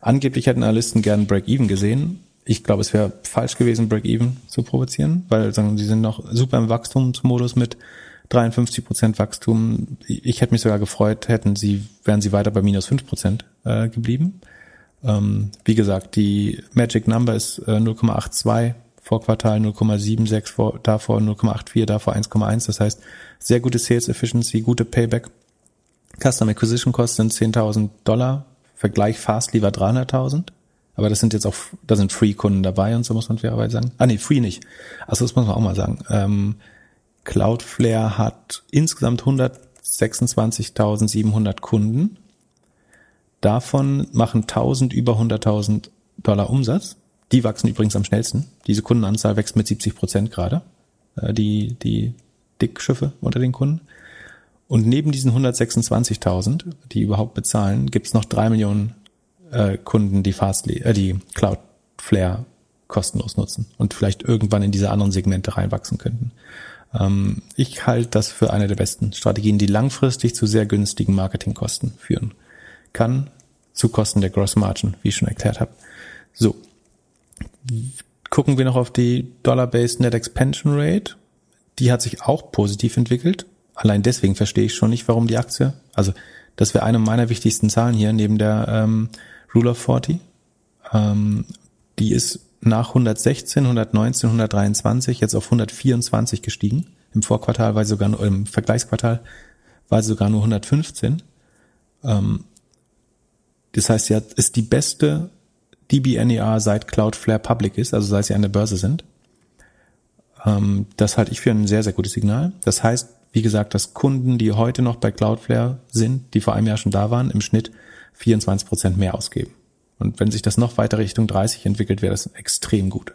Angeblich hätten Analysten gern Break-Even gesehen. Ich glaube, es wäre falsch gewesen, Break-Even zu provozieren, weil sagen, sie sind noch super im Wachstumsmodus mit 53 Prozent Wachstum. Ich hätte mich sogar gefreut, hätten sie, wären sie weiter bei minus 5 Prozent äh, geblieben. Ähm, wie gesagt, die Magic Number ist äh, 0,82 vor Quartal 0,76, vor, davor 0,84, davor 1,1. Das heißt, sehr gute Sales Efficiency, gute Payback. Custom Acquisition Costs sind 10.000 Dollar. Vergleich Fastly war 300.000. Aber das sind jetzt auch, da sind Free-Kunden dabei und so muss man fairerweise sagen. Ah nee, Free nicht. Also das muss man auch mal sagen. Ähm, Cloudflare hat insgesamt 126.700 Kunden. Davon machen 1000 über 100.000 Dollar Umsatz. Die wachsen übrigens am schnellsten. Diese Kundenanzahl wächst mit 70 Prozent gerade. Äh, die, die Dickschiffe unter den Kunden. Und neben diesen 126.000, die überhaupt bezahlen, gibt es noch drei Millionen äh, Kunden, die Fastly, äh, die Cloudflare kostenlos nutzen und vielleicht irgendwann in diese anderen Segmente reinwachsen könnten. Ähm, ich halte das für eine der besten Strategien, die langfristig zu sehr günstigen Marketingkosten führen kann, zu Kosten der Gross Margin, wie ich schon erklärt habe. So, gucken wir noch auf die Dollar-Based Net Expansion Rate. Die hat sich auch positiv entwickelt. Allein deswegen verstehe ich schon nicht, warum die Aktie, also das wäre eine meiner wichtigsten Zahlen hier neben der ähm, Rule of 40. Ähm, die ist nach 116, 119, 123 jetzt auf 124 gestiegen. Im Vorquartal war sie sogar nur, im Vergleichsquartal war sie sogar nur 115. Ähm, das heißt, sie hat, ist die beste DBNER seit Cloudflare Public ist, also seit sie an der Börse sind. Ähm, das halte ich für ein sehr, sehr gutes Signal. Das heißt, wie gesagt, dass Kunden, die heute noch bei Cloudflare sind, die vor einem Jahr schon da waren, im Schnitt 24 Prozent mehr ausgeben. Und wenn sich das noch weiter Richtung 30 entwickelt, wäre das extrem gut.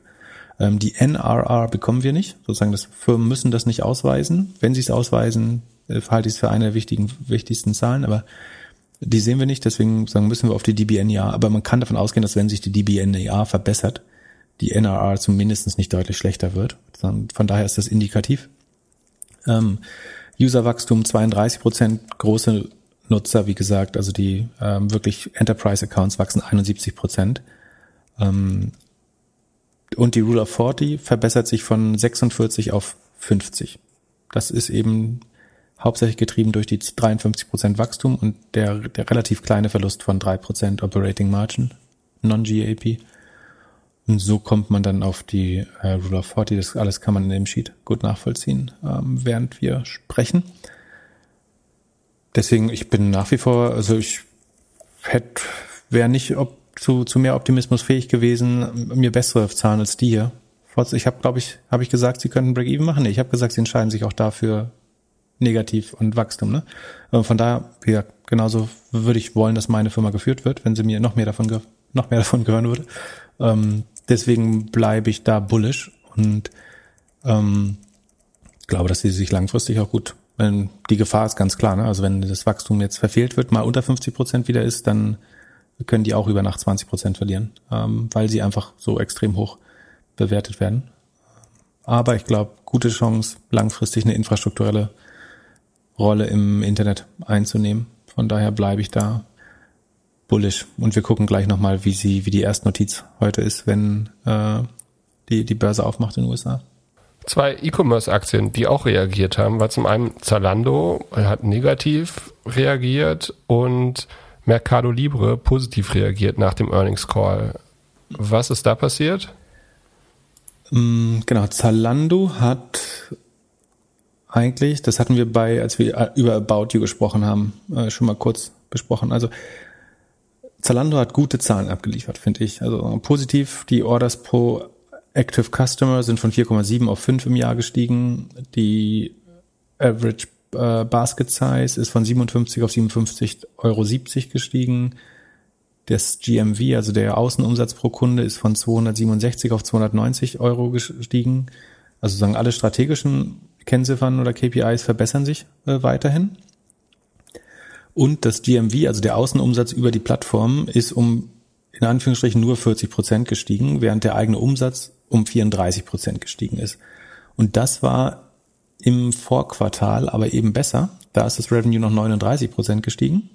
Ähm, die NRR bekommen wir nicht. Sozusagen, das Firmen müssen das nicht ausweisen. Wenn sie es ausweisen, äh, halte ich es für eine der wichtigen, wichtigsten Zahlen, aber die sehen wir nicht, deswegen sagen, müssen wir auf die DBNER. Aber man kann davon ausgehen, dass wenn sich die DBNER verbessert, die NRR zumindest nicht deutlich schlechter wird. Von daher ist das indikativ. Ähm, Userwachstum 32 Prozent, große Nutzer, wie gesagt, also die ähm, wirklich Enterprise-Accounts wachsen 71 Prozent. Ähm, und die Rule of 40 verbessert sich von 46 auf 50. Das ist eben hauptsächlich getrieben durch die 53 Prozent Wachstum und der, der relativ kleine Verlust von drei Prozent Operating Margin, Non-GAP. Und so kommt man dann auf die äh, Rule of 40. Das alles kann man in dem Sheet gut nachvollziehen, ähm, während wir sprechen. Deswegen, ich bin nach wie vor, also ich hätte, wäre nicht ob, zu, zu mehr Optimismus fähig gewesen, mir bessere Zahlen als die hier. Ich habe, glaube ich, habe ich gesagt, sie könnten Break-Even machen? Nee, ich habe gesagt, sie entscheiden sich auch dafür, negativ und Wachstum. Ne? Von daher, ja, genauso würde ich wollen, dass meine Firma geführt wird, wenn sie mir noch mehr davon, noch mehr [LAUGHS] davon gehören würde. Ähm, deswegen bleibe ich da bullish und ähm, glaube, dass sie sich langfristig auch gut, die Gefahr ist ganz klar, ne? also wenn das Wachstum jetzt verfehlt wird, mal unter 50 Prozent wieder ist, dann können die auch über Nacht 20 Prozent verlieren, ähm, weil sie einfach so extrem hoch bewertet werden. Aber ich glaube, gute Chance, langfristig eine infrastrukturelle Rolle im Internet einzunehmen. Von daher bleibe ich da bullish. Und wir gucken gleich nochmal, wie sie, wie die Erstnotiz heute ist, wenn äh, die, die Börse aufmacht in den USA. Zwei E-Commerce-Aktien, die auch reagiert haben, war zum einen Zalando, hat negativ reagiert und Mercado Libre positiv reagiert nach dem Earnings Call. Was ist da passiert? Mm, genau, Zalando hat eigentlich, das hatten wir bei, als wir äh, über About You gesprochen haben, äh, schon mal kurz besprochen. Also Zalando hat gute Zahlen abgeliefert, finde ich. Also positiv, die Orders pro Active Customer sind von 4,7 auf 5 im Jahr gestiegen. Die Average äh, Basket Size ist von 57 auf 57,70 Euro gestiegen. Das GMV, also der Außenumsatz pro Kunde, ist von 267 auf 290 Euro gestiegen. Also sagen alle strategischen Kennziffern oder KPIs verbessern sich äh, weiterhin. Und das GMV, also der Außenumsatz über die Plattform, ist um in Anführungsstrichen nur 40 Prozent gestiegen, während der eigene Umsatz um 34 Prozent gestiegen ist. Und das war im Vorquartal aber eben besser. Da ist das Revenue noch 39 Prozent gestiegen.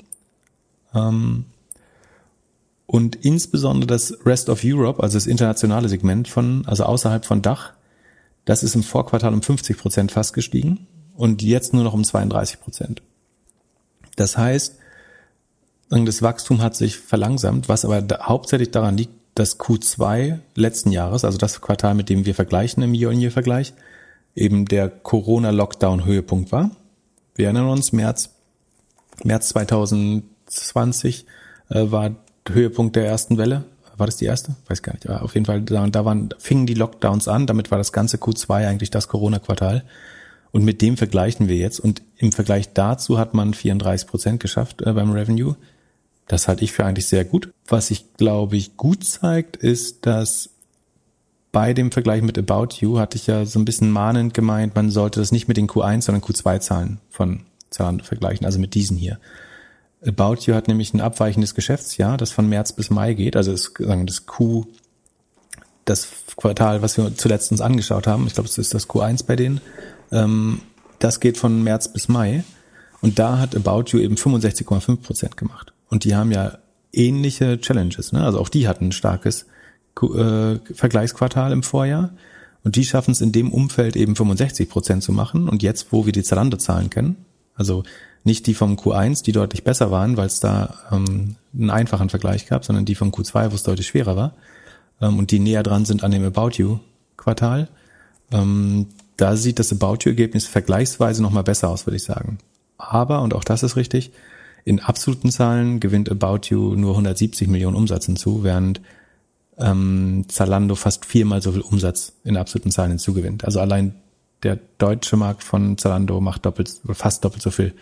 Ähm, und insbesondere das Rest of Europe, also das internationale Segment von, also außerhalb von Dach, das ist im Vorquartal um 50 Prozent fast gestiegen und jetzt nur noch um 32 Prozent. Das heißt, das Wachstum hat sich verlangsamt, was aber hauptsächlich daran liegt, dass Q2 letzten Jahres, also das Quartal, mit dem wir vergleichen im Year-on-Year-Vergleich, eben der Corona-Lockdown-Höhepunkt war. Wir erinnern uns, März, März 2020 äh, war Höhepunkt der ersten Welle war das die erste? Weiß gar nicht. Aber auf jeden Fall, da, da waren, fingen die Lockdowns an. Damit war das ganze Q2 eigentlich das Corona-Quartal. Und mit dem vergleichen wir jetzt. Und im Vergleich dazu hat man 34 Prozent geschafft äh, beim Revenue. Das halte ich für eigentlich sehr gut. Was ich glaube ich gut zeigt, ist, dass bei dem Vergleich mit About You hatte ich ja so ein bisschen mahnend gemeint, man sollte das nicht mit den Q1, sondern Q2-Zahlen von Zahlen vergleichen, also mit diesen hier. About You hat nämlich ein abweichendes Geschäftsjahr, das von März bis Mai geht, also das, das Q, das Quartal, was wir zuletzt uns angeschaut haben, ich glaube, es ist das Q1 bei denen, ähm, das geht von März bis Mai und da hat About You eben 65,5 Prozent gemacht. Und die haben ja ähnliche Challenges, ne? also auch die hatten ein starkes äh, Vergleichsquartal im Vorjahr und die schaffen es in dem Umfeld eben 65 Prozent zu machen und jetzt, wo wir die Zalando-Zahlen kennen, also nicht die vom Q1, die deutlich besser waren, weil es da ähm, einen einfachen Vergleich gab, sondern die vom Q2, wo es deutlich schwerer war ähm, und die näher dran sind an dem About You Quartal. Ähm, da sieht das About You Ergebnis vergleichsweise nochmal besser aus, würde ich sagen. Aber, und auch das ist richtig, in absoluten Zahlen gewinnt About You nur 170 Millionen Umsatz hinzu, während ähm, Zalando fast viermal so viel Umsatz in absoluten Zahlen hinzugewinnt. Also allein der deutsche Markt von Zalando macht doppelt, fast doppelt so viel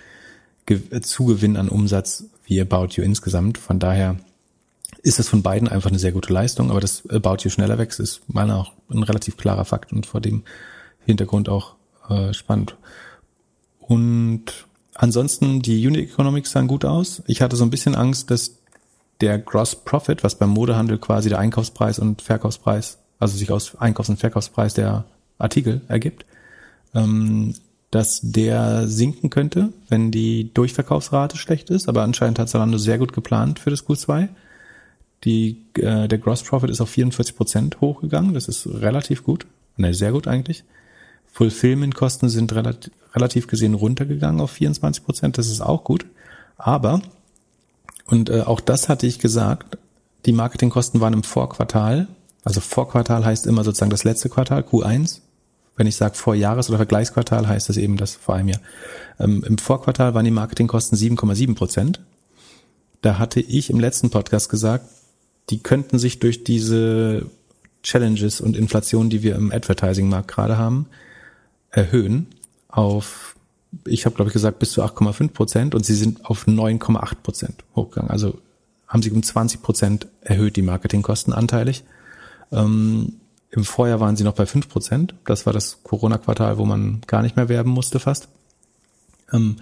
Zugewinn an Umsatz wie About You insgesamt. Von daher ist es von beiden einfach eine sehr gute Leistung, aber dass About You schneller wächst, ist meiner auch ein relativ klarer Fakt und vor dem Hintergrund auch äh, spannend. Und ansonsten, die Unit Economics sahen gut aus. Ich hatte so ein bisschen Angst, dass der Gross Profit, was beim Modehandel quasi der Einkaufspreis und Verkaufspreis, also sich aus Einkaufs- und Verkaufspreis der Artikel ergibt, ähm, dass der sinken könnte, wenn die Durchverkaufsrate schlecht ist. Aber anscheinend hat Zalando sehr gut geplant für das Q2. Die, äh, der Gross Profit ist auf 44 Prozent hochgegangen. Das ist relativ gut. Ne, sehr gut eigentlich. Fulfillment-Kosten sind relativ, relativ gesehen runtergegangen auf 24 Prozent. Das ist auch gut. Aber, und äh, auch das hatte ich gesagt, die Marketingkosten waren im Vorquartal. Also Vorquartal heißt immer sozusagen das letzte Quartal, Q1. Wenn ich sage Vorjahres- oder Vergleichsquartal, heißt das eben das vor einem Jahr. Ähm, Im Vorquartal waren die Marketingkosten 7,7 Prozent. Da hatte ich im letzten Podcast gesagt, die könnten sich durch diese Challenges und Inflation, die wir im Advertising-Markt gerade haben, erhöhen auf, ich habe glaube ich gesagt, bis zu 8,5 Prozent und sie sind auf 9,8 Prozent hochgegangen. Also haben sie um 20 Prozent erhöht die Marketingkosten anteilig. Ähm, Im Vorjahr waren sie noch bei 5 Prozent. Das war das Corona-Quartal, wo man gar nicht mehr werben musste fast. Ähm,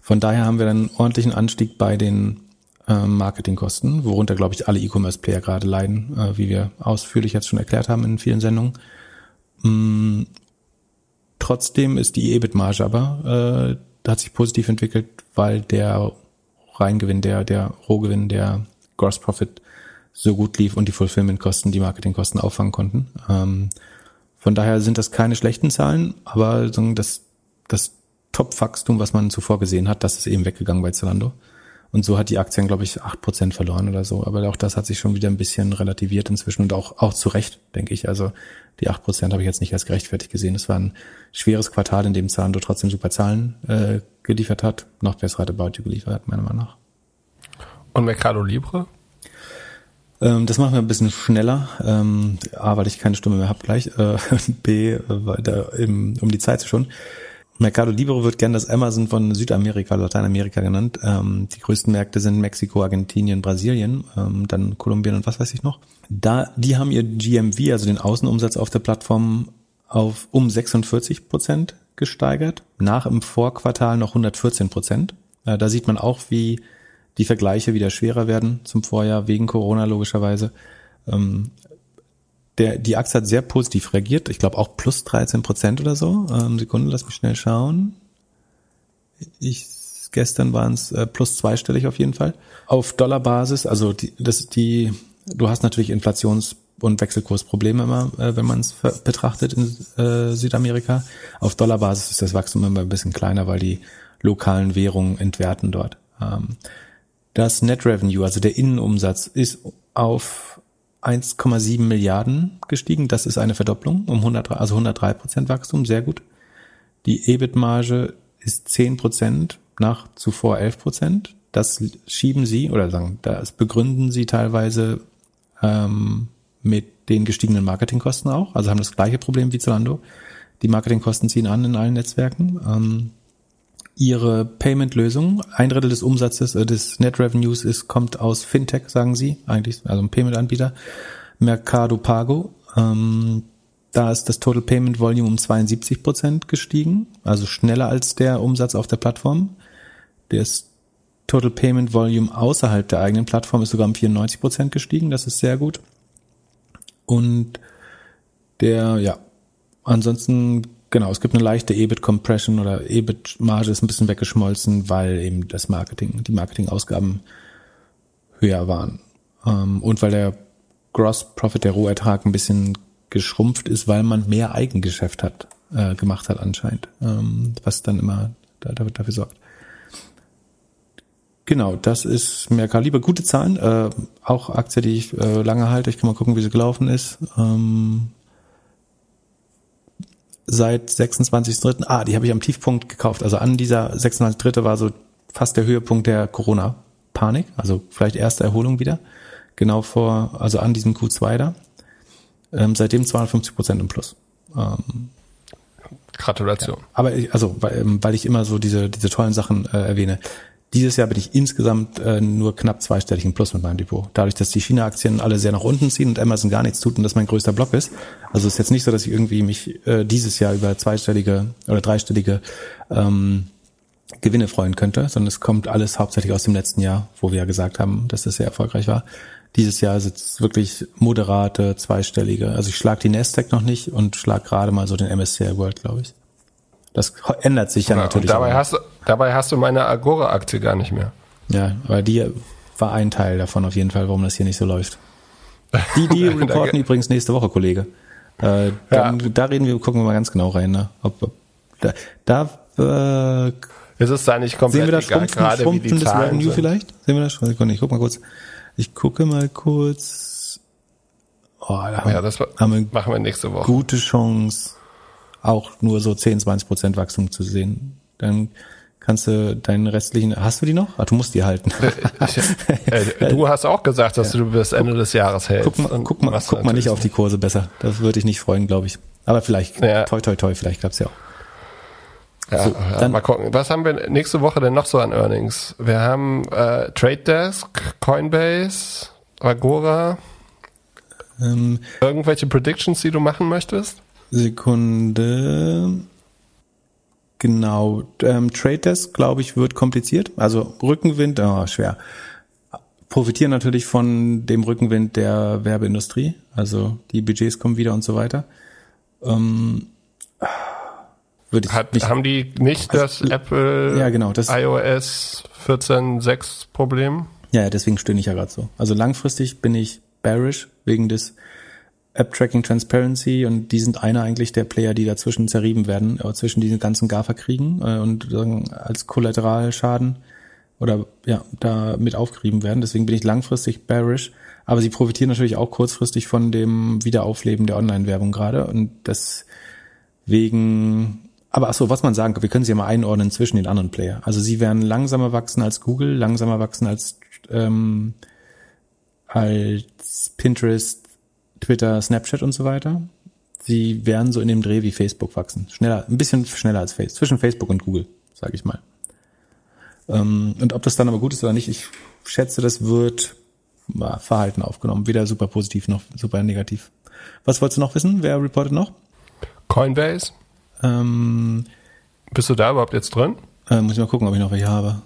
von daher haben wir einen ordentlichen Anstieg bei den äh, Marketingkosten, worunter, glaube ich, alle E-Commerce-Player gerade leiden, äh, wie wir ausführlich jetzt schon erklärt haben in vielen Sendungen. Trotzdem ist die EBIT-Marge aber, äh, hat sich positiv entwickelt, weil der Reingewinn, der, der Rohgewinn, der Gross Profit so gut lief und die Fulfillment-Kosten, die Marketingkosten auffangen konnten. Ähm, von daher sind das keine schlechten Zahlen, aber das, das Top-Wachstum, was man zuvor gesehen hat, das ist eben weggegangen bei Zalando. Und so hat die Aktien, glaube ich, acht Prozent verloren oder so. Aber auch das hat sich schon wieder ein bisschen relativiert inzwischen und auch, auch zu Recht, denke ich. Also die acht Prozent habe ich jetzt nicht als gerechtfertigt gesehen. Es war ein schweres Quartal, in dem Zalando trotzdem super Zahlen äh, geliefert hat. Noch bessere About geliefert hat, meiner Meinung nach. Und Mercado Libre? Ähm, das machen wir ein bisschen schneller. Ähm, A, weil ich keine Stimme mehr habe gleich. Äh, [LAUGHS] B, weil da im, um die Zeit zu schon. Mercado Libre wird gern das Amazon von Südamerika, Lateinamerika genannt. Ähm, die größten Märkte sind Mexiko, Argentinien, Brasilien, ähm, dann Kolumbien und was weiß ich noch. Da, die haben ihr GMV, also den Außenumsatz auf der Plattform, auf um 46 Prozent gesteigert. Nach im Vorquartal noch 114 Prozent. Da sieht man auch, wie die Vergleiche wieder schwerer werden zum Vorjahr wegen Corona logischerweise. Ähm, der, die Aktie hat sehr positiv reagiert. Ich glaube auch plus 13 Prozent oder so. Ähm, Sekunde, lass mich schnell schauen. Ich, gestern waren es äh, plus zweistellig auf jeden Fall. Auf Dollarbasis, also die, das, die, du hast natürlich Inflations- und Wechselkursprobleme immer, äh, wenn man es betrachtet in äh, Südamerika. Auf Dollarbasis ist das Wachstum immer ein bisschen kleiner, weil die lokalen Währungen entwerten dort. Ähm, das Net Revenue, also der Innenumsatz, ist auf 1,7 Milliarden gestiegen. Das ist eine Verdopplung um 100, also 103 Prozent Wachstum, sehr gut. Die EBIT-Marge ist 10 Prozent nach zuvor 11 Prozent. Das schieben sie oder sagen, das begründen sie teilweise ähm, mit den gestiegenen Marketingkosten auch. Also haben das gleiche Problem wie Zalando. Die Marketingkosten ziehen an in allen Netzwerken. Ähm, ihre Payment-Lösung. Ein Drittel des Umsatzes, äh, des Net Revenues ist, kommt aus Fintech, sagen sie, eigentlich, also ein Payment-Anbieter. Mercado Pago. Ähm, da ist das Total Payment Volume um 72 Prozent gestiegen, also schneller als der Umsatz auf der Plattform. Das Total Payment Volume außerhalb der eigenen Plattform ist sogar um 94 Prozent gestiegen, das ist sehr gut. Und der, ja, ansonsten Genau, es gibt eine leichte EBIT-Compression oder EBIT-Marge ist ein bisschen weggeschmolzen, weil eben das Marketing, die Marketingausgaben höher waren. Ähm, und weil der Gross Profit, der Rohertrag ein bisschen geschrumpft ist, weil man mehr Eigengeschäft hat, äh, gemacht hat anscheinend, ähm, was dann immer dafür sorgt. Genau, das ist Mercado Libre. Gute Zahlen, äh, auch Aktie, die ich äh, lange halte. Ich kann mal gucken, wie sie gelaufen ist. Ähm, seit 26.3. Ah, die habe ich am Tiefpunkt gekauft. Also an dieser 26.3. war so fast der Höhepunkt der Corona-Panik. Also vielleicht erste Erholung wieder. Genau vor, also an diesem Q2 da. Ähm, seitdem 250 Prozent im Plus. Ähm, Gratulation. Ja. Aber ich, also, weil, ähm, weil ich immer so diese, diese tollen Sachen äh, erwähne. Dieses Jahr bin ich insgesamt äh, nur knapp zweistellig im Plus mit meinem Depot. Dadurch, dass die China-Aktien alle sehr nach unten ziehen und Amazon gar nichts tut und das mein größter Block ist. Also ist jetzt nicht so, dass ich irgendwie mich äh, dieses Jahr über zweistellige oder dreistellige ähm, Gewinne freuen könnte, sondern es kommt alles hauptsächlich aus dem letzten Jahr, wo wir ja gesagt haben, dass das sehr erfolgreich war. Dieses Jahr sitzt wirklich moderate, zweistellige. Also ich schlag die Nasdaq noch nicht und schlag gerade mal so den MSCI World, glaube ich. Das ändert sich ja, ja natürlich. Und dabei hast, du, dabei hast du meine Agora-Aktie gar nicht mehr. Ja, aber die war ein Teil davon auf jeden Fall, warum das hier nicht so läuft. Die, die [LAUGHS] reporten übrigens nächste Woche, Kollege. Äh, dann, ja. Da reden wir, gucken wir mal ganz genau rein. Ne? Ob, ob, da, da äh, ist es da nicht komplett sehen wir da egal, Schrumpfen, gerade Schrumpfen wie die des Revenue sind. vielleicht? Sehen wir das? Sekunde, ich guck mal kurz. Ich gucke mal kurz. Oh, da ja, das haben wir machen wir nächste Woche. Gute Chance, auch nur so 10, 20 Prozent Wachstum zu sehen. Dann kannst du deinen restlichen, hast du die noch? Ah, du musst die halten. äh, du hast auch gesagt, dass ja. du bis Ende des Jahres hältst. Guck mal, guck mal, guck mal nicht auf die Kurse besser. Das würde ich nicht freuen, glaube ich. Aber vielleicht, ja. toi, toi, toi, vielleicht klappt's ja auch. Ja, so, ja, mal gucken. Was haben wir nächste Woche denn noch so an Earnings? Wir haben äh, Trade Desk, Coinbase, Agora. Ähm, Irgendwelche Predictions, die du machen möchtest? Sekunde. Genau. Ähm, Trade Desk, glaube ich, wird kompliziert. Also Rückenwind, oh, schwer. Profitieren natürlich von dem Rückenwind der Werbeindustrie. Also die Budgets kommen wieder und so weiter. Ähm, würde ich Hat, nicht, haben die nicht also, das Apple ja, genau, das, iOS 14.6 Problem? Ja, deswegen stöhne ich ja gerade so. Also langfristig bin ich bearish wegen des App Tracking Transparency und die sind einer eigentlich der Player, die dazwischen zerrieben werden, äh, zwischen diesen ganzen GAFA-Kriegen äh, und sagen, als Kollateralschaden oder ja, da mit aufgerieben werden. Deswegen bin ich langfristig bearish. Aber sie profitieren natürlich auch kurzfristig von dem Wiederaufleben der Online-Werbung gerade und deswegen aber ach so, was man sagen kann, wir können sie ja mal einordnen zwischen den anderen Player. Also sie werden langsamer wachsen als Google, langsamer wachsen als ähm, als Pinterest, Twitter, Snapchat und so weiter. Sie werden so in dem Dreh wie Facebook wachsen. Schneller, ein bisschen schneller als Facebook, zwischen Facebook und Google, sage ich mal. Ähm, und ob das dann aber gut ist oder nicht, ich schätze, das wird ja, Verhalten aufgenommen. Weder super positiv noch super negativ. Was wolltest du noch wissen? Wer reportet noch? Coinbase. Ähm, Bist du da überhaupt jetzt drin? Äh, muss ich mal gucken, ob ich noch welche habe.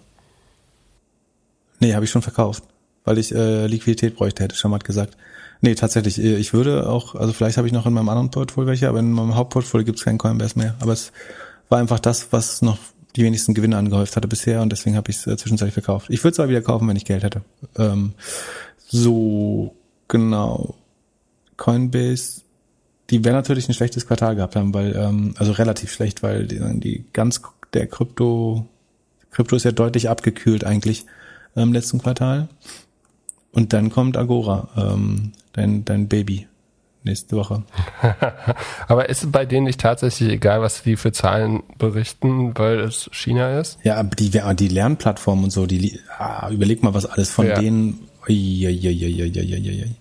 Nee, habe ich schon verkauft, weil ich äh, Liquidität bräuchte, hätte Schamat gesagt. Nee, tatsächlich, äh, ich würde auch, also vielleicht habe ich noch in meinem anderen Portfolio welche, aber in meinem Hauptportfolio gibt es keinen Coinbase mehr. Aber es war einfach das, was noch die wenigsten Gewinne angehäuft hatte bisher und deswegen habe ich es äh, zwischenzeitlich verkauft. Ich würde es aber wieder kaufen, wenn ich Geld hätte. Ähm, so, genau. Coinbase die werden natürlich ein schlechtes Quartal gehabt haben, weil, ähm, also relativ schlecht, weil die, die ganz, der Krypto, Krypto ist ja deutlich abgekühlt eigentlich im letzten Quartal. Und dann kommt Agora, ähm, dein, dein Baby, nächste Woche. [LAUGHS] aber ist es bei denen nicht tatsächlich egal, was die für Zahlen berichten, weil es China ist? Ja, aber die, die Lernplattform und so, die, ah, überleg mal, was alles von ja. denen, ui, ui, ui, ui, ui, ui.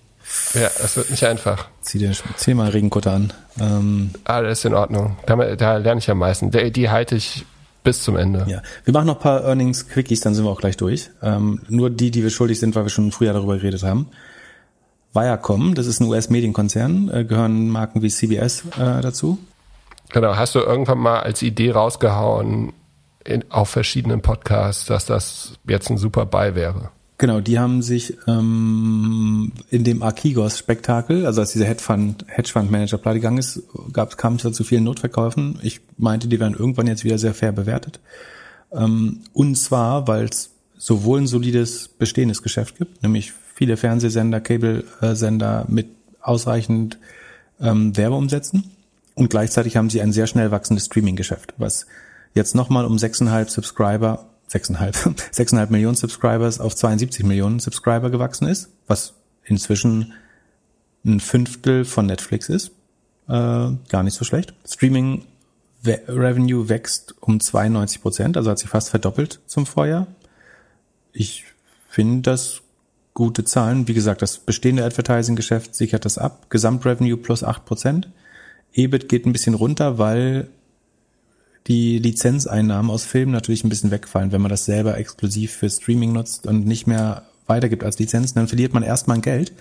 Ja, es wird nicht einfach. Zieh dir, zieh mal Regenkutter an. Ähm, Alles in Ordnung. Da, da lerne ich am meisten. Die, die halte ich bis zum Ende. Ja, wir machen noch ein paar Earnings-Quickies, dann sind wir auch gleich durch. Ähm, nur die, die wir schuldig sind, weil wir schon früher darüber geredet haben. Viacom, das ist ein US-Medienkonzern, äh, gehören Marken wie CBS äh, dazu. Genau, hast du irgendwann mal als Idee rausgehauen in, auf verschiedenen Podcasts, dass das jetzt ein super Buy wäre? Genau, die haben sich ähm, in dem Archigos-Spektakel, also als dieser Hedgefund, Hedgefund-Manager pleite gegangen ist, gab, kam es da zu vielen Notverkäufen. Ich meinte, die werden irgendwann jetzt wieder sehr fair bewertet. Ähm, und zwar, weil es sowohl ein solides bestehendes Geschäft gibt, nämlich viele Fernsehsender, Cable-Sender mit ausreichend ähm, Werbeumsätzen. Und gleichzeitig haben sie ein sehr schnell wachsendes Streaming-Geschäft, was jetzt nochmal um 6,5 Subscriber 6,5, 6,5 [LAUGHS] Millionen Subscribers auf 72 Millionen Subscriber gewachsen ist, was inzwischen ein Fünftel von Netflix ist. Äh, gar nicht so schlecht. Streaming Revenue wächst um 92 Prozent, also hat sich fast verdoppelt zum Vorjahr. Ich finde das gute Zahlen. Wie gesagt, das bestehende Advertising-Geschäft sichert das ab. Gesamtrevenue plus 8 Prozent. EBIT geht ein bisschen runter, weil die Lizenzeinnahmen aus Filmen natürlich ein bisschen wegfallen, wenn man das selber exklusiv für Streaming nutzt und nicht mehr weitergibt als Lizenzen, dann verliert man erstmal Geld.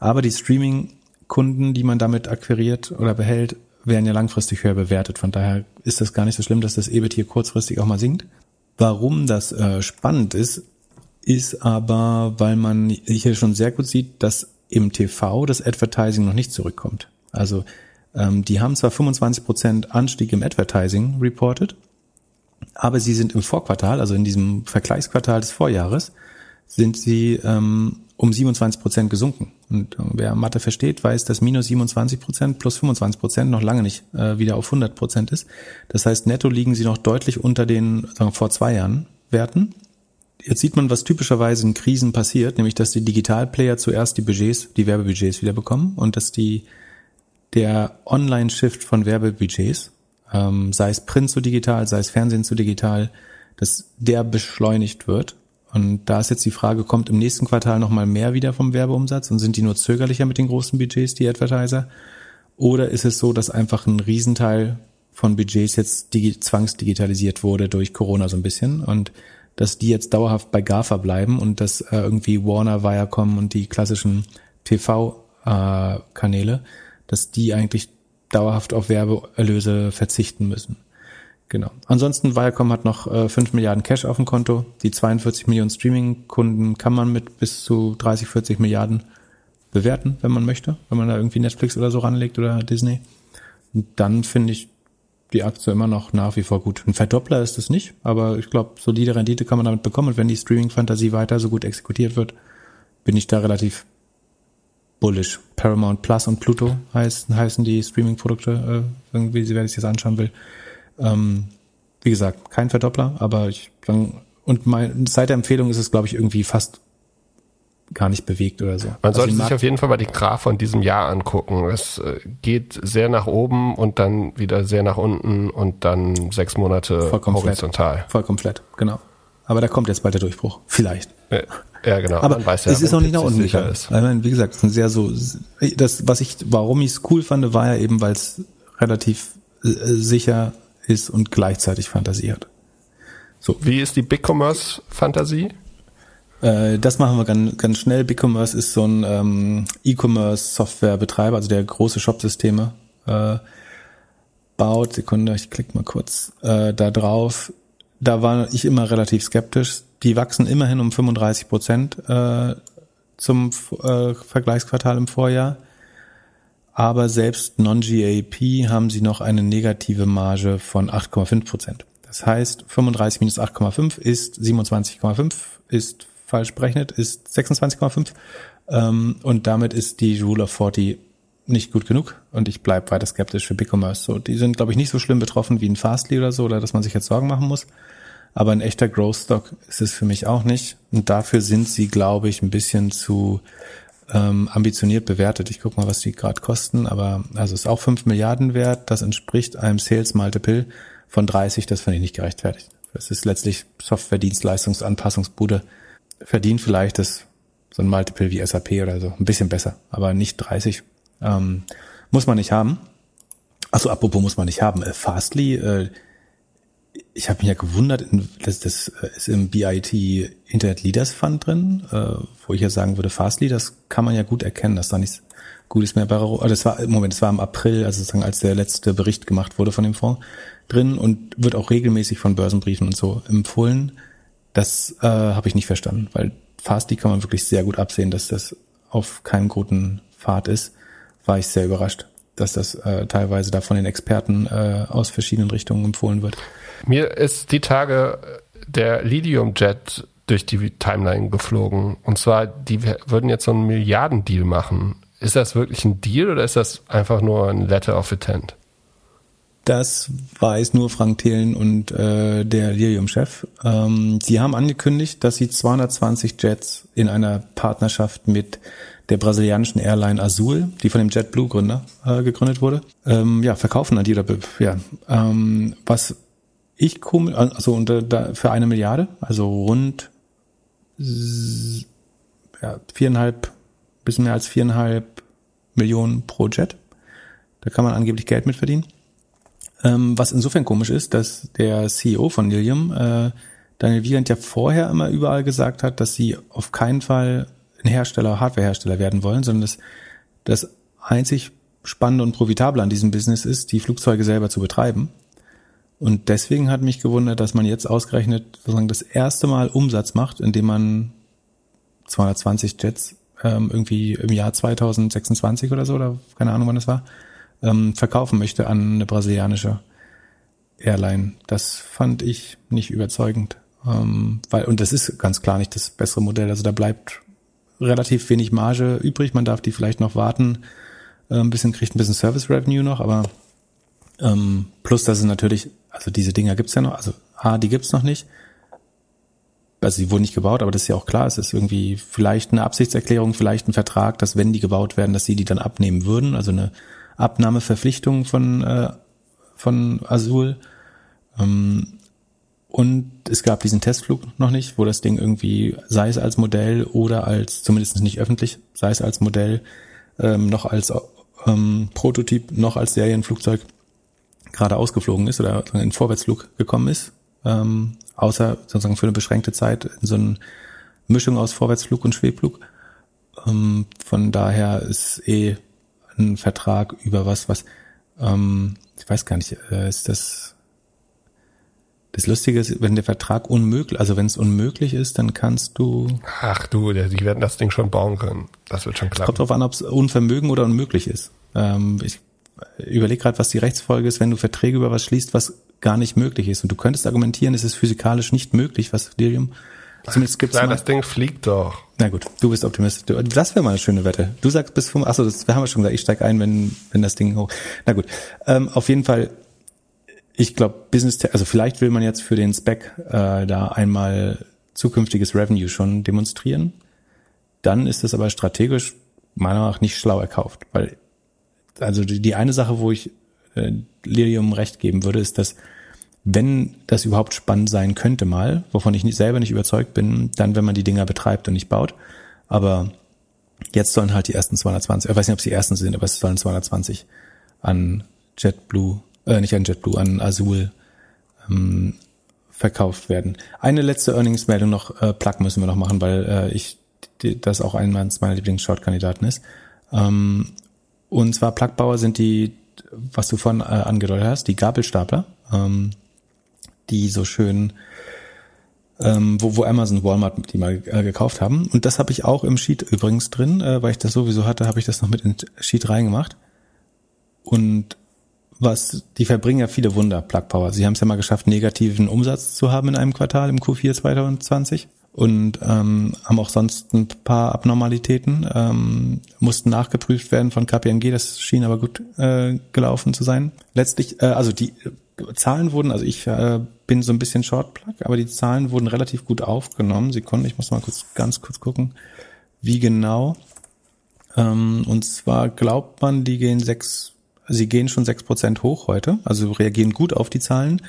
Aber die Streaming-Kunden, die man damit akquiriert oder behält, werden ja langfristig höher bewertet. Von daher ist das gar nicht so schlimm, dass das EBIT hier kurzfristig auch mal sinkt. Warum das äh, spannend ist, ist aber, weil man hier schon sehr gut sieht, dass im TV das Advertising noch nicht zurückkommt. Also ähm, die haben zwar 25% Anstieg im Advertising reported, aber sie sind im Vorquartal, also in diesem Vergleichsquartal des Vorjahres, sind sie ähm, um 27 Prozent gesunken. Und äh, wer Mathe versteht, weiß, dass minus 27 Prozent plus 25 Prozent noch lange nicht äh, wieder auf 100 Prozent ist. Das heißt, netto liegen sie noch deutlich unter den sagen vor zwei Jahren Werten. Jetzt sieht man, was typischerweise in Krisen passiert, nämlich dass die Digitalplayer zuerst die Budgets, die Werbebudgets wieder bekommen und dass die der Online-Shift von Werbebudgets, ähm, sei es Print zu digital, sei es Fernsehen zu digital, dass der beschleunigt wird und da ist jetzt die Frage, kommt im nächsten Quartal nochmal mehr wieder vom Werbeumsatz und sind die nur zögerlicher mit den großen Budgets, die Advertiser? Oder ist es so, dass einfach ein Riesenteil von Budgets jetzt digi zwangsdigitalisiert wurde durch Corona so ein bisschen und dass die jetzt dauerhaft bei GAFA bleiben und dass äh, irgendwie Warner, Viacom und die klassischen TV-Kanäle, äh, dass die eigentlich dauerhaft auf Werbeerlöse verzichten müssen. Genau. Ansonsten Viacom hat noch äh, 5 Milliarden Cash auf dem Konto. Die 42 Millionen Streaming-Kunden kann man mit bis zu 30, 40 Milliarden bewerten, wenn man möchte, wenn man da irgendwie Netflix oder so ranlegt oder Disney. Und dann finde ich die Aktie immer noch nach wie vor gut. Ein Verdoppler ist es nicht, aber ich glaube, solide Rendite kann man damit bekommen. Und wenn die Streaming-Fantasie weiter so gut exekutiert wird, bin ich da relativ bullish. Paramount Plus und Pluto heißen, heißen die Streaming-Produkte, äh, irgendwie, wer sich das anschauen will. Ähm, wie gesagt, kein Verdoppler, aber ich und mein, seit der Empfehlung ist es, glaube ich, irgendwie fast gar nicht bewegt oder so. Man also sollte sich auf jeden Fall mal die Graph von diesem Jahr angucken. Es äh, geht sehr nach oben und dann wieder sehr nach unten und dann sechs Monate Vollkommen horizontal. Flat. Vollkommen flat, genau. Aber da kommt jetzt bald der Durchbruch. Vielleicht. Ja, genau. Aber ja, es ist noch nicht nach unten sicher ist. Ich meine, wie gesagt, es ist ein sehr so, das, was ich, warum ich es cool fand, war ja eben, weil es relativ äh, sicher ist und gleichzeitig Fantasie hat. So. Wie ist die BigCommerce Fantasie? Äh, das machen wir ganz, ganz schnell. BigCommerce ist so ein ähm, E-Commerce Softwarebetreiber, also der große Shopsysteme äh, baut. Sekunde, ich klicke mal kurz äh, da drauf. Da war ich immer relativ skeptisch. Die wachsen immerhin um 35 Prozent äh, zum äh, Vergleichsquartal im Vorjahr aber selbst non-GAP haben sie noch eine negative Marge von 8,5 Prozent. Das heißt, 35 minus 8,5 ist 27,5, ist falsch berechnet, ist 26,5 ähm, und damit ist die Rule of 40 nicht gut genug und ich bleibe weiter skeptisch für BigCommerce. So, die sind, glaube ich, nicht so schlimm betroffen wie ein Fastly oder so, oder dass man sich jetzt Sorgen machen muss. Aber ein echter Growth Stock ist es für mich auch nicht. Und dafür sind sie, glaube ich, ein bisschen zu ähm, ambitioniert bewertet. Ich gucke mal, was die gerade kosten, aber also ist auch 5 Milliarden wert. Das entspricht einem Sales Multiple von 30. Das finde ich nicht gerechtfertigt. Das ist letztlich Software-Dienstleistungsanpassungsbude. Verdient vielleicht das so ein Multiple wie SAP oder so. Ein bisschen besser, aber nicht 30. Ähm, muss man nicht haben. Achso, apropos muss man nicht haben. Äh, Fastly, äh, ich habe mich ja gewundert, dass das äh, ist im BIT Internet Leaders Fund drin, äh, wo ich ja sagen würde, Fastly, das kann man ja gut erkennen, dass da nichts Gutes mehr bei also das war Moment, das war im April, also sozusagen als der letzte Bericht gemacht wurde von dem Fonds drin und wird auch regelmäßig von Börsenbriefen und so empfohlen. Das äh, habe ich nicht verstanden, weil Fastly kann man wirklich sehr gut absehen, dass das auf keinem guten Pfad ist. War ich sehr überrascht, dass das äh, teilweise da von den Experten äh, aus verschiedenen Richtungen empfohlen wird. Mir ist die Tage der Lidium Jet durch die Timeline geflogen. Und zwar, die würden jetzt so einen Milliardendeal machen. Ist das wirklich ein Deal oder ist das einfach nur ein Letter of Intent? Das weiß nur Frank Thelen und äh, der Lilium-Chef. Ähm, sie haben angekündigt, dass sie 220 Jets in einer Partnerschaft mit der brasilianischen Airline Azul, die von dem JetBlue-Gründer äh, gegründet wurde, ähm, ja, verkaufen an die oder ja, ähm, was ich komme, also unter da für eine Milliarde, also rund ja, viereinhalb, bisschen mehr als viereinhalb Millionen pro Jet. Da kann man angeblich Geld mit verdienen. Ähm, was insofern komisch ist, dass der CEO von Lilium, äh, Daniel Wieland, ja vorher immer überall gesagt hat, dass sie auf keinen Fall ein Hersteller, Hardwarehersteller werden wollen, sondern dass das einzig Spannende und Profitable an diesem Business ist, die Flugzeuge selber zu betreiben. Und deswegen hat mich gewundert, dass man jetzt ausgerechnet sozusagen das erste Mal Umsatz macht, indem man 220 Jets ähm, irgendwie im Jahr 2026 oder so, oder keine Ahnung wann es war, ähm, verkaufen möchte an eine brasilianische Airline. Das fand ich nicht überzeugend. Ähm, weil, und das ist ganz klar nicht das bessere Modell. Also da bleibt relativ wenig Marge übrig. Man darf die vielleicht noch warten. Äh, ein bisschen kriegt ein bisschen Service Revenue noch, aber ähm, plus, dass es natürlich, also diese Dinger gibt's ja noch, also A, die gibt's noch nicht. Also die wurden nicht gebaut, aber das ist ja auch klar, es ist irgendwie vielleicht eine Absichtserklärung, vielleicht ein Vertrag, dass wenn die gebaut werden, dass sie die dann abnehmen würden. Also eine Abnahmeverpflichtung von, äh, von Azul. Ähm, und es gab diesen Testflug noch nicht, wo das Ding irgendwie, sei es als Modell oder als, zumindest nicht öffentlich, sei es als Modell, ähm, noch als ähm, Prototyp, noch als Serienflugzeug gerade ausgeflogen ist oder in Vorwärtsflug gekommen ist, ähm, außer sozusagen für eine beschränkte Zeit in so eine Mischung aus Vorwärtsflug und Schwebflug. Ähm, von daher ist eh ein Vertrag über was, was ähm, ich weiß gar nicht, äh, ist das das Lustige ist, wenn der Vertrag unmöglich, also wenn es unmöglich ist, dann kannst du. Ach du, die werden das Ding schon bauen können. Das wird schon klappen. Kommt drauf an, ob es Unvermögen oder unmöglich ist. Ähm, ich überlege gerade, was die Rechtsfolge ist, wenn du Verträge über was schließt, was gar nicht möglich ist. Und du könntest argumentieren, es ist physikalisch nicht möglich, was Delirium. Zumindest gibt's Klar, mal. das Ding fliegt doch. Na gut, du bist Optimist. Das wäre mal eine schöne Wette. Du sagst bis fünf. Achso, das haben wir schon gesagt. Ich steig ein, wenn wenn das Ding hoch. Na gut. Ähm, auf jeden Fall ich glaube, Business, also vielleicht will man jetzt für den Spec äh, da einmal zukünftiges Revenue schon demonstrieren. Dann ist das aber strategisch meiner Meinung nach nicht schlau erkauft, weil also die, die eine Sache, wo ich äh, Lilium recht geben würde, ist, dass wenn das überhaupt spannend sein könnte mal, wovon ich nicht, selber nicht überzeugt bin, dann wenn man die Dinger betreibt und nicht baut. Aber jetzt sollen halt die ersten 220, ich weiß nicht, ob es die ersten sind, aber es sollen 220 an JetBlue äh, nicht an JetBlue, an Azul ähm, verkauft werden. Eine letzte Earnings-Meldung noch, äh, Plug müssen wir noch machen, weil äh, ich die, das auch ein meiner Lieblings-Short-Kandidaten ist. Ähm, und zwar Plugbauer sind die, was du vorhin äh, angedeutet hast, die Gabelstapler, ähm, die so schön ähm, wo, wo Amazon, Walmart die mal äh, gekauft haben. Und das habe ich auch im Sheet übrigens drin, äh, weil ich das sowieso hatte, habe ich das noch mit in Sheet reingemacht. Und was, die verbringen ja viele Wunder, Plug Power. Sie haben es ja mal geschafft, negativen Umsatz zu haben in einem Quartal im Q4 2020 und ähm, haben auch sonst ein paar Abnormalitäten, ähm, mussten nachgeprüft werden von KPMG, das schien aber gut äh, gelaufen zu sein. Letztlich, äh, also die Zahlen wurden, also ich äh, bin so ein bisschen Short Plug, aber die Zahlen wurden relativ gut aufgenommen. Sekunden, ich muss mal kurz, ganz kurz gucken, wie genau. Ähm, und zwar glaubt man, die gehen sechs sie gehen schon sechs Prozent hoch heute, also reagieren gut auf die Zahlen,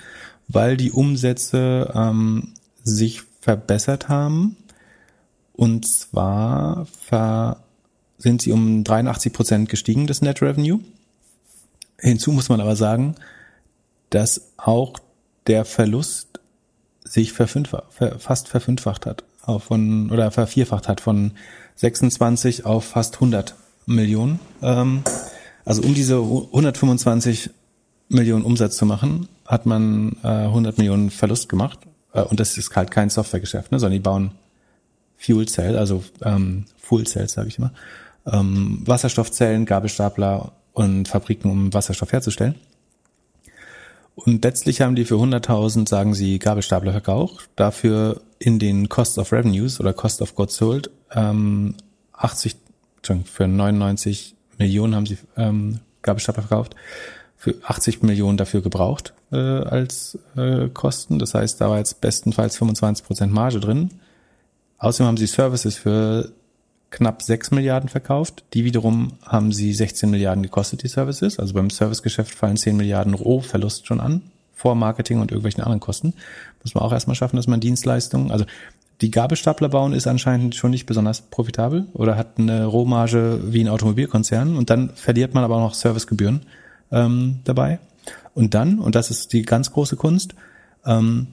weil die Umsätze ähm, sich verbessert haben. Und zwar ver sind sie um 83 Prozent gestiegen, das Net Revenue. Hinzu muss man aber sagen, dass auch der Verlust sich verfünffacht, fast verfünffacht hat, von, oder vervierfacht hat von 26 auf fast 100 Millionen. Ähm, also um diese 125 Millionen Umsatz zu machen, hat man äh, 100 Millionen Verlust gemacht. Äh, und das ist halt kein Softwaregeschäft, ne, sondern die bauen Fuel Cell, also ähm, Fuel Cells, sage ich immer, ähm, Wasserstoffzellen, Gabelstapler und Fabriken, um Wasserstoff herzustellen. Und letztlich haben die für 100.000, sagen sie, Gabelstapler verkauft, dafür in den Cost of Revenues oder Cost of Goods Sold ähm, 80, für 99 Millionen haben sie ähm, Gabelstapler verkauft, für 80 Millionen dafür gebraucht äh, als äh, Kosten. Das heißt, da war jetzt bestenfalls 25 Prozent Marge drin. Außerdem haben sie Services für knapp 6 Milliarden verkauft. Die wiederum haben sie 16 Milliarden gekostet, die Services. Also beim Servicegeschäft fallen 10 Milliarden Rohverlust schon an, vor Marketing und irgendwelchen anderen Kosten. Muss man auch erstmal schaffen, dass man Dienstleistungen, also die Gabelstapler bauen ist anscheinend schon nicht besonders profitabel oder hat eine Rohmarge wie ein Automobilkonzern und dann verliert man aber auch noch Servicegebühren ähm, dabei. Und dann, und das ist die ganz große Kunst, ähm,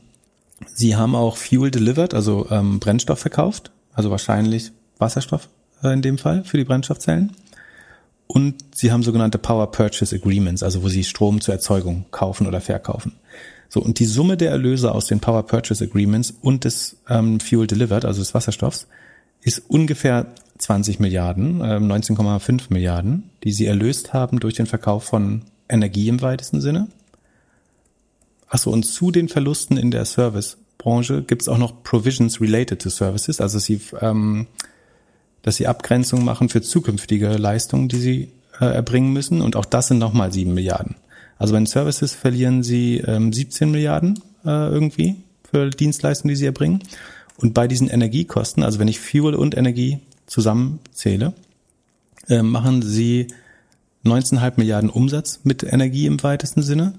sie haben auch Fuel delivered, also ähm, Brennstoff verkauft, also wahrscheinlich Wasserstoff äh, in dem Fall für die Brennstoffzellen. Und sie haben sogenannte Power Purchase Agreements, also wo sie Strom zur Erzeugung kaufen oder verkaufen. So, und die Summe der Erlöse aus den Power Purchase Agreements und des ähm, Fuel Delivered, also des Wasserstoffs, ist ungefähr 20 Milliarden, äh, 19,5 Milliarden, die sie erlöst haben durch den Verkauf von Energie im weitesten Sinne. Achso, und zu den Verlusten in der Servicebranche gibt es auch noch Provisions related to Services, also sie, ähm, dass sie Abgrenzungen machen für zukünftige Leistungen, die sie äh, erbringen müssen. Und auch das sind nochmal sieben Milliarden. Also bei den Services verlieren sie ähm, 17 Milliarden äh, irgendwie für Dienstleistungen, die sie erbringen. Und bei diesen Energiekosten, also wenn ich Fuel und Energie zusammenzähle, äh, machen sie 19,5 Milliarden Umsatz mit Energie im weitesten Sinne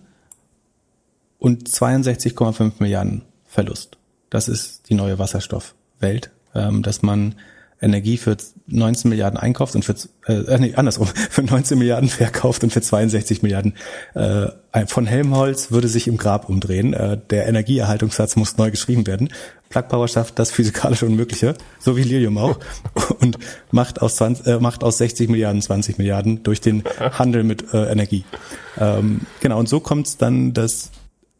und 62,5 Milliarden Verlust. Das ist die neue Wasserstoffwelt, ähm, dass man Energie für 19 Milliarden einkauft und für äh, nee, andersrum [LAUGHS] für 19 Milliarden verkauft und für 62 Milliarden äh, von Helmholtz würde sich im Grab umdrehen. Äh, der Energieerhaltungssatz muss neu geschrieben werden. Plug Power schafft das physikalisch Unmögliche, so wie Lilium auch, [LAUGHS] und macht aus 20, äh, macht aus 60 Milliarden 20 Milliarden durch den Handel mit äh, Energie. Ähm, genau und so kommt es dann, dass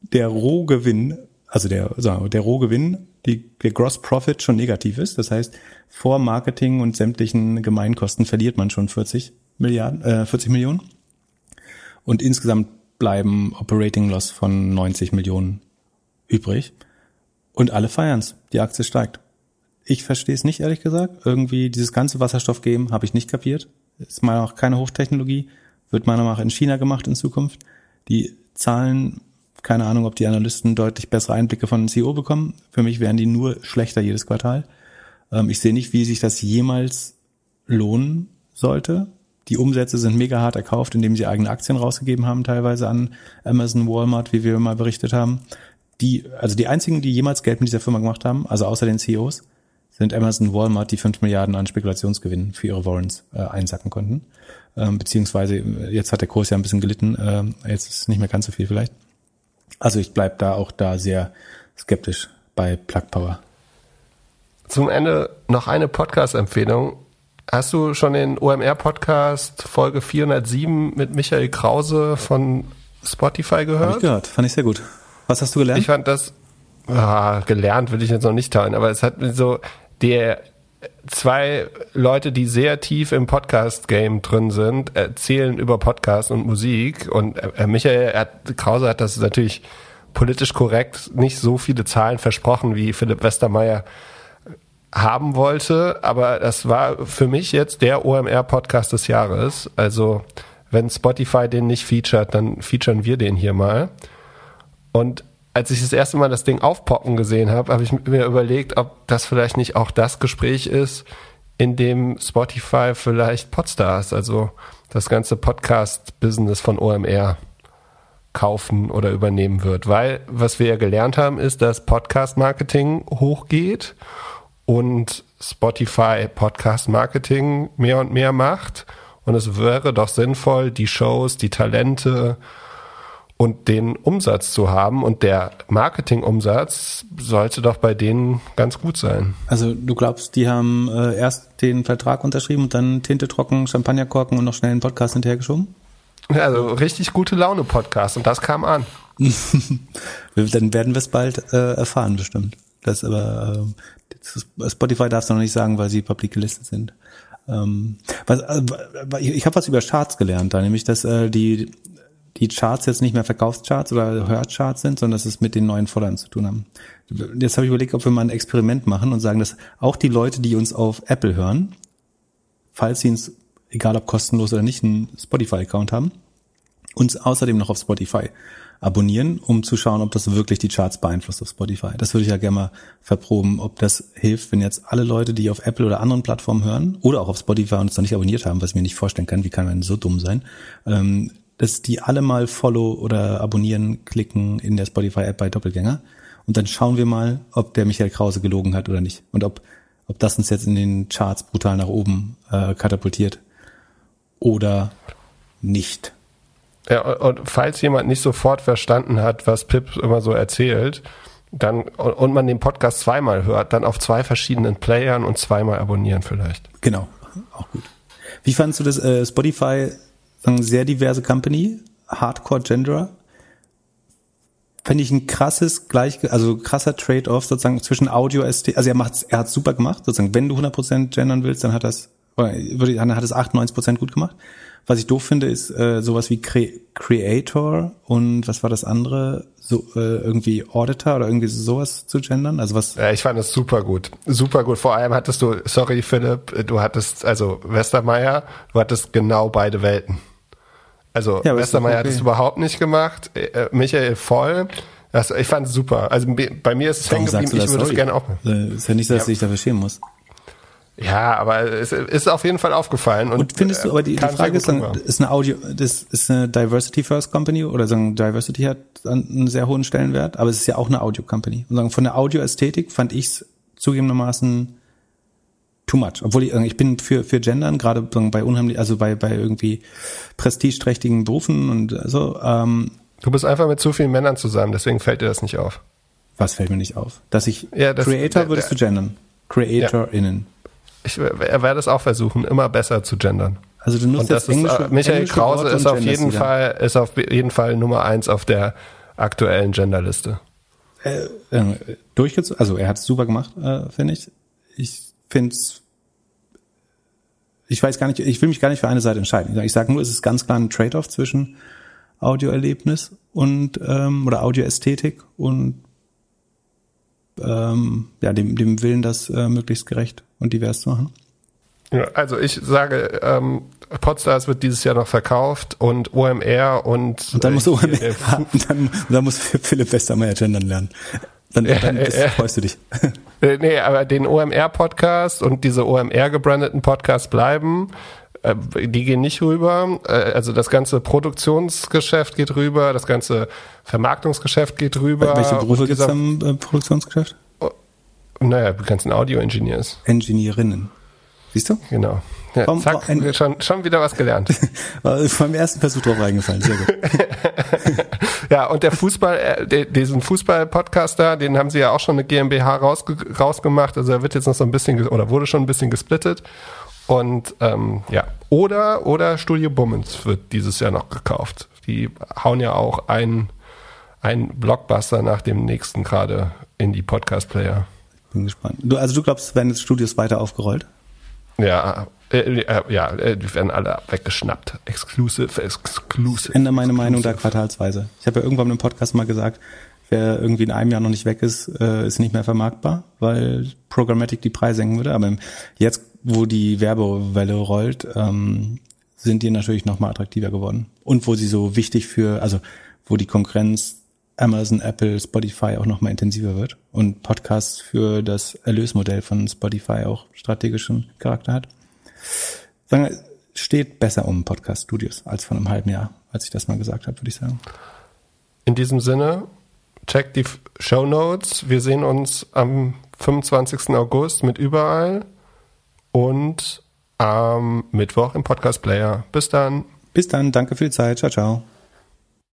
der Rohgewinn, also der sagen wir, der Rohgewinn die, der Gross Profit schon negativ ist. Das heißt, vor Marketing und sämtlichen Gemeinkosten verliert man schon 40 Milliarden, äh, 40 Millionen. Und insgesamt bleiben Operating Loss von 90 Millionen übrig. Und alle feiern's. Die Aktie steigt. Ich verstehe es nicht, ehrlich gesagt. Irgendwie dieses ganze Wasserstoff-Game habe ich nicht kapiert. Ist meiner Meinung nach keine Hochtechnologie. Wird meiner Meinung nach in China gemacht in Zukunft. Die Zahlen keine Ahnung, ob die Analysten deutlich bessere Einblicke von CEO bekommen. Für mich wären die nur schlechter jedes Quartal. Ähm, ich sehe nicht, wie sich das jemals lohnen sollte. Die Umsätze sind mega hart erkauft, indem sie eigene Aktien rausgegeben haben, teilweise an Amazon, Walmart, wie wir mal berichtet haben. Die, also die einzigen, die jemals Geld mit dieser Firma gemacht haben, also außer den CEOs, sind Amazon, Walmart, die fünf Milliarden an Spekulationsgewinnen für ihre Warrants äh, einsacken konnten. Ähm, beziehungsweise jetzt hat der Kurs ja ein bisschen gelitten, äh, jetzt ist nicht mehr ganz so viel vielleicht. Also ich bleib da auch da sehr skeptisch bei Plug Power. Zum Ende noch eine Podcast-Empfehlung. Hast du schon den OMR-Podcast Folge 407 mit Michael Krause von Spotify gehört? Hab ich gehört, fand ich sehr gut. Was hast du gelernt? Ich fand das, ah, gelernt will ich jetzt noch nicht teilen, aber es hat mir so, der zwei Leute, die sehr tief im Podcast-Game drin sind, erzählen über Podcast und Musik. Und äh, Michael hat, Krause hat das natürlich politisch korrekt nicht so viele Zahlen versprochen, wie Philipp Westermeier haben wollte. Aber das war für mich jetzt der OMR-Podcast des Jahres. Also wenn Spotify den nicht featured, dann featuren wir den hier mal. Und als ich das erste Mal das Ding aufpoppen gesehen habe, habe ich mir überlegt, ob das vielleicht nicht auch das Gespräch ist, in dem Spotify vielleicht Podstars, also das ganze Podcast-Business von OMR kaufen oder übernehmen wird. Weil was wir ja gelernt haben, ist, dass Podcast-Marketing hochgeht und Spotify Podcast-Marketing mehr und mehr macht. Und es wäre doch sinnvoll, die Shows, die Talente, und den Umsatz zu haben. Und der Marketingumsatz sollte doch bei denen ganz gut sein. Also du glaubst, die haben äh, erst den Vertrag unterschrieben und dann Tinte trocken, Champagnerkorken und noch schnell einen Podcast hinterhergeschoben? Also richtig gute Laune Podcast und das kam an. [LAUGHS] dann werden wir es bald äh, erfahren bestimmt. Das aber äh, Spotify darf es noch nicht sagen, weil sie public gelistet sind. Ähm, was, äh, ich habe was über Charts gelernt, da nämlich, dass äh, die die Charts jetzt nicht mehr Verkaufscharts oder Hörcharts sind, sondern dass es mit den neuen Followern zu tun haben. Jetzt habe ich überlegt, ob wir mal ein Experiment machen und sagen, dass auch die Leute, die uns auf Apple hören, falls sie uns, egal ob kostenlos oder nicht, einen Spotify-Account haben, uns außerdem noch auf Spotify abonnieren, um zu schauen, ob das wirklich die Charts beeinflusst auf Spotify. Das würde ich ja gerne mal verproben, ob das hilft, wenn jetzt alle Leute, die auf Apple oder anderen Plattformen hören oder auch auf Spotify uns noch nicht abonniert haben, was ich mir nicht vorstellen kann, wie kann man so dumm sein, ähm, dass die alle mal Follow oder Abonnieren klicken in der Spotify-App bei Doppelgänger. Und dann schauen wir mal, ob der Michael Krause gelogen hat oder nicht. Und ob, ob das uns jetzt in den Charts brutal nach oben äh, katapultiert oder nicht. Ja, und falls jemand nicht sofort verstanden hat, was Pip immer so erzählt, dann und man den Podcast zweimal hört, dann auf zwei verschiedenen Playern und zweimal abonnieren vielleicht. Genau, auch gut. Wie fandest du das äh, Spotify sagen, sehr diverse Company, Hardcore Genderer. finde ich ein krasses gleich, also krasser Trade-off sozusagen zwischen Audio ST, also er macht's, er hat's super gemacht, sozusagen, wenn du 100% gendern willst, dann hat das, dann hat es 98% gut gemacht. Was ich doof finde, ist äh, sowas wie Cre Creator und was war das andere? So äh, irgendwie Auditor oder irgendwie sowas zu gendern? Also was? Ja, ich fand es super gut. Super gut. Vor allem hattest du, sorry Philipp, du hattest, also Westermeier, du hattest genau beide Welten. Also ja, Westermeier okay. hat es überhaupt nicht gemacht, äh, Michael voll. Das, ich fand es super. Also bei mir ist es hängen geblieben, ich würde es gerne auch. Äh, ist ja nicht, dass ja. ich dafür schämen muss. Ja, aber es ist auf jeden Fall aufgefallen. Und, und findest du, aber die, die Frage ist, dann, ist eine Audio, das ist eine Diversity First Company oder sagen Diversity hat einen sehr hohen Stellenwert, aber es ist ja auch eine Audio Company. Und sagen, von der Audioästhetik fand ich es zugegebenermaßen too much. Obwohl ich, ich bin für, für Gendern, gerade bei unheimlich, also bei, bei irgendwie prestigeträchtigen Berufen und so. Ähm, du bist einfach mit zu vielen Männern zusammen, deswegen fällt dir das nicht auf. Was fällt mir nicht auf? Dass ich ja, das, Creator würdest du gendern. CreatorInnen. Ja. Ich werde es auch versuchen, immer besser zu gendern. Also du nutzt das, das ist, Michael Krause ist auf jeden wieder. Fall ist auf jeden Fall Nummer eins auf der aktuellen Genderliste. Äh, äh, durchgezogen, also er hat es super gemacht, äh, finde ich. Ich finde es, ich weiß gar nicht, ich will mich gar nicht für eine Seite entscheiden. Ich sage nur, es ist ganz klar ein Trade-off zwischen Audioerlebnis und ähm, oder Audioästhetik und ähm, ja, dem, dem Willen, das äh, möglichst gerecht und divers zu machen? Also ich sage, ähm, Podstars wird dieses Jahr noch verkauft und OMR und und dann muss OMR äh, [LAUGHS] dann, dann muss Philipp Westermeier gendern lernen. Dann, dann äh, freust du dich. [LAUGHS] Äh, nee, aber den OMR-Podcast und diese OMR-gebrandeten Podcasts bleiben. Äh, die gehen nicht rüber. Äh, also das ganze Produktionsgeschäft geht rüber, das ganze Vermarktungsgeschäft geht rüber. Welche Berufe gibt es am äh, Produktionsgeschäft? Oh, naja, die ganzen Audio-Engineers. Engineerinnen. Siehst du? Genau. Ja, Warum, zack, ein, schon, schon wieder was gelernt. [LAUGHS] Beim ersten Versuch drauf reingefallen, sehr gut. [LAUGHS] ja, und der Fußball, äh, diesen Fußball-Podcast da, den haben sie ja auch schon eine GmbH rausge rausgemacht. Also er wird jetzt noch so ein bisschen, oder wurde schon ein bisschen gesplittet. Und ähm, ja, oder, oder Studio Bummens wird dieses Jahr noch gekauft. Die hauen ja auch einen, einen Blockbuster nach dem nächsten gerade in die Podcast-Player. Bin gespannt. Du, also du glaubst, werden jetzt Studios weiter aufgerollt? Ja, äh, äh, ja, äh, die werden alle weggeschnappt. Exclusive, exclusive. Ich ändere meine Meinung da quartalsweise. Ich habe ja irgendwann im Podcast mal gesagt, wer irgendwie in einem Jahr noch nicht weg ist, äh, ist nicht mehr vermarktbar, weil Programmatic die Preise senken würde. Aber jetzt, wo die Werbewelle rollt, ähm, sind die natürlich noch mal attraktiver geworden. Und wo sie so wichtig für, also wo die Konkurrenz Amazon, Apple, Spotify auch noch mal intensiver wird und Podcasts für das Erlösmodell von Spotify auch strategischen Charakter hat. Sagen, steht besser um Podcast-Studios als vor einem halben Jahr, als ich das mal gesagt habe, würde ich sagen. In diesem Sinne, checkt die Show Notes. Wir sehen uns am 25. August mit überall und am Mittwoch im Podcast Player. Bis dann. Bis dann. Danke für die Zeit. Ciao, ciao.